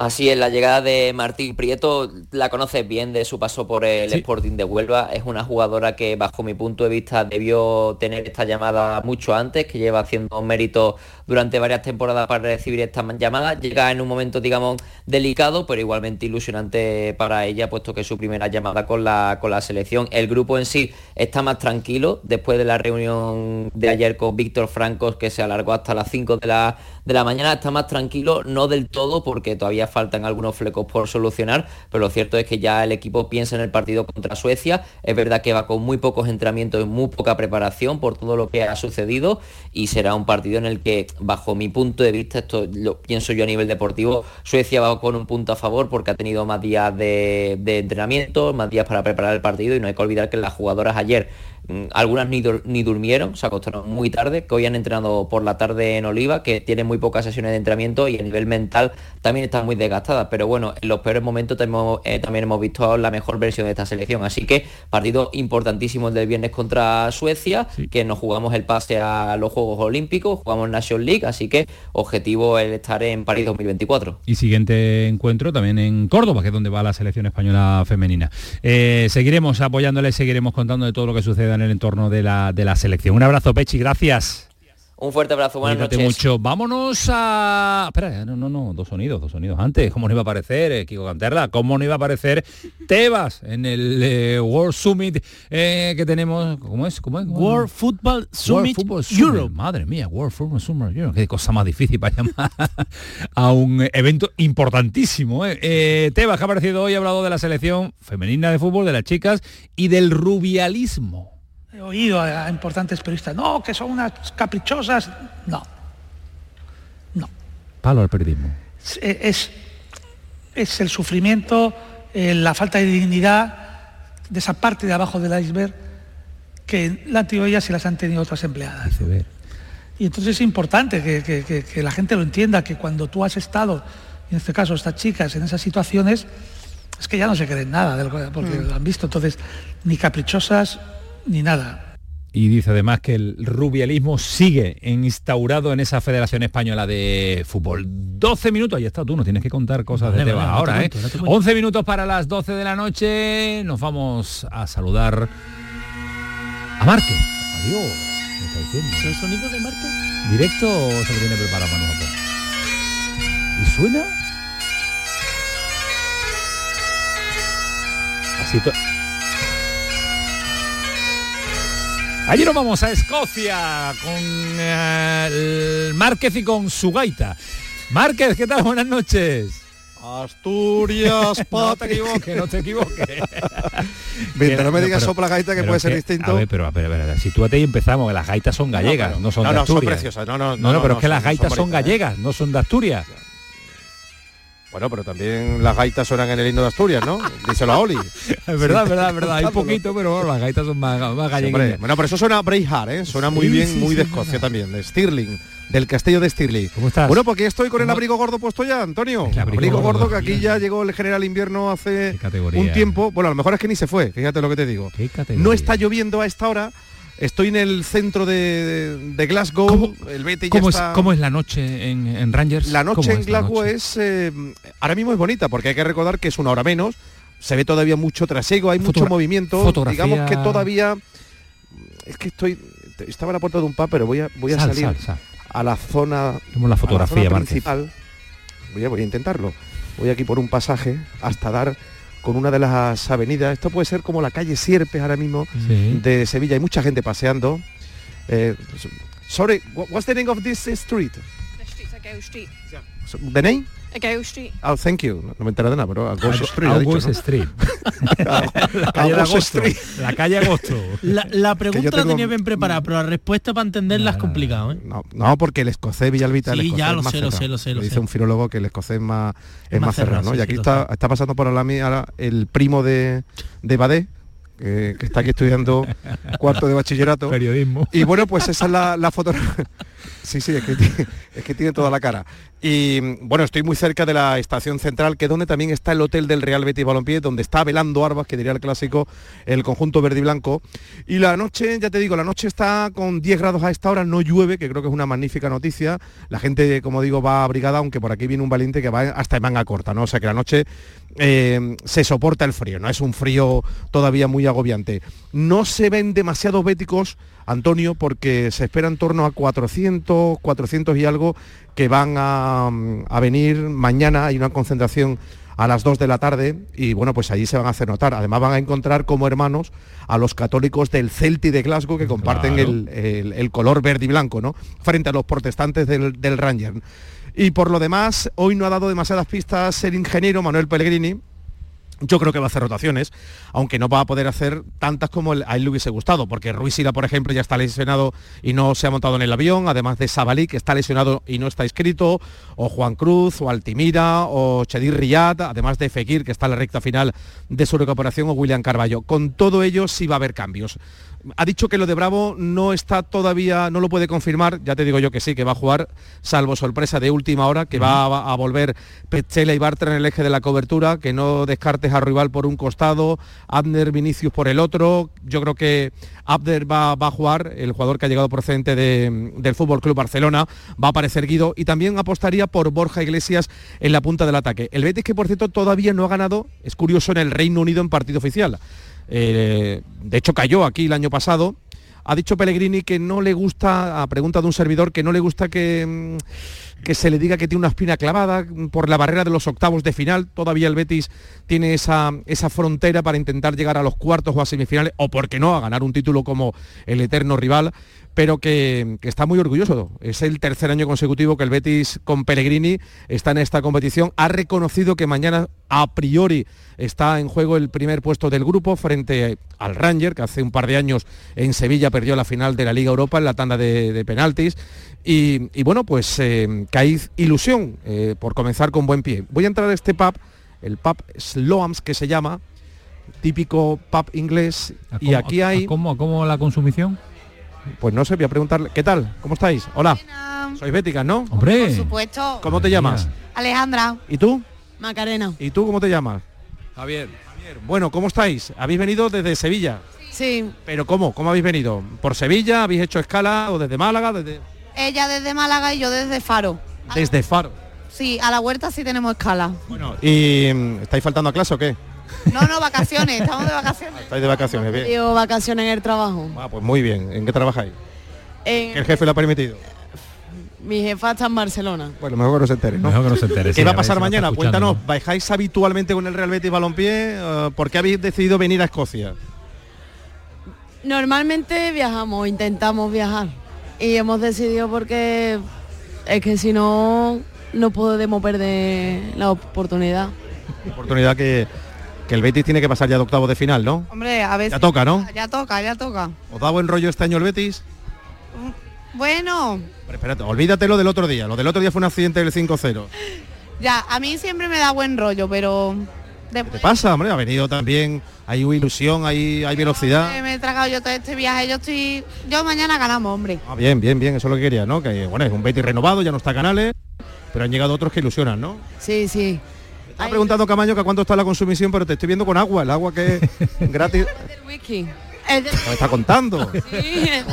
Así es, la llegada de Martín Prieto la conoces bien de su paso por el Sporting de Huelva. Es una jugadora que bajo mi punto de vista debió tener esta llamada mucho antes, que lleva haciendo méritos durante varias temporadas para recibir esta llamada. Llega en un momento, digamos, delicado, pero igualmente ilusionante para ella, puesto que es su primera llamada con la, con la selección. El grupo en sí está más tranquilo después de la reunión de ayer con Víctor Francos, que se alargó hasta las 5 de la, de la mañana. Está más tranquilo, no del todo, porque todavía faltan algunos flecos por solucionar, pero lo cierto es que ya el equipo piensa en el partido contra Suecia. Es verdad que va con muy pocos entrenamientos y muy poca preparación por todo lo que ha sucedido y será un partido en el que, bajo mi punto de vista, esto lo pienso yo a nivel deportivo, Suecia va con un punto a favor porque ha tenido más días de, de entrenamiento, más días para preparar el partido y no hay que olvidar que las jugadoras ayer Mm, algunas ni, ni, durmieron, se acostaron muy tarde, que hoy han entrenado por la tarde en Oliva, que tienen muy pocas sesiones de entrenamiento y a nivel mental también están muy desgastadas. Pero bueno, en los peores momentos tenemos, eh, también hemos visto la mejor versión de esta selección. Así que partido importantísimo el del viernes contra Suecia, que nos jugamos el pase a los Juegos Olímpicos, jugamos National League, así que objetivo el estar en París 2024. Y siguiente encuentro también en Córdoba, que es donde va la selección española femenina. Eh, seguiremos apoyándole, seguiremos contando de todo lo que suceda en el entorno de la, de la selección. Un abrazo, Pechi, gracias. Un fuerte abrazo, buenas Cuídate noches. mucho. Vámonos a... Espera, no, no, no, dos sonidos, dos sonidos antes. ¿Cómo no iba a aparecer, eh, Kiko Canterla? ¿Cómo no iba a aparecer Tebas en el eh, World Summit eh, que tenemos? ¿Cómo es? ¿Cómo es? ¿Cómo? World Football Summit Football Summit. Europe. Madre mía, World Football Summit Europe. Qué cosa más difícil para llamar a un evento importantísimo. ¿eh? Eh, Tebas, que ha aparecido hoy, ha hablado de la selección femenina de fútbol, de las chicas y del rubialismo. He oído a, importantes periodistas, no, que son unas caprichosas. No, Palo al periodismo. es, es, es el sufrimiento, eh, la falta de dignidad de esa parte de abajo del iceberg que la han tenido ellas y las han tenido otras empleadas. Y entonces es importante que, que- que- que la gente lo entienda, que cuando tú has estado, en este caso estas chicas, en esas situaciones, es que ya no se creen nada, de lo que- porque Mm. lo han visto. Entonces, ni caprichosas, ni nada. Y dice además que el rubialismo sigue instaurado en esa Federación Española de Fútbol. 12 minutos, ahí está tú, no tienes que contar cosas de vale, ahora, no te ¿eh? cuento, no te cuento. 11 minutos para las 12 de la noche, nos vamos a saludar a Márquez. Adiós. ¿me el sonido de Marte? ¿Directo o se lo tiene preparado Manu Japón? ¿Y suena? Así Allí nos vamos a Escocia con eh, el Márquez y con su gaita. Márquez, ¿qué tal? Buenas noches. Asturias, No te equivoques, no te equivoques. Mientras no me digas sopla gaita, que puede ser distinto. A ver, pero, a ver, a ver, sitúate y empezamos, las gaitas son gallegas, no, son de Asturias. no, no, no, no, no, pero es que las gaitas son gallegas, no son de Asturias. Bueno, pero también las gaitas suenan en el himno de Asturias, ¿no? Díselo a Oli. Es verdad, es verdad, es verdad. Hay poquito, pero bueno, las gaitas son más, más galleguitas. Bueno, pero eso suena Braveheart, ¿eh? Suena muy Sí, bien, sí, muy sí, de es Escocia también, de Stirling, del castillo de Stirling. ¿Cómo estás? Bueno, porque estoy con el abrigo gordo puesto ya, Antonio. El abrigo abrigo, gordo, gordo. que aquí ya llegó el general invierno hace un tiempo. Bueno, a lo mejor es que ni se fue, fíjate lo que te digo. No está lloviendo a esta hora. Estoy en el centro de, de Glasgow. El Betis ya ¿Cómo es, cómo es la noche en, en Rangers? La ¿Cómo noche en Glasgow es eh, ahora mismo es bonita porque hay que recordar que es una hora menos. Se ve todavía mucho trasiego, hay mucho movimiento. fotografía- Digamos que todavía es que estoy estaba a la puerta de un pub, pero voy a voy a Sal, salir sal, sal. a la zona Vemos la a fotografía, zona principal. Voy a, voy a intentarlo. Voy aquí por un pasaje hasta dar con una de las avenidas. Esto puede ser como la calle Sierpes ahora mismo Sí. de Sevilla. Hay mucha gente paseando. Eh, sorry, wha- what's the name of this street? The Street. So, The name? Gow Street. Oh, thank you. No, me entero de nada, pero August Street. Street. la calle agosto. Street. La calle agosto. La, la pregunta la tengo- tenía bien preparada, pero la respuesta para entenderla es complicado, ¿eh? No, no, porque el escocés Villalbita el Sí, escocés ya es lo más sé, lo sé, lo sé, lo dice un filólogo que el escocés es más, es más más cerrado, cerrado, ¿no? sí, y aquí está, está pasando por la mía el primo de, de Badé, que, que está aquí estudiando cuarto de bachillerato. Periodismo. Y bueno, pues esa es la, la, foto- Sí, sí, es que, tiene- toda la cara. Y bueno, estoy muy cerca de la estación central, que es donde también está el hotel del Real Betis Balompié, donde está velando Arbas, que diría el clásico, el conjunto verde y blanco. Y la noche, ya te digo, la noche está con 10 grados a esta hora, no llueve, que creo que es una magnífica noticia. La gente, como digo, va abrigada, aunque por aquí viene un valiente que va hasta en manga corta, ¿no? O sea que la noche eh, se soporta el frío, no es un frío todavía muy agobiante. No se ven demasiados béticos, Antonio, porque se espera en torno a 400, 400 y algo que van a, a venir mañana, hay una concentración a las 2 de la tarde y bueno, pues allí se van a hacer notar. Además van a encontrar como hermanos a los católicos del Celti de Glasgow que comparten Claro. el, el- el color verde y blanco, ¿no? Frente a los protestantes del, del Ranger. Y por lo demás, hoy no ha dado demasiadas pistas el ingeniero Manuel Pellegrini, yo creo que va a hacer rotaciones, aunque no va a poder hacer tantas como a él le hubiese gustado, porque Ruiz Sila, por ejemplo, ya está lesionado y no se ha montado en el avión, además de Sabalí, que está lesionado y no está inscrito, o Juan Cruz, o Altimira, o Chedir Riyad, además de Fekir, que está en la recta final de su recuperación, o William Carballo. Con todo ello sí va a haber cambios. Ha dicho que lo de Bravo no está todavía, no lo puede confirmar, ya te digo yo que sí, que va a jugar, salvo sorpresa de última hora, que va a, a volver Petzela y Bartra en el eje de la cobertura, que no descartes a rival por un costado, Abner Vinicius por el otro. Yo creo que Abner va, va a jugar, el jugador que ha llegado procedente de- del Fútbol Club Barcelona, va a aparecer Guido y también apostaría por Borja Iglesias en la punta del ataque. El Betis que por cierto todavía no ha ganado, es curioso, en el Reino Unido en partido oficial. Eh, de hecho cayó aquí el año pasado. Ha dicho Pellegrini que no le gusta, a pregunta de un servidor, que no le gusta que, mm, que se le diga que tiene una espina clavada por la barrera de los octavos de final. Todavía el Betis tiene esa, esa frontera para intentar llegar a los cuartos o a semifinales, o por qué no, a ganar un título como el eterno rival, pero que, que está muy orgulloso. Es el tercer año consecutivo que el Betis con Pellegrini está en esta competición. Ha reconocido que mañana a priori está en juego el primer puesto del grupo frente al Ranger, que hace un par de años en Sevilla perdió la final de la Liga Europa en la tanda de penaltis. Y, y bueno, pues eh, que hay ilusión eh, por comenzar con buen pie. Voy a entrar a este pub, el pub Sloams que se llama, típico pub inglés, y aquí a- hay... ¿Cómo, cómo la consumición? Pues no sé, voy a preguntarle. ¿Qué tal? ¿Cómo estáis? Hola. Sois béticas, ¿no? Hombre. Por supuesto. ¿Cómo te llamas? Alejandra. ¿Y tú? Macarena. ¿Y tú cómo te llamas? Javier. Bueno, ¿cómo estáis? ¿Habéis venido desde Sevilla? Sí. ¿Pero cómo? ¿Cómo habéis venido? ¿Por Sevilla? ¿Habéis hecho escala o desde Málaga? Desde, Ella desde Málaga y yo desde Faro. desde Faro. Sí, a la huerta sí tenemos escala. ¿Y mm, estáis faltando a clase o qué? No, no, vacaciones, estamos de vacaciones. Estáis de vacaciones, bien. Digo, vacaciones en el trabajo. Ah, pues muy bien. ¿En qué trabajáis? En- ¿Que el jefe lo ha permitido? Mi jefa está en Barcelona. Bueno, mejor que no se entere, ¿no? Mejor que no se entere, ¿Qué sí, va a pasar mañana? Cuéntanos, ¿viajáis habitualmente con el Real Betis Balompié? Eh, ¿Por qué habéis decidido venir a Escocia? Normalmente viajamos, intentamos viajar. Y hemos decidido porque es que si no, no podemos perder la oportunidad. Oportunidad que, que el Betis tiene que pasar ya de octavo de final, ¿no? Hombre, a ver Ya toca, ¿no? Ya toca, ya toca. ¿Os da buen rollo este año el Betis? Bueno, Pero espérate, olvídate lo del otro día. Lo del otro día fue un accidente del 5-0. ya, a mí siempre me da buen rollo, pero ¿Qué pasa, hombre? Ha venido también, hay ilusión, hay, hay velocidad. me he tragado yo todo este viaje. Yo estoy, yo mañana ganamos, hombre. Ah, bien, bien, bien, eso es lo que quería, ¿no? Que bueno, es un Betis renovado, ya no está Canales, pero han llegado otros que ilusionan, ¿no? Sí, sí. Estaba preguntando Camaño que a cuánto está la consumición, pero te estoy viendo con agua, el agua que es gratis. El. El de- Me está contando.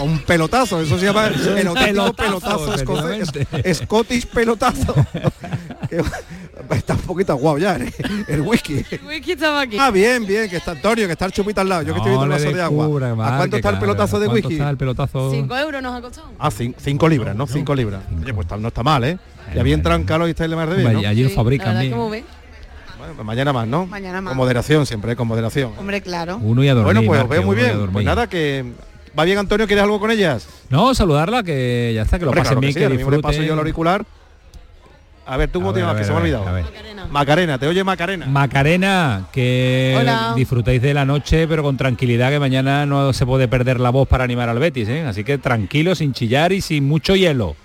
Un pelotazo, eso se llama el pelotazo, pelotazo escocés. Scottish pelotazo. Está un poquito aguado ya, ¿eh? el whisky. el whisky estaba aquí. Ah, bien, bien, que está Antonio, que está el chupito al lado. Yo que estoy viendo un No vaso de agua. descubra, ¿A Mar, cuánto está el pelotazo de ¿a cuánto whisky? está el pelotazo? Cinco euros nos ha costado. Ah, cin- cinco libras, ¿no? Cinco libras. Oye, pues está- no está mal, ¿eh? Y había entrado en calor y estáis de más de bien, ¿no? allí lo Sí, fabrican bien. Mañana más, ¿no? Mañana más. Con moderación siempre, ¿eh? con moderación. Hombre, claro. Uno y a dormir. bueno, pues os veo muy bien. Pues nada, que va bien Antonio, ¿quieres algo con ellas? No, saludarla, que ya está, que lo Hombre, pasen claro que sí, que, paso yo el auricular. A ver, ¿tú cómo te llamas? Que se me ha olvidado. a ver. Macarena, te oye Macarena. Macarena, que Hola. disfrutéis de la noche, pero con tranquilidad, que mañana no se puede perder la voz para animar al Betis, ¿eh? Así que tranquilo, sin chillar y sin mucho hielo.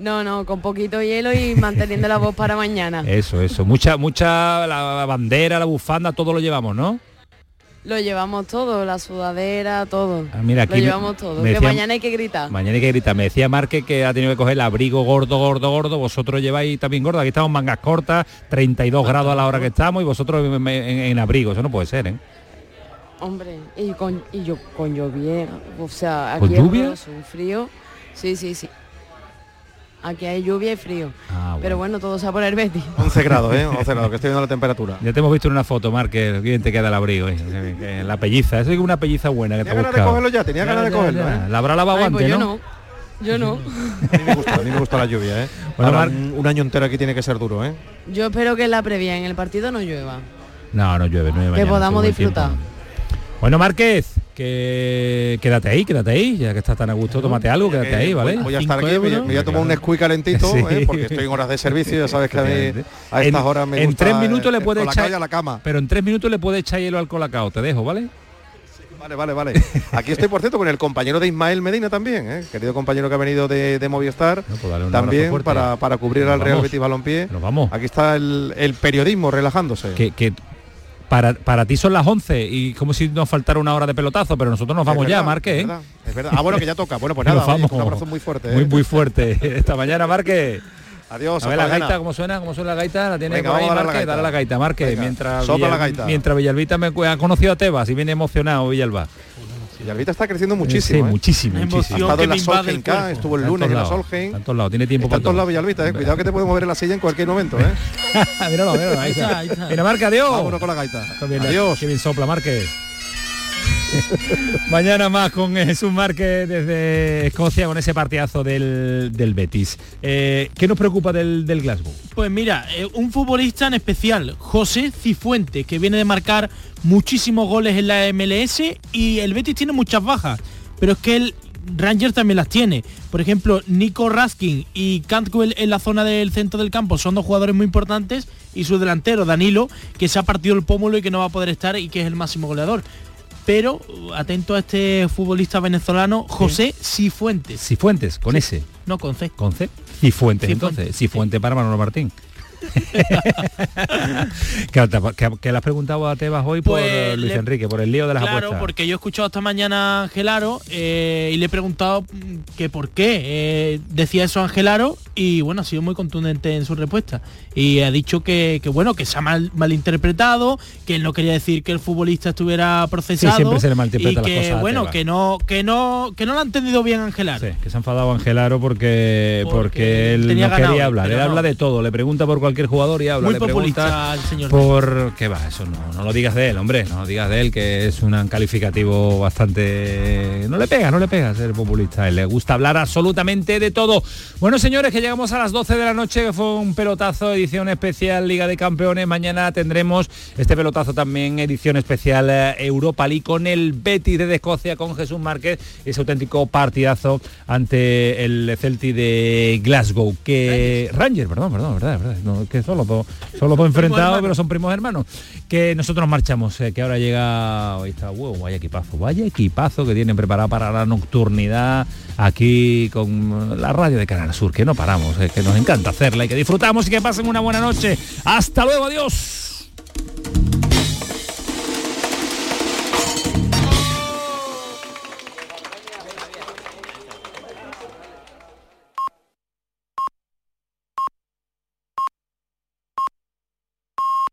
No, no, con poquito hielo y manteniendo la voz para mañana. Eso, eso. Mucha, mucha, la bandera, la bufanda, todo lo llevamos, ¿no? Lo llevamos todo, la sudadera, todo. Ah, mira, aquí Lo me- llevamos todo. me que mañana hay que gritar. Mañana hay que gritar. Me decía Marque que ha tenido que coger el abrigo gordo, gordo, gordo. Vosotros lleváis también gordo. Aquí estamos mangas cortas, 32 grados a la hora que estamos y vosotros en, en- en abrigo. Eso no puede ser, ¿eh? Hombre, y, con, y yo con lluvia, o sea, ¿Con aquí es lluvia? horroroso, un frío. Sí, sí, sí. Aquí hay lluvia y frío. Ah, Pero bueno, todo se va por el Betis. 11 grados, ¿eh? 11 grados, que estoy viendo la temperatura. Ya te hemos visto en una foto, Marque, bien te queda el abrigo. ¿eh? La pelliza, eso es una pelliza buena que te Tenía ganas de buscado. cogerlo ya, tenía ganas de cogerlo, ¿eh? La habrá lavado Ay, antes, pues yo ¿no? no. Yo no. A mí me gusta, a mí me gusta la lluvia, ¿eh? Bueno, Ahora, Mar- un, un año entero aquí tiene que ser duro, ¿eh? Yo espero que en la previa, en el partido no llueva. No, no llueve, no llueve que mañana, podamos disfrutar. Bueno, Márquez, que quédate ahí, quédate ahí, ya que estás tan a gusto, tómate algo, quédate ahí, ¿vale? Voy a estar aquí, me voy a tomar un Nesquik calentito, Sí. ¿eh? porque estoy en horas de servicio, ya sabes que a mí a estas En- horas me en gusta tres minutos el- le el puede colacao echar a la cama. pero en tres minutos le puede echar hielo al colacao te dejo vale Vale, vale, vale. Aquí estoy, por cierto, con el compañero de Ismael Medina también, ¿eh? querido compañero que ha venido de, de Movistar, pues también fuerte. para, para cubrir al Real. Betis Balompié. Nos vamos. Aquí está el, el periodismo relajándose. que, que para, para ti son las 11 y como si nos faltara una hora de pelotazo pero nosotros nos vamos ya Marque es ¿eh? verdad, es verdad. Ah, bueno, que ya toca. Bueno, pues Nos nada, oye, vamos. un abrazo muy fuerte. ¿eh? muy muy fuerte esta mañana Marque Adiós. a ver la mañana. gaita cómo suena cómo suena la gaita la tiene Venga, ahí Marque la gaita. dale la gaita Marque Venga, mientras la Villal- gaita. mientras Villalbita me ha conocido a Tebas y viene emocionado Villalba Villalbita está creciendo muchísimo. sí, ¿eh? muchísimo, Ha muchísimo. estado en la Solheim Cup, estuvo el Está en lunes en la todos lados, Solheim. está en todos lados, tiene tiempo para todos lados. Villalbita, ¿eh? cuidado que te puede mover en la silla en cualquier momento. ¿eh? míralo, míralo, ahí está. Mira, Marque, adiós. Vámonos con la gaita. Adiós. Qué bien sopla, Marque. Mañana más con Jesús Márquez desde Escocia con ese partidazo del, del Betis. Eh, ¿Qué nos preocupa del, del Glasgow? Pues mira, eh, un futbolista en especial, José Cifuente, que viene de marcar muchísimos goles en la MLS y el Betis tiene muchas bajas, pero es que el Rangers también las tiene. Por ejemplo, Nico Raskin y Cantwell en la zona del centro del campo son dos jugadores muy importantes y su delantero, Danilo, que se ha partido el pómulo y que no va a poder estar y que es el máximo goleador. Pero atento a este futbolista venezolano, José Cifuentes. Cifuentes, con S. No, con C. ¿Con C? Cifuentes, Cifuentes. entonces. Cifuente para Manolo Martín. que, que- que le has preguntado a Tebas hoy por Pues Luis le- Enrique, por el lío de las Claro, apuestas. porque yo he escuchado esta mañana a Angelaro eh, y le he preguntado mm, que por qué eh, decía eso Angelaro y bueno, ha sido muy contundente en su respuesta. Y ha dicho que, que, bueno, que se ha mal, malinterpretado, que él no quería decir que el futbolista estuviera procesado. siempre se le y malinterpreta las que, cosas bueno, que no, que no, que no lo ha entendido bien Angelaro. Sí, que se ha enfadado Angelaro porque, porque, él no ganado, quería hablar. Él no. habla de todo, le pregunta por cualquier jugador y habla. Muy le populista el señor. por qué va, eso no, no lo digas de él, hombre, no lo digas de él, que es un calificativo bastante. No le pega, no le pega ser populista. Él le gusta hablar absolutamente de todo. Bueno, señores, que llegamos a las 12 de la noche, que fue un pelotazo, edición especial Liga de Campeones. Mañana tendremos este pelotazo también, edición especial eh, Europa League con el Betis de Escocia, con Jesús Márquez, ese auténtico partidazo ante el Celtic de Glasgow. Que Ranger, perdón, perdón, verdad, verdad. No, que son los dos, son los dos enfrentados, hermanos. pero son primos hermanos. Que nosotros nos marchamos, eh, que ahora llega, ahí está, wow, vaya equipazo, vaya equipazo que tienen preparado para la nocturnidad aquí con la radio de Canal Sur, que no paramos, eh, que nos encanta hacerla y que disfrutamos y que pasen una buena noche. Hasta luego, adiós.